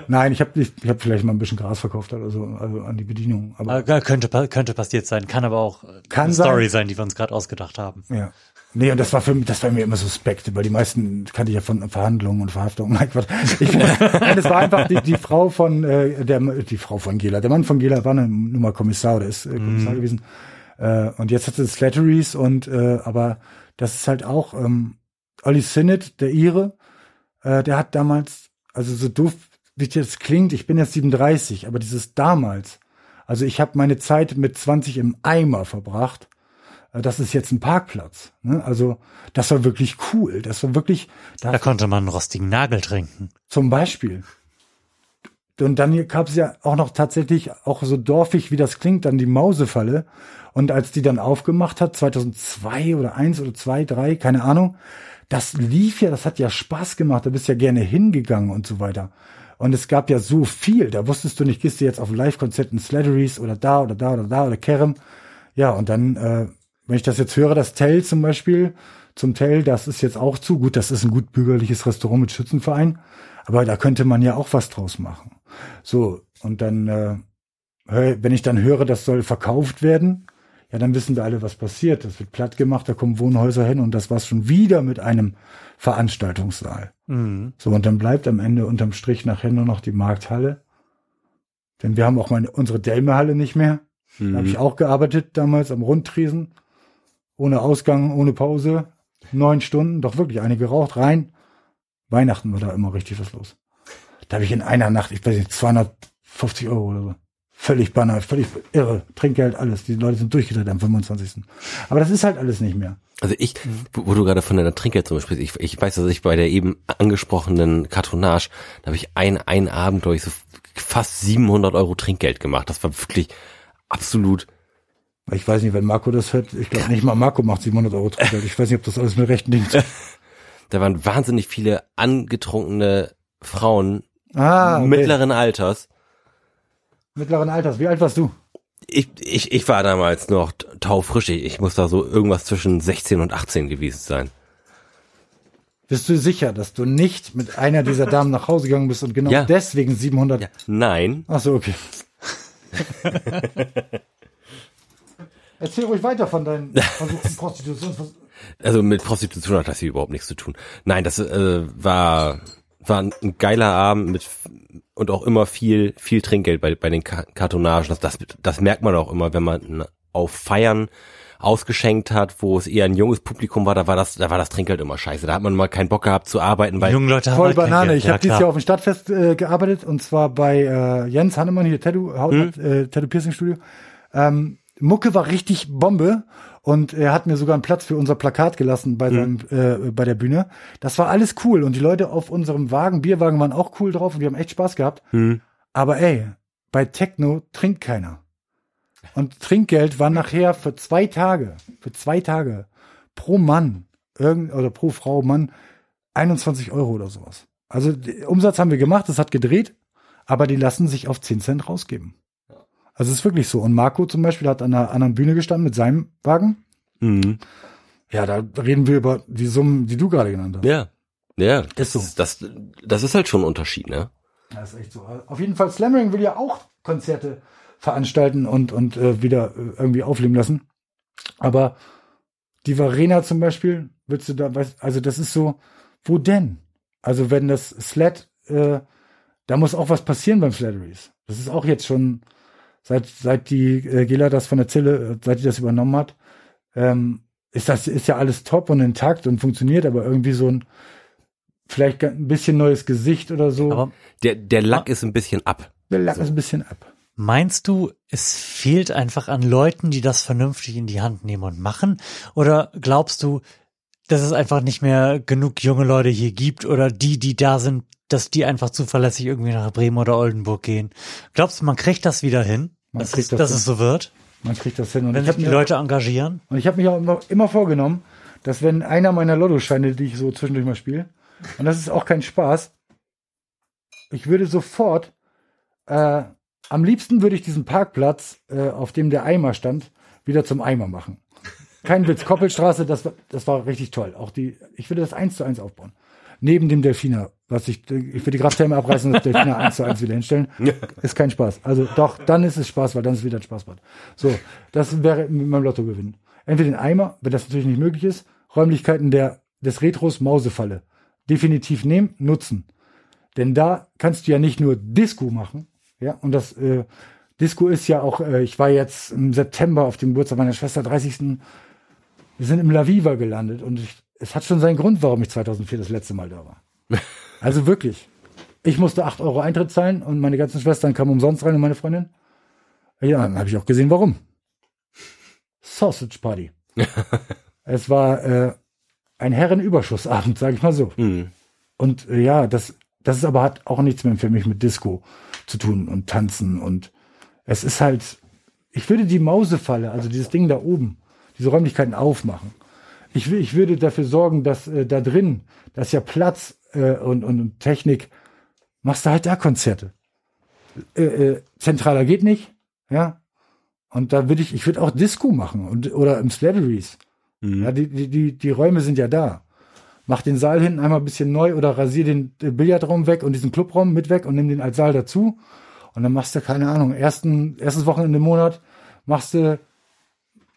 A: Nein, ich habe ich hab vielleicht mal ein bisschen Gras verkauft oder so, also an die Bedienung. Aber
C: Äh, könnte, könnte passiert sein, kann aber auch äh,
A: Kann
C: eine
A: sein.
C: Story sein, die wir uns gerade ausgedacht haben.
A: ja. Nee, und das war für mich, das war mir immer suspekt, weil die meisten kannte ich ja von Verhandlungen und Verhaftungen. Nein, Quatsch. Ich, das war einfach die, die Frau von äh, der die Frau von Gela. Der Mann von Gela war eine Nummer Kommissar, der ist äh, Kommissar gewesen. Äh, und jetzt hat sie Slatteries und äh, aber das ist halt auch ähm, Olli Sinnett, der Ire, äh, der hat damals, also so doof wie das klingt, ich bin jetzt 37, aber dieses damals, also ich habe meine Zeit mit 20 im Eimer verbracht. Äh, Das ist jetzt ein Parkplatz. Ne? Also das war wirklich cool. Das war wirklich, da
C: Da konnte man einen rostigen Nagel trinken.
A: zum Beispiel. Und dann gab es ja auch noch tatsächlich, auch so dorfig wie das klingt, dann die Mausefalle. Und als die dann aufgemacht hat, 2002 oder 1 oder 2, 3, keine Ahnung, das lief ja, das hat ja Spaß gemacht, da bist ja gerne hingegangen und so weiter. Und es gab ja so viel, da wusstest du nicht, gehst du jetzt auf ein Live-Konzert in Slatteries oder da oder da oder da oder Kerem. Ja, und dann, äh, wenn ich das jetzt höre, das Tell zum Beispiel, zum Tell, das ist jetzt auch zu gut, das ist ein gut bürgerliches Restaurant mit Schützenverein, aber da könnte man ja auch was draus machen. So, und dann, äh, wenn ich dann höre, das soll verkauft werden, ja, dann wissen wir alle, was passiert. Das wird platt gemacht, da kommen Wohnhäuser hin und das war's schon wieder mit einem Veranstaltungssaal. So, und dann bleibt am Ende unterm Strich nachher nur noch die Markthalle. Denn wir haben auch meine, unsere Delmehalle nicht mehr. Da habe ich auch gearbeitet damals am Rundtresen. Ohne Ausgang, ohne Pause. Neun Stunden, doch wirklich eine geraucht, rein. Weihnachten war da immer richtig was los. Da habe ich in einer Nacht, ich weiß nicht, 250 Euro oder so. Völlig banal, völlig irre. Trinkgeld, alles. Die Leute sind durchgedreht am 25. Aber das ist halt alles nicht mehr.
B: Also ich, wo wo du gerade von deiner Trinkgeldsumme sprichst, ich, ich weiß, dass ich bei der eben angesprochenen Kartonage, da habe ich ein, einen Abend, glaube ich, so fast 700 Euro Trinkgeld gemacht. Das war wirklich absolut,
A: Ich weiß nicht, wenn Marco das hört. Ich glaube nicht mal Marco macht 700 Euro Trinkgeld. Ich weiß nicht, ob das alles mit rechten Dingen zu
B: da waren wahnsinnig viele angetrunkene Frauen
A: Ah, okay.
B: mittleren Alters.
A: mittleren Alters. Wie alt warst du?
B: Ich, ich, ich war damals noch taufrisch. Ich, muss da so irgendwas zwischen 16 und 18 gewesen sein.
A: Bist du sicher, dass du nicht mit einer dieser Damen nach Hause gegangen bist und genau
B: Ja.
A: deswegen 700?
B: Ja. Nein.
A: Ach so, okay. Erzähl ruhig weiter von deinen Versuchen Prostitution.
B: Also mit Prostitution hat das hier überhaupt nichts zu tun. Nein, das äh, war war ein geiler Abend mit und auch immer viel viel Trinkgeld bei bei den Ka- Kartonagen. Das, das das merkt man auch immer, wenn man auf Feiern ausgeschenkt hat, wo es eher ein junges Publikum war, da war das da war das Trinkgeld immer scheiße. Da hat man mal keinen Bock gehabt zu arbeiten, weil
C: Junge Leute haben
A: Voll
C: halt kein
A: Banane.
C: Geld.
A: Ich
C: Ja,
A: habe dieses. Jahr auf dem Stadtfest äh, gearbeitet und zwar bei äh, Jens Hannemann hier Tattoo Haut,
C: Hm?
A: äh, Tattoo Piercing Studio. Ähm, Mucke war richtig Bombe und er hat mir sogar einen Platz für unser Plakat gelassen bei seinem äh, bei der Bühne. Das war alles cool und die Leute auf unserem Wagen, Bierwagen waren auch cool drauf und die haben echt Spaß gehabt.
C: Hm.
A: Aber ey, bei Techno trinkt keiner. Und Trinkgeld war nachher für zwei Tage, für zwei Tage pro Mann irgend, oder pro Frau Mann 21 Euro oder sowas. Also Umsatz haben wir gemacht, es hat gedreht, aber die lassen sich auf 10 Cent rausgeben. Also es ist wirklich so. Und Marco zum Beispiel hat an einer anderen Bühne gestanden mit seinem Wagen.
B: Mhm.
A: Ja, da reden wir über die Summen, die du gerade genannt hast.
B: ja. Ja,
A: Ist so.
B: das das ist halt schon ein Unterschied, ne?
A: Das ist echt so. Auf jeden Fall, Slammering will ja auch Konzerte veranstalten und, und äh, wieder äh, irgendwie aufleben lassen. Aber die Varena zum Beispiel, willst du da, weißt, also das ist so, wo denn? Also wenn das Slat, äh, da muss auch was passieren beim Slatteries. Das ist auch jetzt schon, seit, seit die äh, Gela das von der Zille, äh, seit die das übernommen hat, ähm, ist das, ist ja alles top und intakt und funktioniert, aber irgendwie so ein, vielleicht ein bisschen neues Gesicht oder so.
C: Aber
B: Der der Lack ist ein bisschen ab.
A: Der Lack ist ein bisschen ab.
C: Meinst du, es fehlt einfach an Leuten, die das vernünftig in die Hand nehmen und machen? Oder glaubst du, dass es einfach nicht mehr genug junge Leute hier gibt oder die, die da sind, dass die einfach zuverlässig irgendwie nach Bremen oder Oldenburg gehen? Glaubst du, man kriegt das wieder hin?
A: Man
C: dass,
A: kriegt
C: es,
A: das
C: dass
A: hin.
C: es so wird,
A: Man kriegt das hin. Und
C: wenn
A: ich
C: sich
A: habe
C: die Leute engagieren?
A: und ich hab mich auch immer, immer vorgenommen, dass wenn einer meiner Lottoscheine, die ich so zwischendurch mal spiele, und das ist auch kein Spaß, ich würde sofort, äh, am liebsten würde ich diesen Parkplatz, äh, auf dem der Eimer stand, wieder zum Eimer machen. Kein Witz, Koppelstraße, das war, das war richtig toll. Auch die, ich würde das eins zu eins aufbauen. Neben dem Delfiner, was ich, ich würde die Krafthelme abreißen und das Delfiner eins zu eins wieder hinstellen. Ist kein Spaß. Also doch, dann ist es Spaß, weil dann ist es wieder ein Spaßbad. So, das wäre mit meinem Lottogewinn. Entweder den Eimer, wenn das natürlich nicht möglich ist, Räumlichkeiten der, des Retros Mausefalle. Definitiv nehmen, nutzen. Denn da kannst du ja nicht nur Disco machen, ja, und das äh, Disco ist ja auch, äh, ich war jetzt im September auf dem Geburtstag meiner Schwester, 30. Wir sind im La Viva gelandet und ich, es hat schon seinen Grund, warum ich 2004 das letzte Mal da war. Also wirklich. Ich musste 8 Euro Eintritt zahlen und meine ganzen Schwestern kamen umsonst rein und meine Freundin. Ja, dann habe ich auch gesehen, warum. Sausage Party. es war äh, ein Herrenüberschussabend, sage ich mal so.
B: Mhm.
A: Und äh, ja, das, das ist aber hat auch nichts mehr für mich mit Disco zu tun und tanzen und es ist halt, ich würde die Mausefalle, also dieses Ding da oben, diese Räumlichkeiten aufmachen. Ich, ich würde dafür sorgen, dass äh, da drin, dass ja Platz äh, und, und, Technik, machst du halt da Konzerte. Äh, äh, zentraler geht nicht, ja. Und da würde ich, ich würde auch Disco machen und oder im Slatteries. Ja, die, die, die, die Räume sind ja da. Mach den Saal hinten einmal ein bisschen neu oder rasier den äh, Billardraum weg und diesen Clubraum mit weg und nimm den als Saal dazu. Und dann machst du, keine Ahnung, ersten, erstes Wochenende im Monat machst du,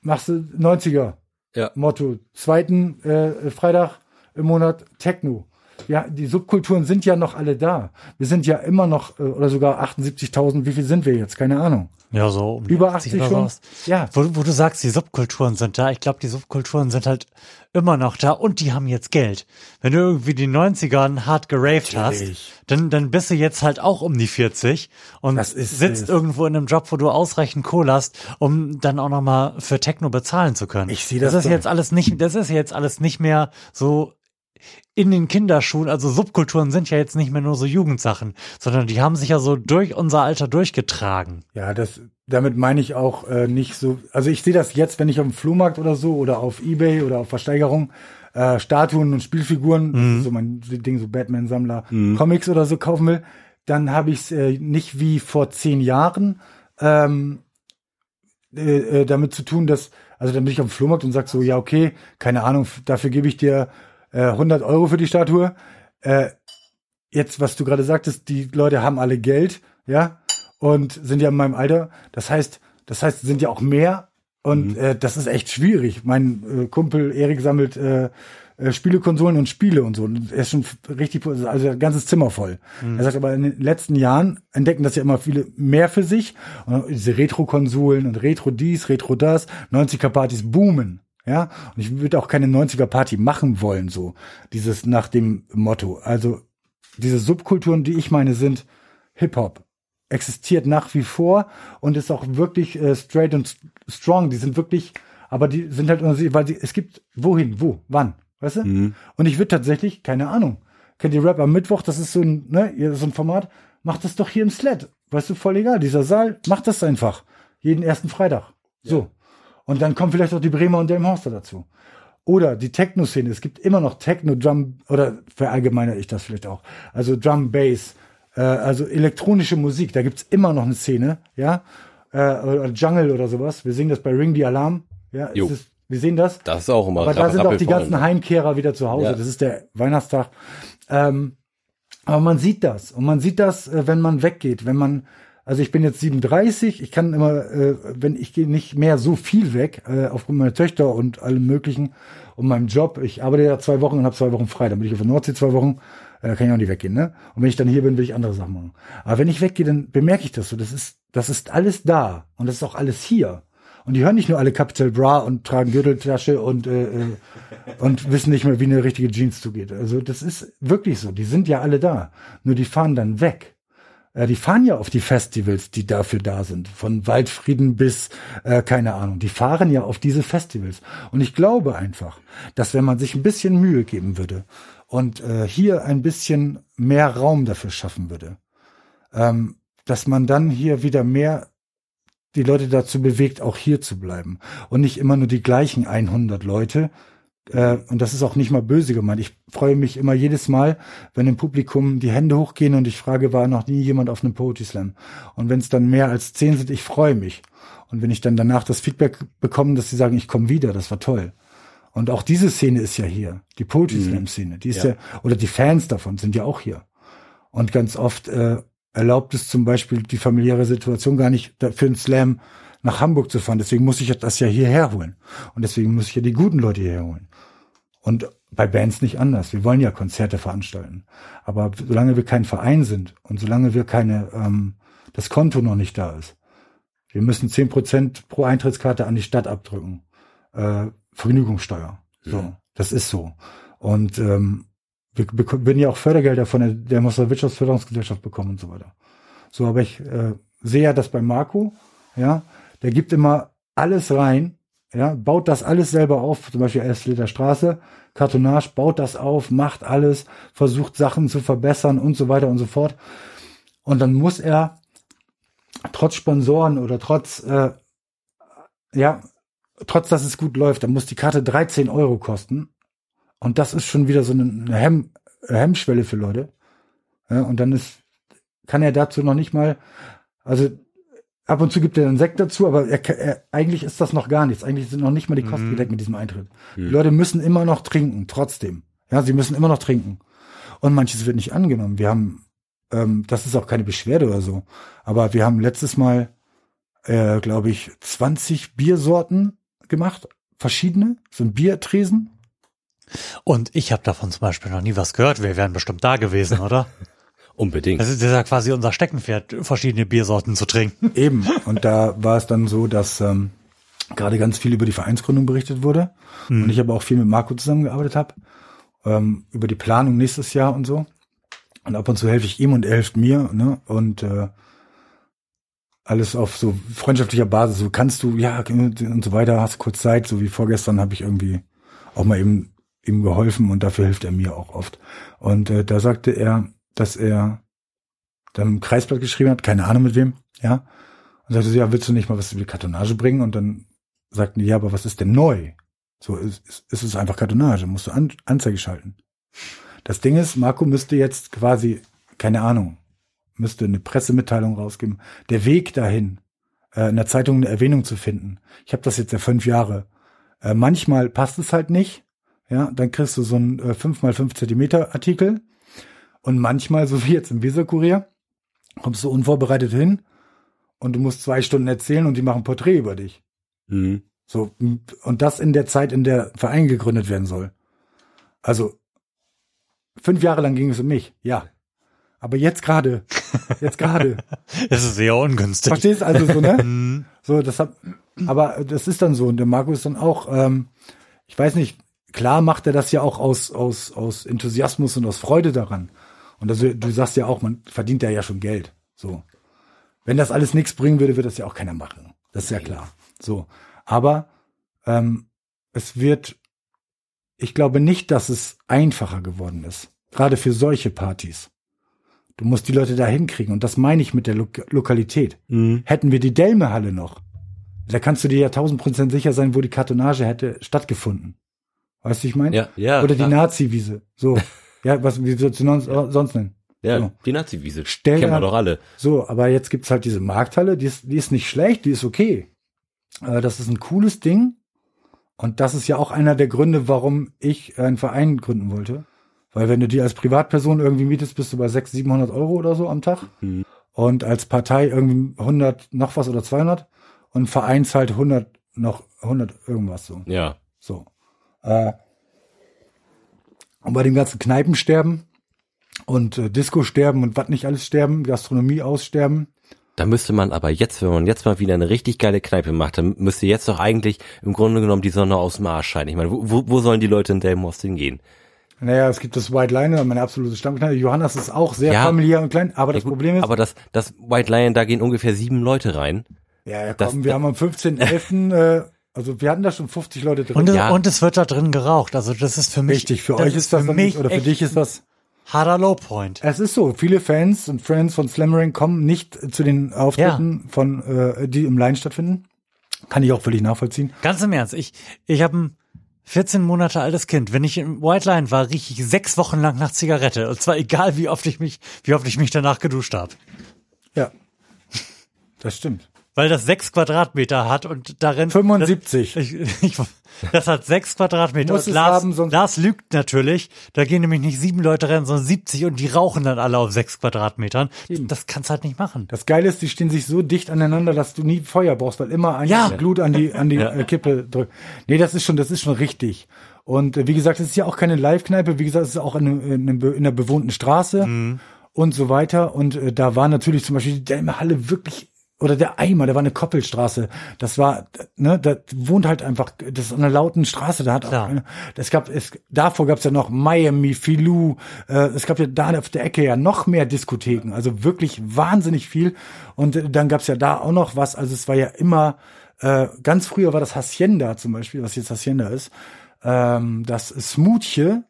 A: machst du 90er
B: Ja.
A: Motto. Zweiten äh, Freitag im Monat Techno. Ja, die Subkulturen sind ja noch alle da. Wir sind ja immer noch, äh, oder sogar 78.000, wie viel sind wir jetzt? Keine Ahnung.
C: Ja, so um
A: Über 80
C: oder
A: schon? Ja.
C: Wo, wo du sagst, die Subkulturen sind da. Ich glaube, die Subkulturen sind halt immer noch da und die haben jetzt Geld. Wenn du irgendwie die 90ern hart geraved hast, dann, dann bist du jetzt halt auch um die 40 und
A: ist
C: sitzt
A: es.
C: irgendwo in einem Job, wo du ausreichend Kohle hast, um dann auch nochmal für Techno bezahlen zu können.
A: Ich sehe das
C: Das ist
A: doch.
C: jetzt alles nicht, das ist jetzt alles nicht mehr so in den Kinderschuhen, also Subkulturen sind ja jetzt nicht mehr nur so Jugendsachen, sondern die haben sich ja so durch unser Alter durchgetragen.
A: Ja, das, damit meine ich auch äh, nicht so. Also ich sehe das jetzt, wenn ich auf dem Flohmarkt oder so oder auf Ebay oder auf Versteigerung äh, Statuen und Spielfiguren, ist so mein Ding, so Batman-Sammler, Comics oder so kaufen will, dann habe ich es äh, nicht wie vor zehn Jahren ähm, äh, äh, damit zu tun, dass, also dann bin ich auf dem Flohmarkt und sag so, ja, okay, keine Ahnung, dafür gebe ich dir äh, 100 Euro für die Statue. Äh, jetzt, was du gerade sagtest, die Leute haben alle Geld, ja, und sind ja in meinem Alter. Das heißt, das heißt, sind ja auch mehr. Und
B: Mhm.
A: äh, das ist echt schwierig. Mein äh, Kumpel Erik sammelt äh, äh, Spielekonsolen und Spiele und so. Und er ist schon richtig, also ein ganzes Zimmer voll. Er sagt aber, in den letzten Jahren entdecken das ja immer viele mehr für sich. Und diese Retro-Konsolen und Retro dies, Retro das, 90er-Partys boomen. Ja, und ich würde auch keine 90er-Party machen wollen, so. Dieses nach dem Motto. Also, diese Subkulturen, die ich meine, sind Hip-Hop. Existiert nach wie vor und ist auch wirklich äh, straight und st- strong. Die sind wirklich, aber die sind halt, weil die, es gibt, wohin, wo, wann, weißt du? Und ich würde tatsächlich, keine Ahnung, kennt ihr Rap am Mittwoch, das ist so ein, ne, so ein Format, macht das doch hier im Sled. Weißt du, voll egal. Dieser Saal, macht das einfach. Jeden ersten Freitag. So. Und dann kommen vielleicht auch die Bremer und Delmhorster dazu. Oder die Techno-Szene. Es gibt immer noch Techno, Drum, oder verallgemeine ich das vielleicht auch. Also Drum, Bass, äh, also elektronische Musik. Da gibt's immer noch eine Szene, ja. Äh, oder Jungle oder sowas. Wir sehen das bei Ring the Alarm. Ja, ist, wir sehen das.
B: Das ist auch immer
A: Aber da sind auch die ganzen Heimkehrer wieder zu Hause.
B: Ja.
A: Das ist der Weihnachtstag. Ähm, aber man sieht das. Und man sieht das, äh, wenn man weggeht. Wenn man, also ich bin jetzt 37, ich kann immer, äh, wenn ich gehe nicht mehr so viel weg, äh, aufgrund meiner Töchter und allem möglichen und meinem Job. Ich arbeite ja zwei Wochen und habe zwei Wochen frei. Dann bin ich auf der Nordsee zwei Wochen, äh, kann ich auch nicht weggehen, ne? Und wenn ich dann hier bin, will ich andere Sachen machen. Aber wenn ich weggehe, dann bemerke ich das so. Das ist, das ist alles da. Und das ist auch alles hier. Und die hören nicht nur alle Capital Bra und tragen Gürteltasche und, äh, äh, und wissen nicht mehr, wie eine richtige Jeans zugeht. Also das ist wirklich so. Die sind ja alle da. Nur die fahren dann weg. Äh, die fahren ja auf die Festivals, die dafür da sind. Von Waldfrieden bis, äh, keine Ahnung. Die fahren ja auf diese Festivals. Und ich glaube einfach, dass wenn man sich ein bisschen Mühe geben würde und äh, hier ein bisschen mehr Raum dafür schaffen würde, ähm, dass man dann hier wieder mehr die Leute dazu bewegt, auch hier zu bleiben und nicht immer nur die gleichen 100 Leute. Äh, und das ist auch nicht mal böse gemeint. Ich freue mich immer jedes Mal, wenn im Publikum die Hände hochgehen und ich frage, war noch nie jemand auf einem Poetry Slam? Und wenn es dann mehr als zehn sind, ich freue mich. Und wenn ich dann danach das Feedback bekomme, dass sie sagen, ich komme wieder, das war toll. Und auch diese Szene ist ja hier, die Poetry Slam Szene, die ist ja. oder die Fans davon sind ja auch hier. Und ganz oft äh, erlaubt es zum Beispiel die familiäre Situation gar nicht, für einen Slam nach Hamburg zu fahren. Deswegen muss ich das ja hierher holen. Und deswegen muss ich ja die guten Leute hierher holen. Und bei Bands nicht anders. Wir wollen ja Konzerte veranstalten. Aber solange wir kein Verein sind und solange wir keine, ähm, das Konto noch nicht da ist, wir müssen zehn Prozent pro Eintrittskarte an die Stadt abdrücken. Äh, Vergnügungssteuer. So, das ist so. Und ähm, wir würden ja auch Fördergelder von der, der Mosler Wirtschaftsförderungsgesellschaft bekommen und so weiter. So, aber ich äh, sehe ja das bei Marco, ja, der gibt immer alles rein, ja, baut das alles selber auf, zum Beispiel Elfliter Straße, Kartonage, baut das auf, macht alles, versucht Sachen zu verbessern und so weiter und so fort. Und dann muss er trotz Sponsoren oder trotz, äh, ja, trotz dass es gut läuft, dann muss die Karte 13 Euro kosten. Und das ist schon wieder so eine eine Hemm, Hemmschwelle für Leute. Ja, und dann ist, kann er dazu noch nicht mal, also ab und zu gibt er einen Sekt dazu, aber er, er, eigentlich ist das noch gar nichts. Eigentlich sind noch nicht mal die Kosten gedeckt mit diesem Eintritt. Die Leute müssen immer noch trinken, trotzdem. Ja, sie müssen immer noch trinken. Und manches wird nicht angenommen. Wir haben, ähm, das ist auch keine Beschwerde oder so, aber wir haben letztes Mal, äh, glaube ich, 20 Biersorten gemacht, verschiedene, so ein Biertresen.
C: Und ich habe davon zum Beispiel noch nie was gehört. Wir wären bestimmt da gewesen, oder?
B: Unbedingt.
C: Das ist ja quasi unser Steckenpferd, verschiedene Biersorten zu trinken.
A: Eben. Und da war es dann so, dass ähm, gerade ganz viel über die Vereinsgründung berichtet wurde. Und ich aber auch viel mit Marco zusammengearbeitet habe. Ähm, über die Planung nächstes Jahr und so. Und ab und zu helfe ich ihm und er hilft mir. Ne? Und äh, alles auf so freundschaftlicher Basis. So kannst du, ja, und so weiter, hast kurz Zeit. So wie vorgestern habe ich irgendwie auch mal eben ihm geholfen und dafür hilft er mir auch oft. Und äh, da sagte er, dass er dann ein Kreisblatt geschrieben hat, keine Ahnung mit wem, ja. Und sagte so, ja, willst du nicht mal was über die Kartonage bringen? Und dann sagten die, ja, aber was ist denn neu? So, ist, ist, ist es einfach Kartonage, musst du An Anzeige schalten. Das Ding ist, Marco müsste jetzt quasi, keine Ahnung, müsste eine Pressemitteilung rausgeben. Der Weg dahin, äh, in der Zeitung eine Erwähnung zu finden. Ich habe das jetzt ja fünf Jahre. Äh, manchmal passt es halt nicht. ja, dann kriegst du so einen äh, 5 mal 5 Zentimeter Artikel. Und manchmal, so wie jetzt im Weserkurier, kommst du unvorbereitet hin und du musst zwei Stunden erzählen und die machen Porträt über dich.
B: Mhm.
A: So, und das in der Zeit, in der Verein gegründet werden soll. Also, fünf Jahre lang ging es um mich, ja. Aber jetzt gerade, jetzt gerade.
C: Das ist sehr ungünstig.
A: Verstehst also so, ne? so, das hat, aber das ist dann so. Und der Marco ist dann auch, ähm, ich weiß nicht, klar macht er das ja auch aus, aus, aus Enthusiasmus und aus Freude daran. Und also, du sagst ja auch, man verdient ja ja schon Geld. So. Wenn das alles nichts bringen würde, würde das ja auch keiner machen. Das ist ja klar. So. Aber ähm, es wird, ich glaube nicht, dass es einfacher geworden ist. Gerade für solche Partys. Du musst die Leute da hinkriegen. Und das meine ich mit der Lo Lokalität.
B: Mhm.
A: Hätten wir die Delme-Halle noch, da kannst du dir ja tausend Prozent sicher sein, wo die Kartonage hätte stattgefunden. Weißt du, ich meine?
B: Ja, ja.
A: Oder die
B: klar.
A: Nazi-Wiese. So. ja, was, wie sollst du sonst, sonst nennen?
B: Ja,
A: so.
B: die Nazi-Wiese. Kennen wir doch alle.
A: So, aber jetzt gibt's halt diese Markthalle, die ist, die ist nicht schlecht, die ist okay. Äh, das ist ein cooles Ding. Und das ist ja auch einer der Gründe, warum ich einen Verein gründen wollte. Weil wenn du die als Privatperson irgendwie mietest, bist du bei 600, 700 Euro oder so am Tag.
B: Mhm.
A: Und als Partei irgendwie 100 noch was oder 200. Und ein Verein zahlt 100 noch 100 irgendwas so.
B: Ja.
A: So. Äh, und bei dem ganzen Kneipensterben und äh, Disco-Sterben und was nicht alles sterben, Gastronomie aussterben.
B: Da müsste man aber jetzt, wenn man jetzt mal wieder eine richtig geile Kneipe macht, dann müsste jetzt doch eigentlich im Grunde genommen die Sonne aus dem Arsch scheinen. Ich meine, wo, wo- sollen die Leute in Delmenhorst hingehen?
A: Naja, es gibt das White Liner, meine absolute Stammkneipe. Johannes ist auch sehr
B: Ja.
A: familiär und klein, aber das
B: Ja,
A: Problem ist,
B: Aber das, das White Lion, da gehen ungefähr sieben Leute rein.
A: ja, ja
B: das-
A: komm, wir haben am 15.11., äh, also wir hatten da schon 50 Leute drin.
C: Und,
B: Ja.
C: und es wird da drin geraucht. Also das ist für mich.
A: Richtig, für euch ist das
C: für mich
A: oder für dich ist das,
C: harter Lowpoint.
A: es ist so, viele Fans und Friends von Slammering kommen nicht zu den Auftritten von, äh, die im Line stattfinden. Kann ich auch völlig nachvollziehen.
C: Ganz im Ernst. Ich, ich habe ein 14 Monate altes Kind. Wenn ich im White Line war, riech ich sechs Wochen lang nach Zigarette. Und zwar egal, wie oft ich mich, wie oft ich mich danach geduscht habe.
A: Ja. Das stimmt.
C: Weil das sechs Quadratmeter hat und darin.
A: 75.
C: Das, ich, ich, das hat sechs Quadratmeter.
A: Muss
C: und Lars,
A: haben, sonst-
C: Lars lügt natürlich. Da gehen nämlich nicht sieben Leute rein, sondern 70 und die rauchen dann alle auf sechs Quadratmetern. Das kannst halt nicht machen.
A: Das Geile ist, die stehen sich so dicht aneinander, dass du nie Feuer brauchst, weil immer ein
C: Ja.
A: Glut an die, an die äh, Kippe drückt. Nee, das ist schon, das ist schon richtig. Und äh, wie gesagt, es ist ja auch keine Live-Kneipe. Wie gesagt, es ist auch in, in, in einer bewohnten Straße und so weiter. Und äh, da war natürlich zum Beispiel die Delmer Halle wirklich oder der Eimer, da war eine Koppelstraße. Das war, ne, da wohnt halt einfach, das ist eine lauten Straße, da hat auch eine, es gab, es, davor gab es ja noch Miami, Filou, äh, es gab ja da auf der Ecke ja noch mehr Diskotheken, also wirklich wahnsinnig viel. Und äh, dann gab es ja da auch noch was, also es war ja immer, äh, ganz früher war das Hacienda zum Beispiel, was jetzt Hacienda ist, ähm, das Smoothie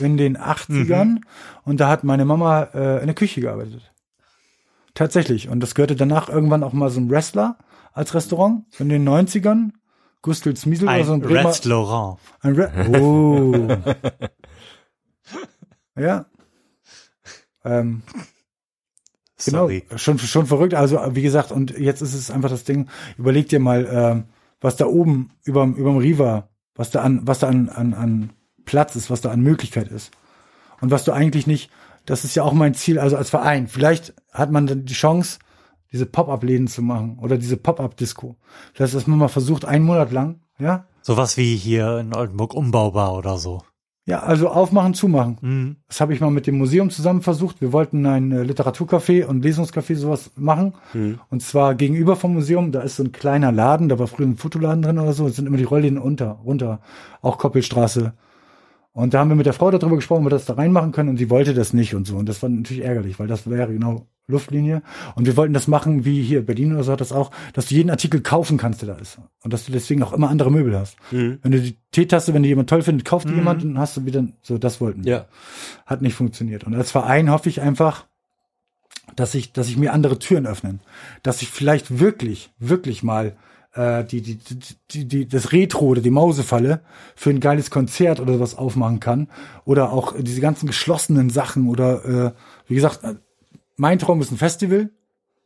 A: in den 80ern und da hat meine Mama äh, in der Küche gearbeitet. Tatsächlich. Und das gehörte danach irgendwann auch mal so ein Wrestler als Restaurant in den 90ern. Gustels Miesel oder so ein Bremer.
C: Restaurant.
A: Ein Re oh. ja. Ähm, genau.
C: Sorry.
A: Schon, schon verrückt. Also, wie gesagt, und jetzt ist es einfach das Ding. Überleg dir mal, ähm, was da oben überm, überm Riva, was da an, was da an, an, an Platz ist, was da an Möglichkeit ist. Und was du eigentlich nicht, das ist ja auch mein Ziel, also als Verein. Vielleicht hat man dann die Chance, diese Pop-Up-Läden zu machen oder diese Pop-Up-Disco. Vielleicht, dass man mal versucht, einen Monat lang, ja,
C: Sowas wie hier in Oldenburg umbaubar oder so.
A: Ja, also aufmachen, zumachen.
C: Mhm.
A: Das habe ich mal mit dem Museum zusammen versucht. Wir wollten ein äh, Literaturcafé und Lesungscafé sowas machen. Und zwar gegenüber vom Museum, da ist so ein kleiner Laden, da war früher ein Fotoladen drin oder so, es sind immer die Rollläden unter, runter, auch Koppelstraße. Und da haben wir mit der Frau darüber gesprochen, ob wir das da reinmachen können und sie wollte das nicht und so. Und das war natürlich ärgerlich, weil das wäre genau Luftlinie. Und wir wollten das machen, wie hier Berlin oder so hat das auch, dass du jeden Artikel kaufen kannst, der da ist. Und dass du deswegen auch immer andere Möbel hast. Wenn du die Teetasse, wenn die jemand toll findet, kauft die jemand und hast du wieder, so, das wollten wir.
B: Ja.
A: Hat nicht funktioniert. Und als Verein hoffe ich einfach, dass ich, dass ich mir andere Türen öffnen. Dass ich vielleicht wirklich, wirklich mal äh, die, die, die, die, das Retro oder die Mausefalle für ein geiles Konzert oder was aufmachen kann. Oder auch diese ganzen geschlossenen Sachen oder äh, wie gesagt, äh, mein Traum ist ein Festival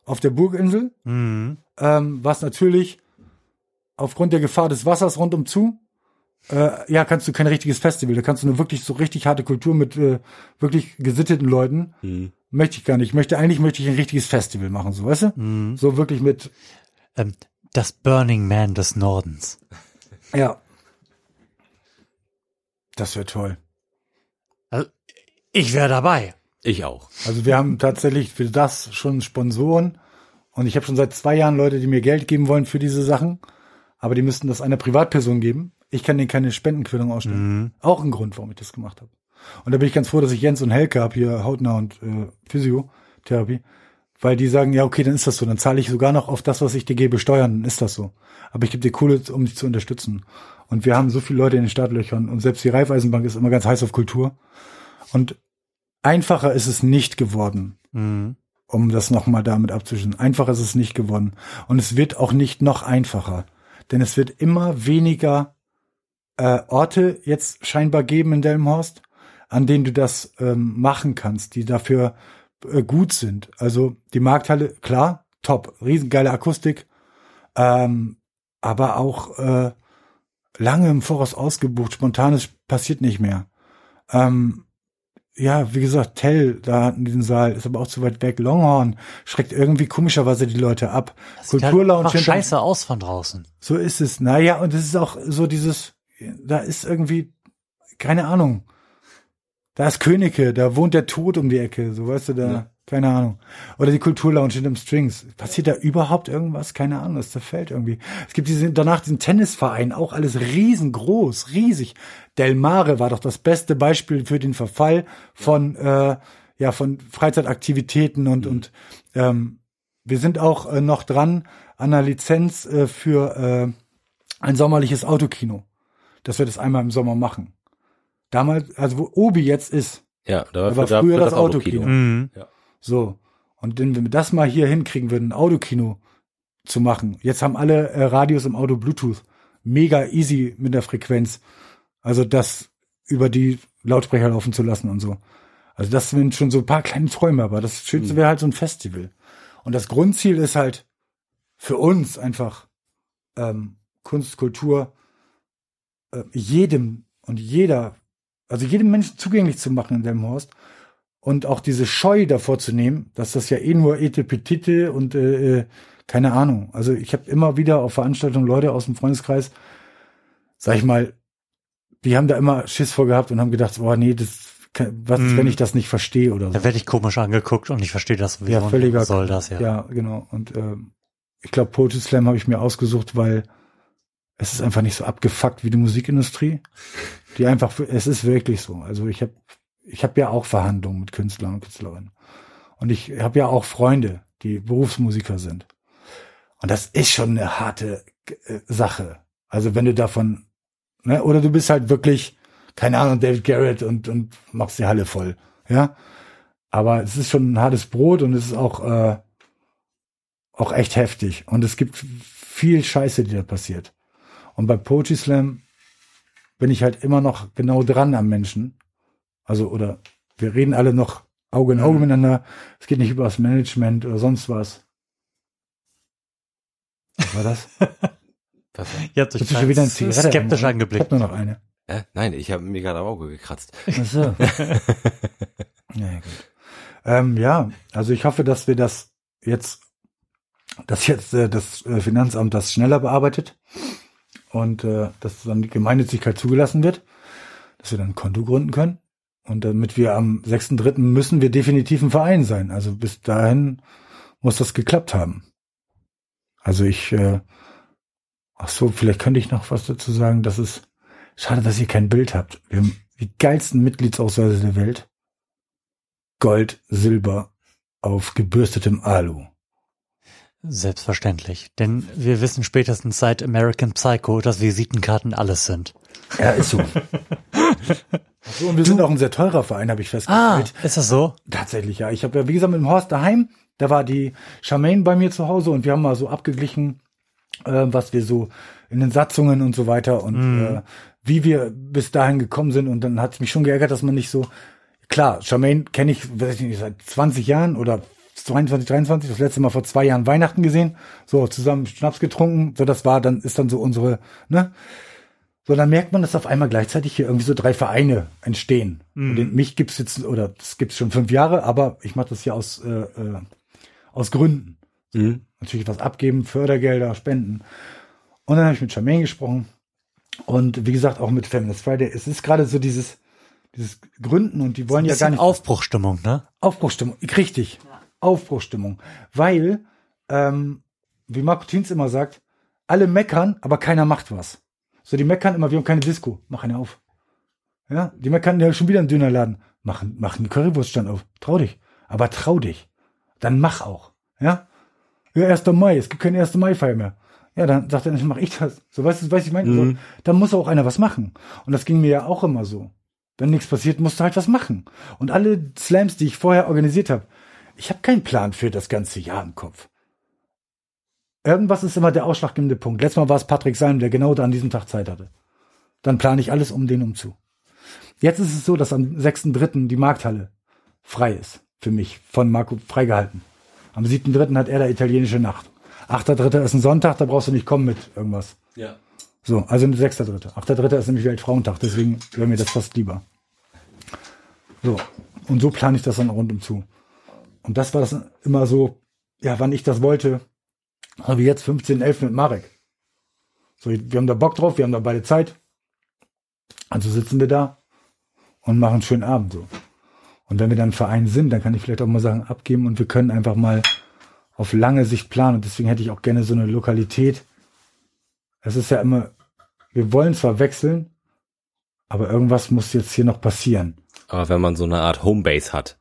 A: auf der Burginsel,
C: Mhm.
A: ähm, was natürlich aufgrund der Gefahr des Wassers rundum zu äh, ja, kannst du kein richtiges Festival. Da kannst du nur wirklich so richtig harte Kultur mit äh, wirklich gesitteten Leuten.
B: Hm.
A: Möchte ich gar nicht. Ich möchte eigentlich möchte ich ein richtiges Festival machen, so weißt du? So wirklich mit
C: Ähm, das Burning Man des Nordens.
A: ja. Das wäre toll.
C: Also, ich wäre dabei.
B: Ich auch.
A: Also wir haben tatsächlich für das schon Sponsoren und ich habe schon seit zwei Jahren Leute, die mir Geld geben wollen für diese Sachen, aber die müssten das einer Privatperson geben. Ich kann denen keine Spendenquittung ausstellen. Auch ein Grund, warum ich das gemacht habe. Und da bin ich ganz froh, dass ich Jens und Helke habe hier Hautnah und äh, Physiotherapie, weil die sagen, ja okay, dann ist das so, dann zahle ich sogar noch auf das, was ich dir gebe, Steuern, dann ist das so. Aber ich gebe dir Kohle, um dich zu unterstützen. Und wir haben so viele Leute in den Startlöchern und selbst die Raiffeisenbank ist immer ganz heiß auf Kultur. Und einfacher ist es nicht geworden, um das nochmal damit abzuschließen. Einfacher ist es nicht geworden. Und es wird auch nicht noch einfacher. Denn es wird immer weniger äh, Orte jetzt scheinbar geben in Delmenhorst, an denen du das ähm, machen kannst, die dafür äh, gut sind. Also die Markthalle, klar, top, riesengeile Akustik, ähm, aber auch äh, lange im Voraus ausgebucht, spontanes passiert nicht mehr. Ähm, ja, wie gesagt, Tell da in diesem Saal ist aber auch zu weit weg. Longhorn schreckt irgendwie komischerweise die Leute ab.
C: Sieht halt
A: Kulturlounge
C: einfach
A: hinterm-
C: scheiße aus von draußen.
A: so ist es. Naja, und es ist auch so dieses, da ist irgendwie, keine Ahnung. Da ist Königke, da wohnt der Tod um die Ecke, so weißt du, da, keine Ahnung. Oder die Kulturlounge hinterm Strings. Passiert da überhaupt irgendwas? Keine Ahnung, das zerfällt irgendwie. Es gibt diese, danach diesen Tennisverein, auch alles riesengroß, riesig. Del Mare war doch das beste Beispiel für den Verfall von, äh, ja, von Freizeitaktivitäten und, und, ähm, wir sind auch äh, noch dran an einer Lizenz äh, für äh, ein sommerliches Autokino, dass wir das einmal im Sommer machen. Damals, also wo Obi jetzt ist,
B: Ja, da
A: Da war
B: da-
A: früher
B: für
A: das Autokino.
C: Mhm.
A: so. Und wenn wir das mal hier hinkriegen würden, ein Autokino zu machen. Jetzt haben alle äh, Radios im Auto Bluetooth. Mega easy mit der Frequenz. Also das über die Lautsprecher laufen zu lassen und so. Also das sind schon so ein paar kleine Träume, aber das Schönste wäre halt so ein Festival. Und das Grundziel ist halt für uns einfach ähm, Kunst, Kultur äh, jedem und jeder, also jedem Menschen zugänglich zu machen in Delmenhorst und auch diese Scheu davor zu nehmen, dass das ja eh nur Etepetite und äh, äh, keine Ahnung. Also ich habe immer wieder auf Veranstaltungen Leute aus dem Freundeskreis, sag ich mal, die haben da immer Schiss vor gehabt und haben gedacht, oh nee, das was
C: Mhm.
A: wenn ich das nicht verstehe oder so.
C: Da werde ich komisch angeguckt und ich verstehe das sowieso.
A: Ja, völliger
C: soll das ja?
A: Ja, genau. Und ähm, ich glaube, Poetry Slam habe ich mir ausgesucht, weil es ist einfach nicht so abgefuckt wie die Musikindustrie. Die einfach, es ist wirklich so. Also ich habe ich hab ja auch Verhandlungen mit Künstlern und Künstlerinnen. Und ich habe ja auch Freunde, die Berufsmusiker sind. Und das ist schon eine harte äh, Sache. Also wenn du davon, ne, oder du bist halt wirklich, keine Ahnung, David Garrett und, und machst die Halle voll. Ja. Aber es ist schon ein hartes Brot und es ist auch, äh, auch echt heftig. Und es gibt viel Scheiße, die da passiert. Und bei Poetry Slam bin ich halt immer noch genau dran am Menschen. Also, oder wir reden alle noch Auge in Auge miteinander. Es geht nicht über das Management oder sonst was. Was war das?
B: Was?
C: Ihr habt euch
A: schon wieder eine Zigarette?
C: skeptisch
A: Ich hab
C: angeblickt.
A: nur noch eine.
B: Äh, nein, ich habe mir gerade am Auge gekratzt.
A: Ach so. ja, gut. Ähm, ja, also ich hoffe, dass wir das jetzt, dass jetzt äh, das äh, Finanzamt das schneller bearbeitet und äh, dass dann die Gemeinnützigkeit zugelassen wird, dass wir dann ein Konto gründen können. Und damit wir am 6.3. müssen wir definitiv ein Verein sein. Also bis dahin muss das geklappt haben. Also ich, äh, ach so, vielleicht könnte ich noch was dazu sagen. Das ist schade, dass ihr kein Bild habt. Wir haben die geilsten Mitgliedsausweise der Welt. Gold, Silber auf gebürstetem Alu.
C: Selbstverständlich. Denn wir wissen spätestens seit American Psycho, dass Visitenkarten alles sind.
A: Ja, ist so. so und wir sind auch ein sehr teurer Verein, habe ich
C: Ah,
A: festgestellt.
C: ist das so?
A: Tatsächlich, ja. Ich habe ja, wie gesagt, mit dem Horst daheim, da war die Charmaine bei mir zu Hause und wir haben mal so abgeglichen, äh, was wir so in den Satzungen und so weiter und äh, wie wir bis dahin gekommen sind. Und dann hat es mich schon geärgert, dass man nicht so, klar, Charmaine kenne ich, weiß ich nicht, seit 20 Jahren oder 22, 23, das letzte Mal vor zwei Jahren Weihnachten gesehen, so zusammen Schnaps getrunken, so das war, dann ist dann so unsere, ne? So, dann merkt man, dass auf einmal gleichzeitig hier irgendwie so drei Vereine entstehen. Und den, mich gibt's jetzt, oder das gibt's schon fünf Jahre, aber ich mache das ja aus, äh, äh, aus Gründen.
B: Mhm.
A: Natürlich was abgeben, Fördergelder, Spenden. Und dann habe ich mit Charmaine gesprochen. Und wie gesagt, auch mit Feminist Friday. Es ist gerade so dieses, dieses Gründen und die wollen ja gar nicht.
C: Aufbruchstimmung, ne?
A: Aufbruchstimmung, richtig. Aufbruchstimmung. Weil, ähm, wie Marco Thiens immer sagt, alle meckern, aber keiner macht was. So, die meckern immer, wir haben keine Disco. Mach eine auf. Ja, die meckern ja schon wieder einen Dönerladen. Machen, machen einen Currywurststand auf. Trau dich. Aber trau dich. Dann mach auch. Ja? Ja, 1. Mai. Es gibt keine 1. Mai-Feier mehr. Ja, dann sagt er, dann mach ich das. So, weißt du, was ich meine? So, dann muss auch einer was machen. Und das ging mir ja auch immer so. Wenn nichts passiert, musst du halt was machen. Und alle Slams, die ich vorher organisiert habe, ich habe keinen Plan für das ganze Jahr im Kopf. Irgendwas ist immer der ausschlaggebende Punkt. Letztes Mal war es Patrick Salm, der genau da an diesem Tag Zeit hatte. Dann plane ich alles um den umzu. Jetzt ist es so, dass am 6.3. die Markthalle frei ist. Für mich. Von Marco freigehalten. Am 7.3. hat er da italienische Nacht. 8.3. ist ein Sonntag, da brauchst du nicht kommen mit irgendwas.
B: Ja.
A: So, also 6.3. 8.3. ist nämlich Weltfrauentag, deswegen wäre mir das fast lieber. So, und so plane ich das dann rundum zu. Und das war das immer so, ja, wann ich das wollte, so wie jetzt 15, 11 mit Marek. So, wir haben da Bock drauf, wir haben da beide Zeit. Also sitzen wir da und machen einen schönen Abend so. Und wenn wir dann ein Verein sind, dann kann ich vielleicht auch mal Sachen abgeben und wir können einfach mal auf lange Sicht planen. Und deswegen hätte ich auch gerne so eine Lokalität. Es ist ja immer, wir wollen zwar wechseln, aber irgendwas muss jetzt hier noch passieren.
B: Aber wenn man so eine Art Homebase hat,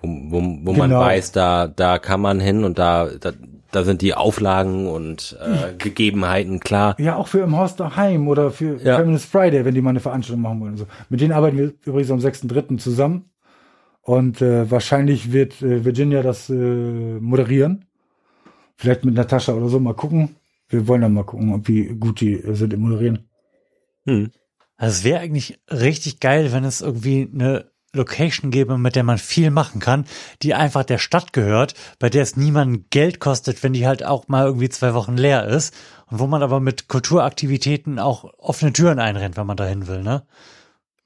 B: wo, wo, wo man
A: Genau.
B: weiß, da, da kann man hin und da, da, da sind die Auflagen und äh, Gegebenheiten klar.
A: Ja, auch für im Haus daheim oder für
B: Ja.
A: Feminist Friday, wenn die mal eine Veranstaltung machen wollen. und So. Mit denen arbeiten wir übrigens am 6.3. zusammen. Und äh, wahrscheinlich wird äh, Virginia das äh, moderieren. Vielleicht mit Natascha oder so. Mal gucken. Wir wollen dann mal gucken, ob wie gut die äh, sind im Moderieren.
B: Hm.
C: Also es wäre eigentlich richtig geil, wenn es irgendwie eine Location gäbe, mit der man viel machen kann, die einfach der Stadt gehört, bei der es niemanden Geld kostet, wenn die halt auch mal irgendwie zwei Wochen leer ist und wo man aber mit Kulturaktivitäten auch offene Türen einrennt, wenn man dahin will, ne?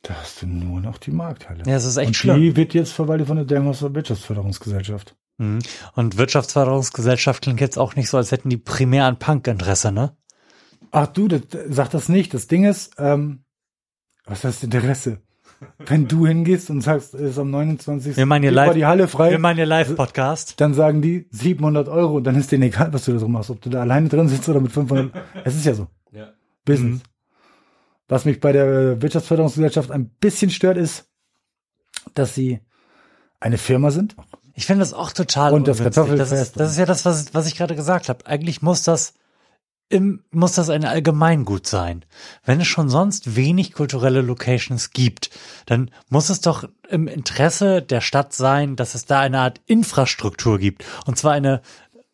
A: Da hast du nur noch die Markthalle.
C: Ja, es ist echt
A: Und
C: schlimm.
A: die wird jetzt verwaltet von der Delmhauser Wirtschaftsförderungsgesellschaft.
C: Mhm. Und Wirtschaftsförderungsgesellschaft klingt jetzt auch nicht so, als hätten die primär an Punk-Interesse, ne?
A: Ach du, das, sag das nicht. Das Ding ist, ähm, was heißt Interesse? Wenn du hingehst und sagst, es ist am 29.
C: Wir meinen hier live,
A: die Halle frei,
C: wir meinen hier Live-Podcast.
A: dann sagen die 700 Euro und dann ist denen egal, was du da drin machst, ob du da alleine drin sitzt oder mit 500. es ist ja so.
B: Ja.
A: Business.
C: Mhm.
A: Was mich bei der Wirtschaftsförderungsgesellschaft ein bisschen stört, ist, dass sie eine Firma sind.
C: Ich finde das auch total
A: Und das
C: ungünstig. das
A: Kartoffelfest.
C: ist, das ist ja das, was, was ich gerade gesagt habe. Eigentlich muss das muss das ein Allgemeingut sein. Wenn es schon sonst wenig kulturelle Locations gibt, dann muss es doch im Interesse der Stadt sein, dass es da eine Art Infrastruktur gibt. Und zwar eine,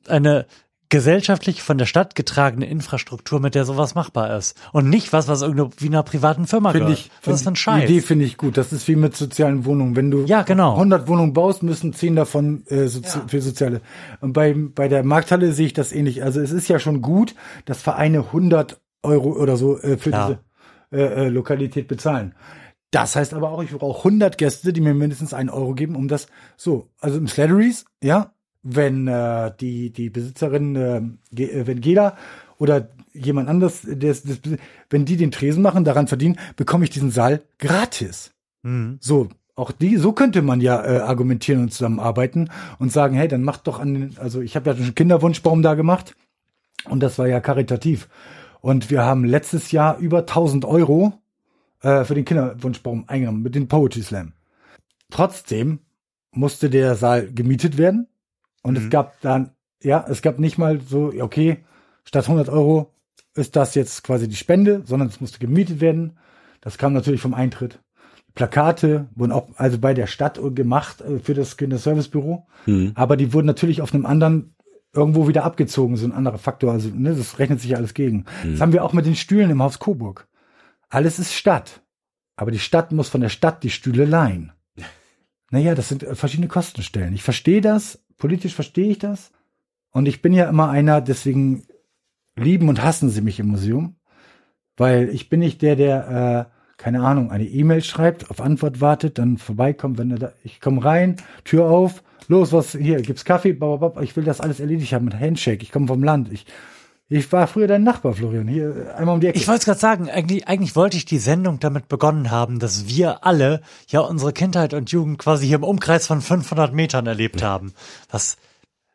C: eine gesellschaftlich von der Stadt getragene Infrastruktur, mit der sowas machbar ist. Und nicht was, was irgendwie wie einer privaten Firma
A: Finde
C: gehört.
A: ich,
C: was ist für ein
A: die? Idee finde ich gut. Das ist wie mit sozialen Wohnungen. Wenn du
C: Ja, genau.
A: 100 Wohnungen baust, müssen 10 davon äh, sozi für soziale. Und bei, bei der Markthalle sehe ich das ähnlich. Also es ist ja schon gut, dass Vereine 100 Euro oder so äh, für
C: Ja.
A: diese äh, äh, Lokalität bezahlen. Das heißt aber auch, ich brauche 100 Gäste, die mir mindestens einen Euro geben, um das so. Also im Slatteries, ja, wenn äh, die die Besitzerin, äh, äh, wenn Gela oder jemand anderes, der das, wenn die den Tresen machen, daran verdienen, bekomme ich diesen Saal gratis.
C: Mhm.
A: So, auch die, so könnte man ja äh, argumentieren und zusammenarbeiten und sagen, hey, dann macht doch an den, also ich habe ja schon einen Kinderwunschbaum da gemacht und das war ja karitativ. Und wir haben letztes Jahr über 1000 Euro äh, für den Kinderwunschbaum eingenommen mit dem Poetry Slam. Trotzdem musste der Saal gemietet werden und es gab dann, ja, es gab nicht mal so, okay, statt 100 Euro ist das jetzt quasi die Spende, sondern es musste gemietet werden. Das kam natürlich vom Eintritt. Plakate wurden auch also bei der Stadt gemacht äh, für das Kinderservicebüro,
B: Hm.
A: aber die wurden natürlich auf einem anderen irgendwo wieder abgezogen, so ein anderer Faktor. Also ne, das rechnet sich ja alles gegen. Das haben wir auch mit den Stühlen im Haus Coburg. Alles ist Stadt, aber die Stadt muss von der Stadt die Stühle leihen. Naja, das sind äh, verschiedene Kostenstellen. Ich verstehe das, politisch verstehe ich das. Und ich bin ja immer einer, deswegen lieben und hassen sie mich im Museum. Weil ich bin nicht der, der, äh, keine Ahnung, eine E-Mail schreibt, auf Antwort wartet, dann vorbeikommt, wenn er da, ich komme rein, Tür auf, los, was, hier, gibt's Kaffee, bababab, ich will das alles erledigt haben mit Handshake, ich komme vom Land, ich, ich war früher dein Nachbar, Florian, hier, einmal um die Ecke.
C: Ich wollte es gerade sagen, eigentlich, eigentlich wollte ich die Sendung damit begonnen haben, dass wir alle ja unsere Kindheit und Jugend quasi hier im Umkreis von 500 Metern erlebt haben. Was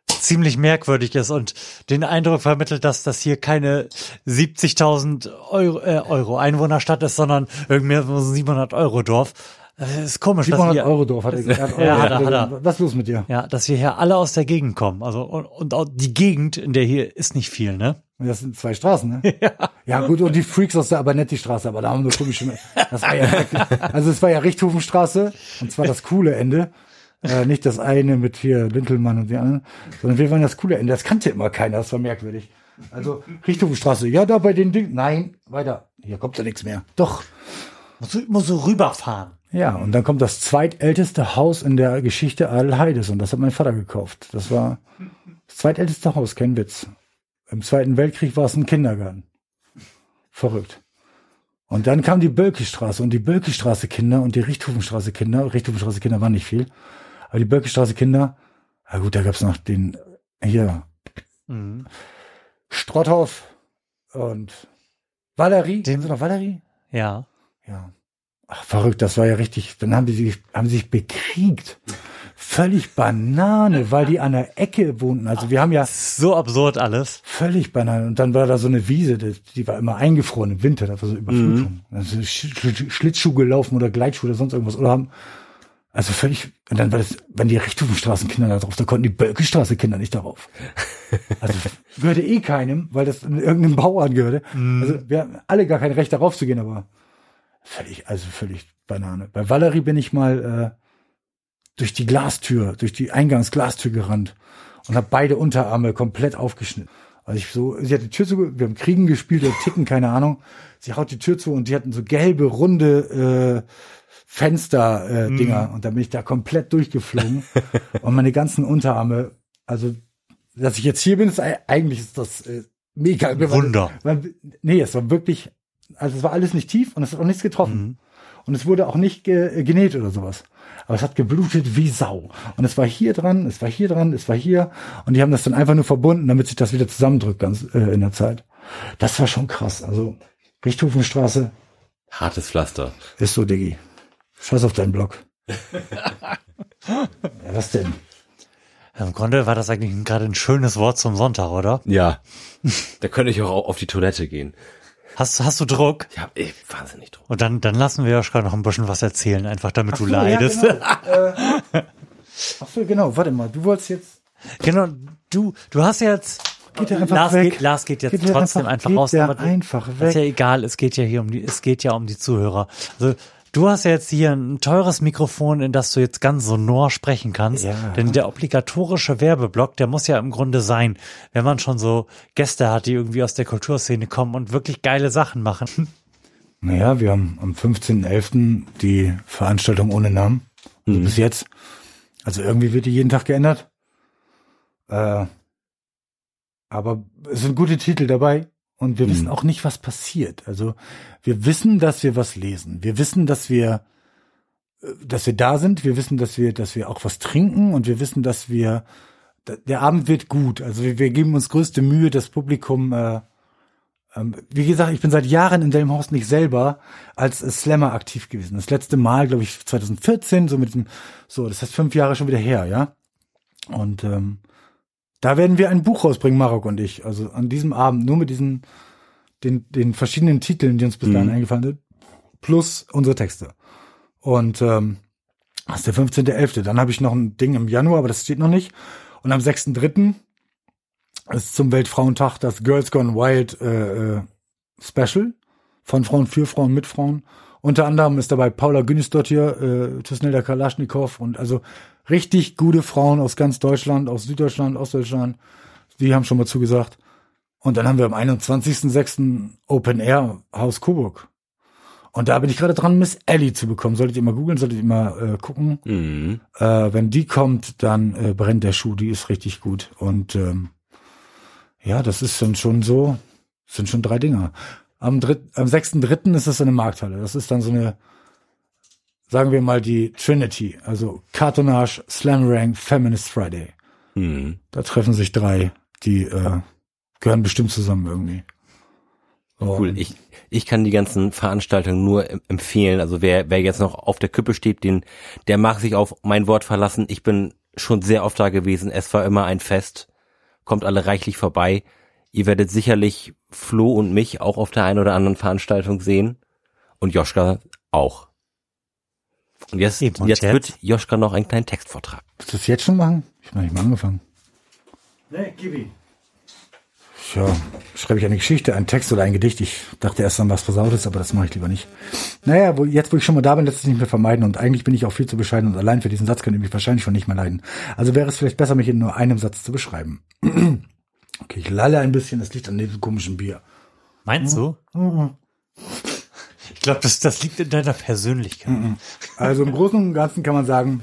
C: ziemlich merkwürdig ist und den Eindruck vermittelt, dass das hier keine 70.000 Euro, äh, Euro Einwohnerstadt ist, sondern irgendwie so ein 700 Euro Dorf. Das ist komisch, dass
A: 700
C: wir,
A: Euro Dorf hat er gesagt.
C: Ja, hat er, hat er.
A: Was ist los mit dir?
C: ja, dass wir hier alle aus der Gegend kommen. Also, und, und auch die Gegend, in der hier ist nicht viel, ne?
A: Das sind zwei Straßen, ne? Ja. Ja, gut, und die Freaks aus der Abernetti-Straße, aber da haben wir komische, das war ja, also es war ja Richthofenstraße, und zwar das coole Ende. Äh, nicht das eine mit hier Lintelmann und die anderen, sondern wir waren das coole Ende. Das kannte immer keiner, das war merkwürdig. Also Richthofenstraße, ja, da bei den Dingen, nein, weiter. Hier kommt ja nichts mehr. Doch.
C: Muss, muss so rüberfahren.
A: Ja, und dann kommt das zweitälteste Haus in der Geschichte Adelheides und das hat mein Vater gekauft. Das war das zweitälteste Haus, kein Witz. Im Zweiten Weltkrieg war es ein Kindergarten. Verrückt. Und dann kam die Bölkestraße und die Bölkestraße Kinder und die Richthofenstraße Kinder. Richthofenstraße Kinder waren nicht viel. Aber die Bölkestraße Kinder, na gut, da gab's noch den, hier,
C: Mhm.
A: Strotthoff und Valerie.
C: Den-
A: Kennst du noch Valerie?
C: Ja.
A: Ja. Ach, verrückt, das war ja richtig. Dann haben die sich, haben sie sich bekriegt. Völlig Banane, weil die an der Ecke wohnten. Also wir haben ja
C: So absurd alles.
A: völlig Banane. Und dann war da so eine Wiese, die, die war immer eingefroren im Winter, da war so Überflutung. Also Sch Sch Schlittschuh gelaufen oder Gleitschuh oder sonst irgendwas. Oder haben, also völlig, und dann war das, wenn die Richtungsstraßenkinder da drauf, da konnten die Bölkestraße-Kinder nicht darauf. Also gehörte eh keinem, weil das irgendeinem Bauern gehörte. Also wir haben alle gar kein Recht darauf zu gehen, aber völlig, also völlig Banane. Bei Valerie bin ich mal äh, durch die Glastür, durch die Eingangsglastür gerannt und habe beide Unterarme komplett aufgeschnitten. Also ich so, sie hat die Tür zu, wir haben Kriegen gespielt oder Ticken, keine Ahnung. Sie haut die Tür zu und die hatten so gelbe, runde äh, Fenster-Dinger äh, Dinger. und da bin ich da komplett durchgeflogen und meine ganzen Unterarme, also dass ich jetzt hier bin, ist ei- eigentlich ist das äh, mega.
C: Wunder.
A: Weil, nee, es war wirklich, also es war alles nicht tief und es hat auch nichts getroffen. Und es wurde auch nicht ge genäht oder sowas. Aber es hat geblutet wie Sau. Und es war hier dran, es war hier dran, es war hier. Und die haben das dann einfach nur verbunden, damit sich das wieder zusammendrückt ganz äh, in der Zeit. Das war schon krass. Also Richthofenstraße
B: Hartes Pflaster.
A: ist so, Diggi. Scheiß auf deinen Blog. ja, was denn?
C: Im Grunde war das eigentlich gerade ein schönes Wort zum Sonntag, oder?
B: Ja. da könnte ich auch auf die Toilette gehen.
C: Hast, hast du Druck?
B: Ich habe eh wahnsinnig Druck.
C: Und dann, dann lassen wir Joschka noch ein bisschen was erzählen, einfach damit du
A: so, ja,
C: leidest.
A: genau. Ach so, genau. Warte mal. Du wolltest jetzt
C: Genau, du, du hast jetzt.
A: Geht der einfach
C: Lars,
A: weg.
C: Geht, Lars geht jetzt
A: Geht
C: trotzdem
A: einfach-
C: einfach,
A: geht
C: raus. aber
A: einfach
C: Ist ja
A: weg.
C: egal, es geht ja hier um die, es geht ja um die Zuhörer. Also, du hast ja jetzt hier ein teures Mikrofon, in das du jetzt ganz sonor sprechen kannst.
A: Ja.
C: Denn der obligatorische Werbeblock, der muss ja im Grunde sein, wenn man schon so Gäste hat, die irgendwie aus der Kulturszene kommen und wirklich geile Sachen machen.
A: Naja, wir haben am 15.11. die Veranstaltung ohne Namen. Also Bis jetzt. Also irgendwie wird die jeden Tag geändert. Äh, aber es sind gute Titel dabei und wir wissen auch nicht, was passiert. Also wir wissen, dass wir was lesen. Wir wissen, dass wir, äh, dass wir da sind. Wir wissen, dass wir, dass wir auch was trinken und wir wissen, dass wir, der Abend wird gut. Also wir, wir geben uns größte Mühe, das Publikum äh, ähm, wie gesagt, ich bin seit Jahren in Delmenhorst nicht selber als Slammer aktiv gewesen. Das letzte Mal, glaube ich, 2014, so mit dem, so, das heißt fünf Jahre schon wieder her, ja. Und ähm, da werden wir ein Buch rausbringen, Marok und ich. Also an diesem Abend nur mit diesen, den, den verschiedenen Titeln, die uns bis dahin eingefallen sind, plus unsere Texte. Und ähm, das ist der 15.11. Dann habe ich noch ein Ding im Januar, aber das steht noch nicht. Und am 6.3. ist zum Weltfrauentag das Girls Gone Wild äh, äh, Special von Frauen für Frauen mit Frauen. Unter anderem ist dabei Paula Günisdottir, äh, Tusnelda Kalaschnikow und also richtig gute Frauen aus ganz Deutschland, aus Süddeutschland, Ostdeutschland. Die haben schon mal zugesagt. Und dann haben wir am 21.06. Open Air Haus Coburg. Und da bin ich gerade dran, Miss Ellie zu bekommen. Solltet ihr mal googeln, solltet ihr mal äh, gucken.
B: Mhm.
A: Äh, wenn die kommt, dann äh, brennt der Schuh. Die ist richtig gut. Und ähm, ja, das ist dann schon so, sind schon drei Dinger. Am, dritt, am 6.3. ist es in der Markthalle. Das ist dann so eine, sagen wir mal, die Trinity. Also Cartonage, Slam Rank, Feminist Friday.
B: Hm.
A: Da treffen sich drei, die äh, gehören bestimmt zusammen irgendwie. So,
B: Cool. Ich, ich kann die ganzen Veranstaltungen nur em- empfehlen. Also wer, wer jetzt noch auf der Küppe steht, den, der mag sich auf mein Wort verlassen. Ich bin schon sehr oft da gewesen. Es war immer ein Fest. Kommt alle reichlich vorbei. Ihr werdet sicherlich Flo und mich auch auf der einen oder anderen Veranstaltung sehen. Und Joschka auch. Und jetzt,
C: Eben, und
B: jetzt,
C: jetzt?
B: wird Joschka noch einen kleinen Text vortragen.
A: Willst du das jetzt schon machen? Ich habe noch nicht mal angefangen.
C: Nee, Gibi.
A: Tja, schreibe ich eine Geschichte, einen Text oder ein Gedicht. Ich dachte erst an was Versautes, aber das mache ich lieber nicht. Naja, wo, jetzt wo ich schon mal da bin, lässt es nicht mehr vermeiden und eigentlich bin ich auch viel zu bescheiden und allein für diesen Satz könnt ihr mich wahrscheinlich schon nicht mehr leiden. Also wäre es vielleicht besser, mich in nur einem Satz zu beschreiben. okay, ich lalle ein bisschen, das liegt an diesem komischen Bier.
C: Meinst du? Ich glaube, das, das liegt in deiner Persönlichkeit.
A: Also im Großen und Ganzen kann man sagen,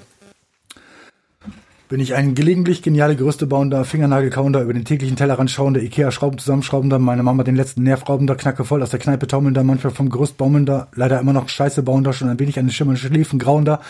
A: bin ich ein gelegentlich geniale Gerüstebauender, Fingernagelkauender, über den täglichen Tellerrand schauender, Ikea-Schrauben zusammenschraubender, meine Mama den letzten Nervraubender, Knacke voll aus der Kneipe taumelnder, manchmal vom Gerüst baumelnder, leider immer noch Scheiße bauender, schon ein wenig an den schimmernde Schläfen grauender,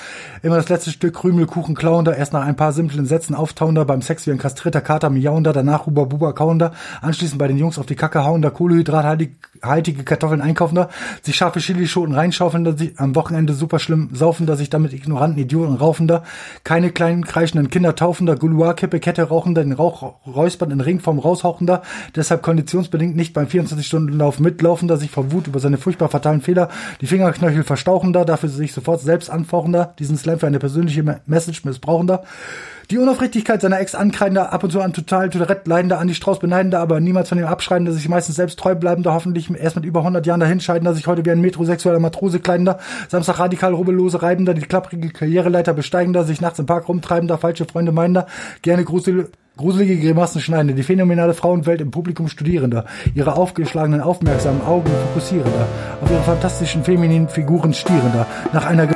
A: immer das letzte Stück Krümelkuchen klauender, erst nach ein paar simplen Sätzen auftauender, beim Sex wie ein kastrierter Kater miauender, danach Huba Buba kauender, anschließend bei den Jungs auf die Kacke hauender, kohlehydrathaltige Kartoffeln einkaufender, sich scharfe Chilischoten reinschaufelnder, sich am Wochenende super schlimm saufender, sich damit ignoranten Idioten raufender, keine kleinen kreischenden Kinder taufender, Gouloir-Kippe, Kette rauchender, den Rauch räuspern in Ringform raushauchender, deshalb konditionsbedingt nicht beim 24-Stunden-Lauf mitlaufender, sich vor Wut über seine furchtbar fatalen Fehler die Fingerknöchel verstauchender, dafür sich sofort selbst anfauchender, diesen Slam für eine persönliche Me- Message missbrauchender, die Unaufrichtigkeit seiner Ex ankreidender, ab und zu an total Tourette leidender, Andi Strauß beneidender, aber niemals von ihm abschreibender, sich meistens selbst treu bleibender, hoffentlich erst mit über 100 Jahren dahinscheidender, sich heute wie ein metrosexueller Matrose kleidender, Samstag radikal rubbellose reibender, die klapprige Karriereleiter besteigender, sich nachts im Park rumtreibender, falsche Freunde meinender, gerne grusel Gruselige Grimassen schneidender, die phänomenale Frauenwelt im Publikum studierender, ihre aufgeschlagenen, aufmerksamen Augen fokussierender, auf ihre fantastischen femininen Figuren stierender, nach einer